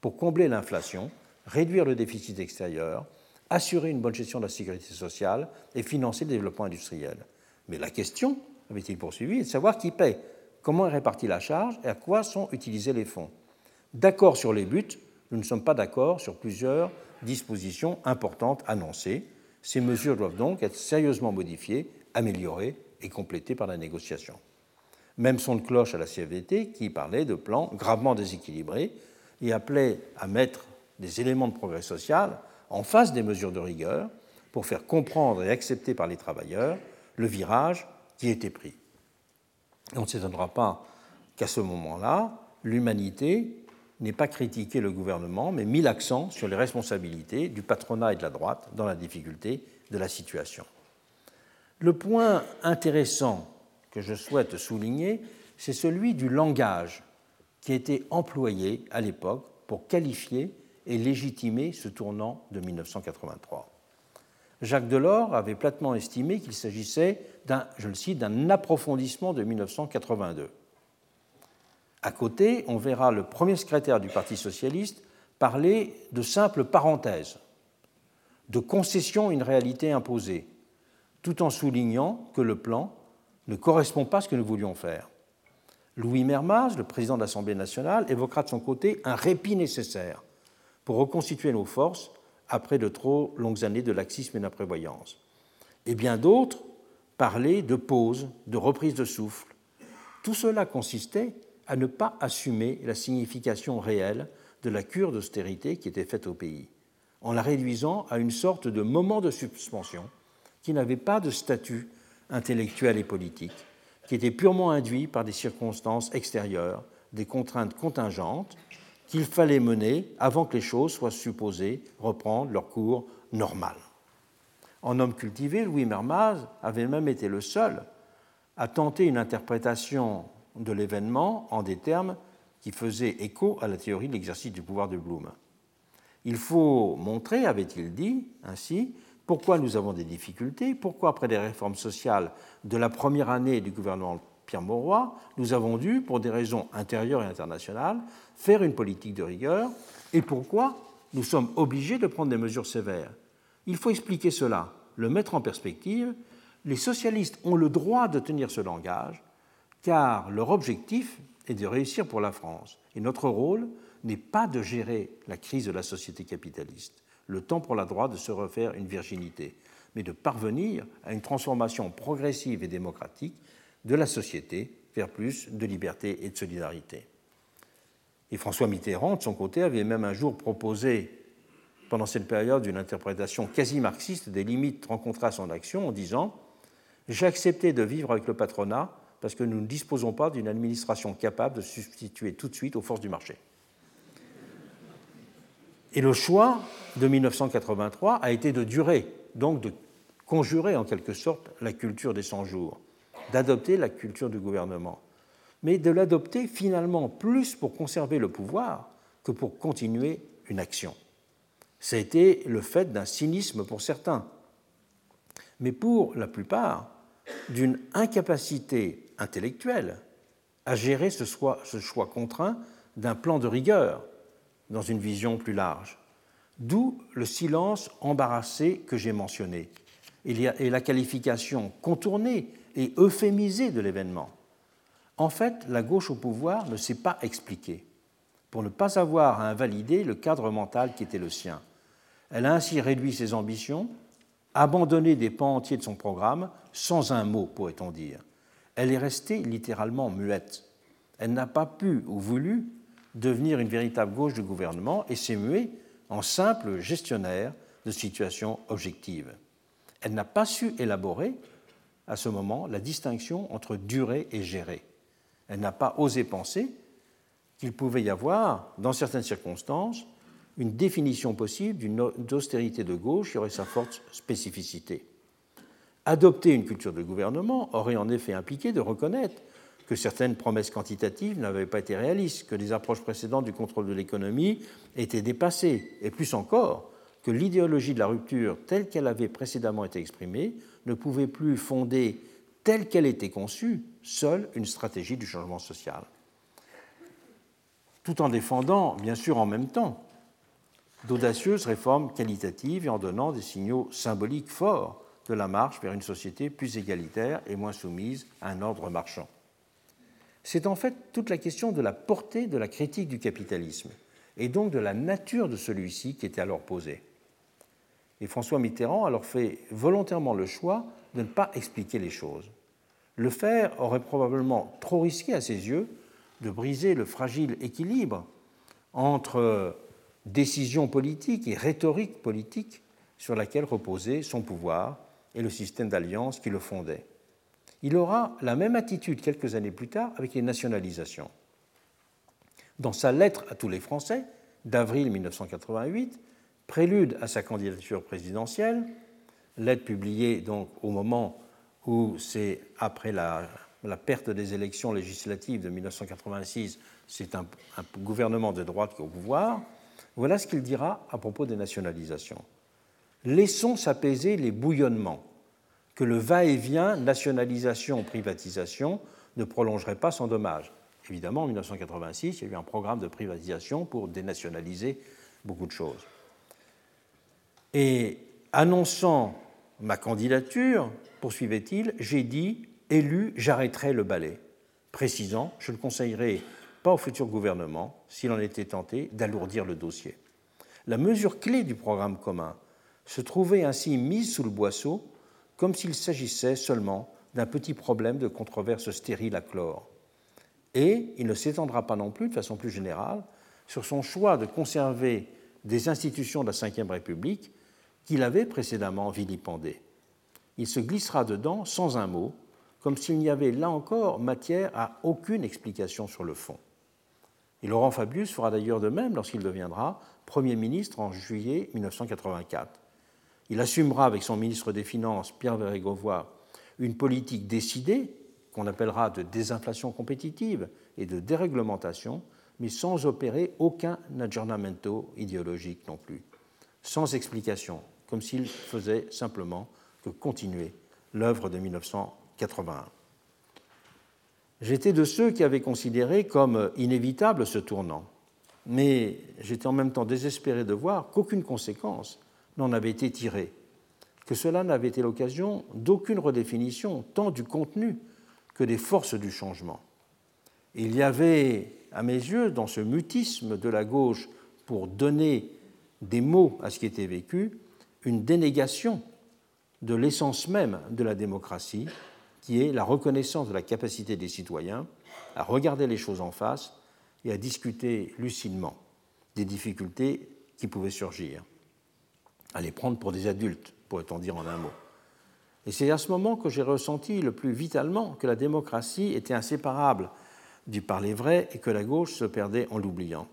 pour combler l'inflation, réduire le déficit extérieur, assurer une bonne gestion de la sécurité sociale et financer le développement industriel. Mais la question, avait-il poursuivi, est de savoir qui paie comment est répartie la charge et à quoi sont utilisés les fonds. D'accord sur les buts, nous ne sommes pas d'accord sur plusieurs dispositions importantes annoncées. Ces mesures doivent donc être sérieusement modifiées, améliorées et complétées par la négociation. Même son de cloche à la CFDT qui parlait de plans gravement déséquilibrés et appelait à mettre des éléments de progrès social en face des mesures de rigueur pour faire comprendre et accepter par les travailleurs le virage qui était pris. on ne s'étonnera pas qu'à ce moment-là, l'humanité n'ait pas critiqué le gouvernement, mais mis l'accent sur les responsabilités du patronat et de la droite dans la difficulté de la situation. Le point intéressant que je souhaite souligner, c'est celui du langage qui a été employé à l'époque pour qualifier et légitimer ce tournant de 1983. Jacques Delors avait platement estimé qu'il s'agissait d'un, je le cite, d'un approfondissement de 1982. À côté, on verra le premier secrétaire du Parti socialiste parler de simples parenthèses, de concession à une réalité imposée, tout en soulignant que le plan ne correspond pas à ce que nous voulions faire. Louis Mermaz, le président de l'Assemblée nationale, évoquera de son côté un répit nécessaire pour reconstituer nos forces après de trop longues années de laxisme et d'imprévoyance. Et bien d'autres parlaient de pause, de reprise de souffle. Tout cela consistait à ne pas assumer la signification réelle de la cure d'austérité qui était faite au pays, en la réduisant à une sorte de moment de suspension qui n'avait pas de statut intellectuel et politique, qui était purement induit par des circonstances extérieures, des contraintes contingentes qu'il fallait mener avant que les choses soient supposées reprendre leur cours normal. En homme cultivé, Louis Mermaz avait même été le seul à tenter une interprétation de l'événement en des termes qui faisaient écho à la théorie de l'exercice du pouvoir de Bloom. Il faut montrer, avait-il dit ainsi, pourquoi nous avons des difficultés, pourquoi après les réformes sociales de la première année du gouvernement Pierre Mauroy, nous avons dû, pour des raisons intérieures et internationales, faire une politique de rigueur, et pourquoi nous sommes obligés de prendre des mesures sévères. Il faut expliquer cela, le mettre en perspective. Les socialistes ont le droit de tenir ce langage, car leur objectif est de réussir pour la France. Et notre rôle n'est pas de gérer la crise de la société capitaliste, le temps pour la droite de se refaire une virginité, mais de parvenir à une transformation progressive et démocratique de la société vers plus de liberté et de solidarité. Et François Mitterrand, de son côté, avait même un jour proposé, pendant cette période, une interprétation quasi marxiste des limites rencontrées à son action en disant J'ai accepté de vivre avec le patronat parce que nous ne disposons pas d'une administration capable de substituer tout de suite aux forces du marché. Et le choix de 1983 a été de durer, donc de conjurer en quelque sorte la culture des 100 jours d'adopter la culture du gouvernement, mais de l'adopter finalement plus pour conserver le pouvoir que pour continuer une action. Ça a été le fait d'un cynisme pour certains, mais pour la plupart d'une incapacité intellectuelle à gérer ce choix, ce choix contraint d'un plan de rigueur dans une vision plus large. D'où le silence embarrassé que j'ai mentionné et la qualification contournée et euphémisée de l'événement. En fait, la gauche au pouvoir ne s'est pas expliquée pour ne pas avoir à invalider le cadre mental qui était le sien. Elle a ainsi réduit ses ambitions, abandonné des pans entiers de son programme, sans un mot, pourrait-on dire. Elle est restée littéralement muette. Elle n'a pas pu ou voulu devenir une véritable gauche du gouvernement et s'est muée en simple gestionnaire de situations objectives. Elle n'a pas su élaborer à ce moment la distinction entre durer et gérer. Elle n'a pas osé penser qu'il pouvait y avoir, dans certaines circonstances, une définition possible d'une austérité de gauche qui aurait sa forte spécificité. Adopter une culture de gouvernement aurait en effet impliqué de reconnaître que certaines promesses quantitatives n'avaient pas été réalistes, que les approches précédentes du contrôle de l'économie étaient dépassées, et plus encore, que l'idéologie de la rupture telle qu'elle avait précédemment été exprimée ne pouvait plus fonder, telle qu'elle était conçue, seule une stratégie du changement social. Tout en défendant, bien sûr, en même temps, d'audacieuses réformes qualitatives et en donnant des signaux symboliques forts de la marche vers une société plus égalitaire et moins soumise à un ordre marchand. C'est en fait toute la question de la portée de la critique du capitalisme et donc de la nature de celui-ci qui était alors posée. Et François Mitterrand alors fait volontairement le choix de ne pas expliquer les choses. Le faire aurait probablement trop risqué à ses yeux de briser le fragile équilibre entre décision politique et rhétorique politique sur laquelle reposait son pouvoir et le système d'alliance qui le fondait. Il aura la même attitude quelques années plus tard avec les nationalisations. Dans sa lettre à tous les Français d'avril 1988, prélude à sa candidature présidentielle, lettre publiée donc au moment où c'est après la, perte des élections législatives de 1986, c'est un, un, gouvernement de droite au pouvoir, voilà ce qu'il dira à propos des nationalisations. Laissons s'apaiser les bouillonnements que le va-et-vient nationalisation-privatisation ne prolongerait pas sans dommage. Évidemment, en 1986, il y a eu un programme de privatisation pour dénationaliser beaucoup de choses. Et annonçant ma candidature, poursuivait-il, j'ai dit, élu, j'arrêterai le ballet, précisant, je ne conseillerais pas au futur gouvernement, s'il en était tenté, d'alourdir le dossier. La mesure clé du programme commun se trouvait ainsi mise sous le boisseau comme s'il s'agissait seulement d'un petit problème de controverse stérile à clore. Et il ne s'étendra pas non plus, de façon plus générale, sur son choix de conserver des institutions de la Ve République qu'il avait précédemment vilipendées. Il se glissera dedans sans un mot, comme s'il n'y avait là encore matière à aucune explication sur le fond. Et Laurent Fabius fera d'ailleurs de même lorsqu'il deviendra Premier ministre en juillet 1984. Il assumera avec son ministre des Finances, Pierre Vérégovoy, une politique décidée, qu'on appellera de désinflation compétitive et de déréglementation, mais sans opérer aucun aggiornamento idéologique non plus, sans explication, comme s'il faisait simplement que continuer l'œuvre de 1981. J'étais de ceux qui avaient considéré comme inévitable ce tournant, mais j'étais en même temps désespéré de voir qu'aucune conséquence n'en avait été tiré, que cela n'avait été l'occasion d'aucune redéfinition, tant du contenu que des forces du changement. Il y avait, à mes yeux, dans ce mutisme de la gauche pour donner des mots à ce qui était vécu, une dénégation de l'essence même de la démocratie, qui est la reconnaissance de la capacité des citoyens à regarder les choses en face et à discuter lucidement des difficultés qui pouvaient surgir à les prendre pour des adultes, pourrait-on dire en un mot. Et c'est à ce moment que j'ai ressenti le plus vitalement que la démocratie était inséparable du parler vrai et que la gauche se perdait en l'oubliant.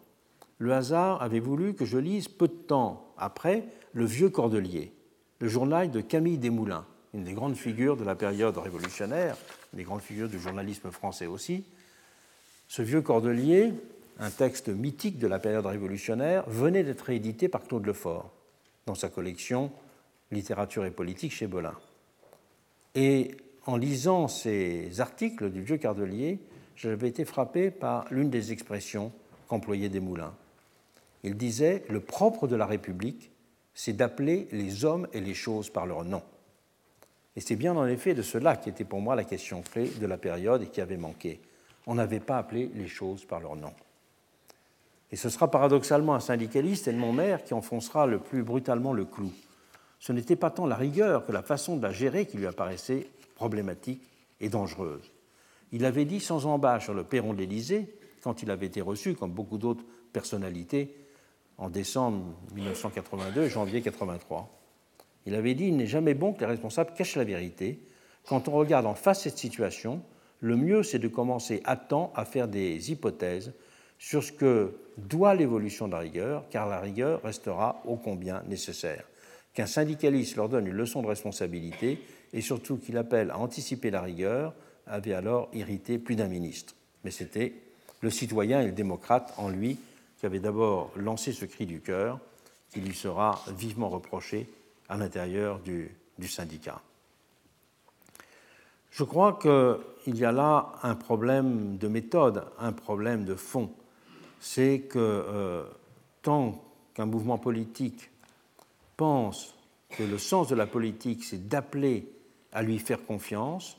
Le hasard avait voulu que je lise peu de temps après Le Vieux Cordelier, le journal de Camille Desmoulins, une des grandes figures de la période révolutionnaire, une des grandes figures du journalisme français aussi. Ce vieux cordelier, un texte mythique de la période révolutionnaire, venait d'être édité par Claude Lefort dans sa collection Littérature et politique chez Belin. Et en lisant ces articles du vieux Cardelier, j'avais été frappé par l'une des expressions qu'employait Desmoulins. Il disait Le propre de la République, c'est d'appeler les hommes et les choses par leur nom. Et c'est bien en effet de cela qui était pour moi la question clé de la période et qui avait manqué. On n'avait pas appelé les choses par leur nom. Et ce sera paradoxalement un syndicaliste, Edmond Maire, qui enfoncera le plus brutalement le clou. Ce n'était pas tant la rigueur que la façon de la gérer qui lui apparaissait problématique et dangereuse. Il avait dit sans embâche sur le perron de l'Élysée, quand il avait été reçu, comme beaucoup d'autres personnalités, en décembre 1982 et janvier 1983. Il avait dit Il n'est jamais bon que les responsables cachent la vérité. Quand on regarde en face cette situation, le mieux c'est de commencer à temps à faire des hypothèses sur ce que doit l'évolution de la rigueur, car la rigueur restera ô combien nécessaire. Qu'un syndicaliste leur donne une leçon de responsabilité et surtout qu'il appelle à anticiper la rigueur avait alors irrité plus d'un ministre. Mais c'était le citoyen et le démocrate en lui qui avait d'abord lancé ce cri du cœur, qui lui sera vivement reproché à l'intérieur du, du syndicat. Je crois qu'il y a là un problème de méthode, un problème de fond c'est que euh, tant qu'un mouvement politique pense que le sens de la politique, c'est d'appeler à lui faire confiance,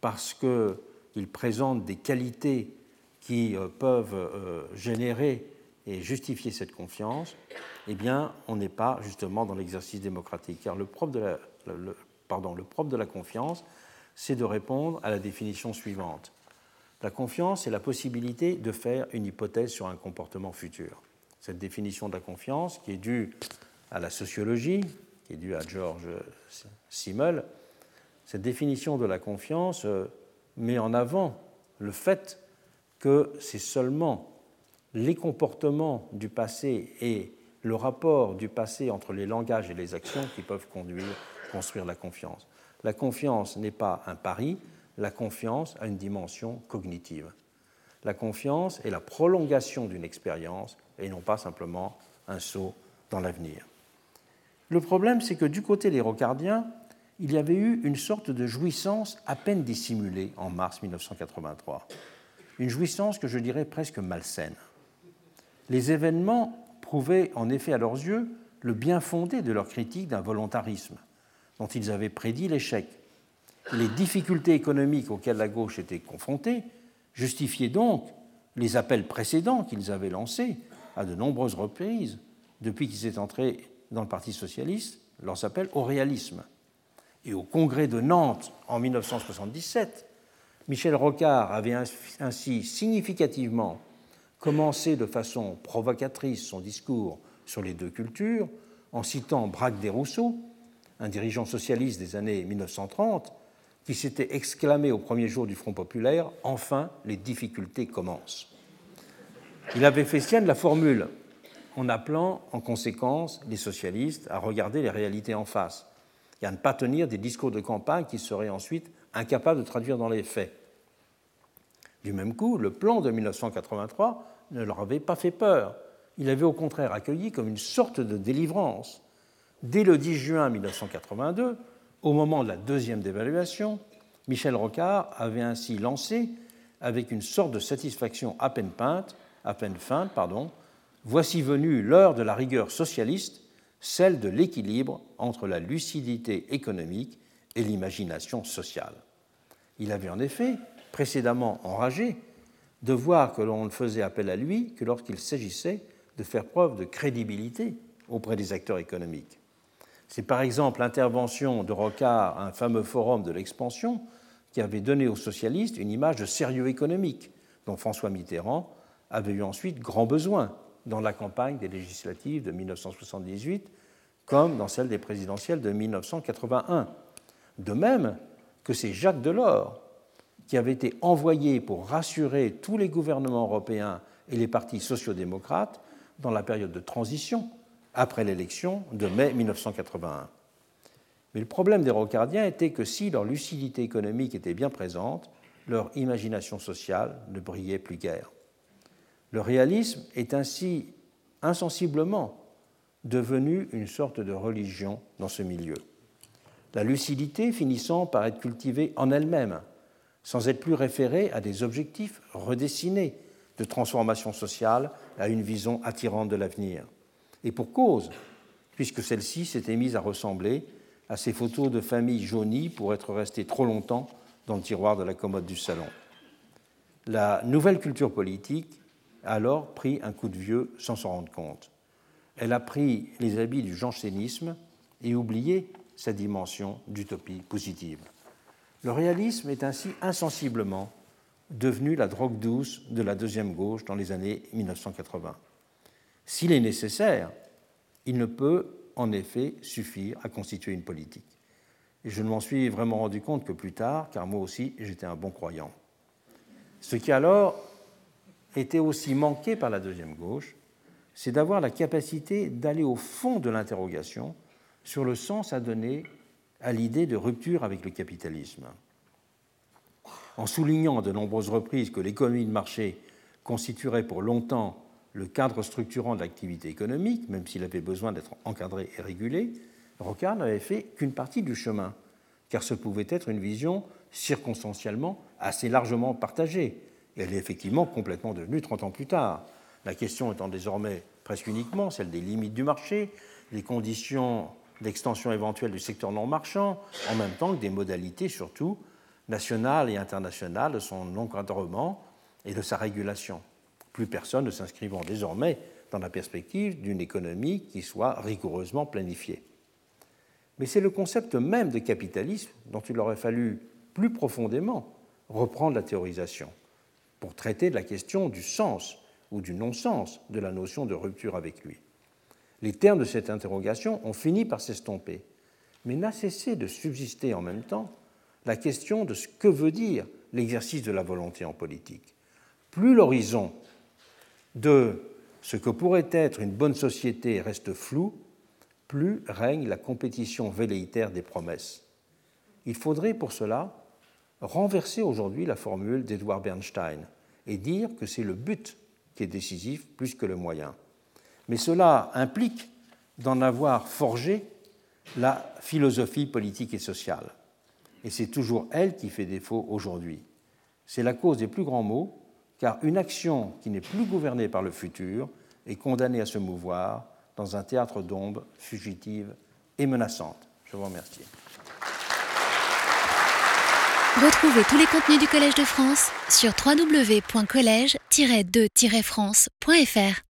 parce qu'il présente des qualités qui euh, peuvent euh, générer et justifier cette confiance, eh bien, on n'est pas justement dans l'exercice démocratique. Car le propre de la, le propre de la confiance, c'est de répondre à la définition suivante. La confiance est la possibilité de faire une hypothèse sur un comportement futur. Cette définition de la confiance, qui est due à la sociologie, qui est due à George Simmel, cette définition de la confiance euh, met en avant le fait que c'est seulement les comportements du passé et le rapport du passé entre les langages et les actions qui peuvent conduire, construire la confiance. La confiance n'est pas un pari, la confiance a une dimension cognitive. La confiance est la prolongation d'une expérience et non pas simplement un saut dans l'avenir. Le problème, c'est que du côté des rocardiens, il y avait eu une sorte de jouissance à peine dissimulée en mars 1983. Une jouissance que je dirais presque malsaine. Les événements prouvaient en effet à leurs yeux le bien fondé de leur critique d'un volontarisme dont ils avaient prédit l'échec. Les difficultés économiques auxquelles la gauche était confrontée justifiaient donc les appels précédents qu'ils avaient lancés à de nombreuses reprises depuis qu'ils étaient entrés dans le Parti socialiste, leurs appels au réalisme. Et au congrès de Nantes en 1977, Michel Rocard avait ainsi significativement commencé de façon provocatrice son discours sur les deux cultures en citant Braque Desrousseaux, un dirigeant socialiste des années 1930, qui s'était exclamé au premier jour du Front populaire Enfin, les difficultés commencent. Il avait fait sienne la formule en appelant en conséquence les socialistes à regarder les réalités en face et à ne pas tenir des discours de campagne qui seraient ensuite incapables de traduire dans les faits. Du même coup, le plan de 1983 ne leur avait pas fait peur. Il avait au contraire accueilli comme une sorte de délivrance. Dès le 10 juin 1982, au moment de la deuxième dévaluation, Michel Rocard avait ainsi lancé, avec une sorte de satisfaction à peine peinte, à peine feinte, voici venue l'heure de la rigueur socialiste, celle de l'équilibre entre la lucidité économique et l'imagination sociale. Il avait en effet précédemment enragé de voir que l'on ne faisait appel à lui que lorsqu'il s'agissait de faire preuve de crédibilité auprès des acteurs économiques. C'est par exemple l'intervention de Rocard à un fameux forum de l'expansion qui avait donné aux socialistes une image de sérieux économique dont François Mitterrand avait eu ensuite grand besoin dans la campagne des législatives de 1978 comme dans celle des présidentielles de 1981. De même que c'est Jacques Delors qui avait été envoyé pour rassurer tous les gouvernements européens et les partis sociaux-démocrates dans la période de transition après l'élection de mai 1981. Mais le problème des rocardiens était que si leur lucidité économique était bien présente, leur imagination sociale ne brillait plus guère. Le réalisme est ainsi insensiblement devenu une sorte de religion dans ce milieu. La lucidité finissant par être cultivée en elle-même, sans être plus référée à des objectifs redessinés de transformation sociale, à une vision attirante de l'avenir. Et pour cause, puisque celle-ci s'était mise à ressembler à ces photos de famille jaunies pour être restées trop longtemps dans le tiroir de la commode du salon. La nouvelle culture politique a alors pris un coup de vieux sans s'en rendre compte. Elle a pris les habits du jansénisme et oublié sa dimension d'utopie positive. Le réalisme est ainsi insensiblement devenu la drogue douce de la deuxième gauche dans les années 1980. S'il est nécessaire, il ne peut en effet suffire à constituer une politique. Je ne m'en suis vraiment rendu compte que plus tard, car moi aussi j'étais un bon croyant. Ce qui alors était aussi manqué par la deuxième gauche, c'est d'avoir la capacité d'aller au fond de l'interrogation sur le sens à donner à l'idée de rupture avec le capitalisme. En soulignant à de nombreuses reprises que l'économie de marché constituerait pour longtemps le cadre structurant de l'activité économique, même s'il avait besoin d'être encadré et régulé, Rocard n'avait fait qu'une partie du chemin, car ce pouvait être une vision circonstanciellement assez largement partagée. Et elle est effectivement complètement devenue 30 ans plus tard. La question étant désormais presque uniquement celle des limites du marché, des conditions d'extension éventuelle du secteur non marchand, en même temps que des modalités surtout nationales et internationales de son encadrement et de sa régulation plus personne ne s'inscrivant désormais dans la perspective d'une économie qui soit rigoureusement planifiée. Mais c'est le concept même de capitalisme dont il aurait fallu plus profondément reprendre la théorisation pour traiter de la question du sens ou du non-sens de la notion de rupture avec lui. Les termes de cette interrogation ont fini par s'estomper, mais n'a cessé de subsister en même temps la question de ce que veut dire l'exercice de la volonté en politique. Plus l'horizon de ce que pourrait être une bonne société reste flou, plus règne la compétition velléitaire des promesses. Il faudrait pour cela renverser aujourd'hui la formule d'Edward Bernstein et dire que c'est le but qui est décisif plus que le moyen. Mais cela implique d'en avoir forgé la philosophie politique et sociale. Et c'est toujours elle qui fait défaut aujourd'hui. C'est la cause des plus grands maux, car une action qui n'est plus gouvernée par le futur est condamnée à se mouvoir dans un théâtre d'ombre fugitive et menaçante. Je vous remercie. Retrouvez tous les contenus du Collège de France sur www.colège-2-france.fr.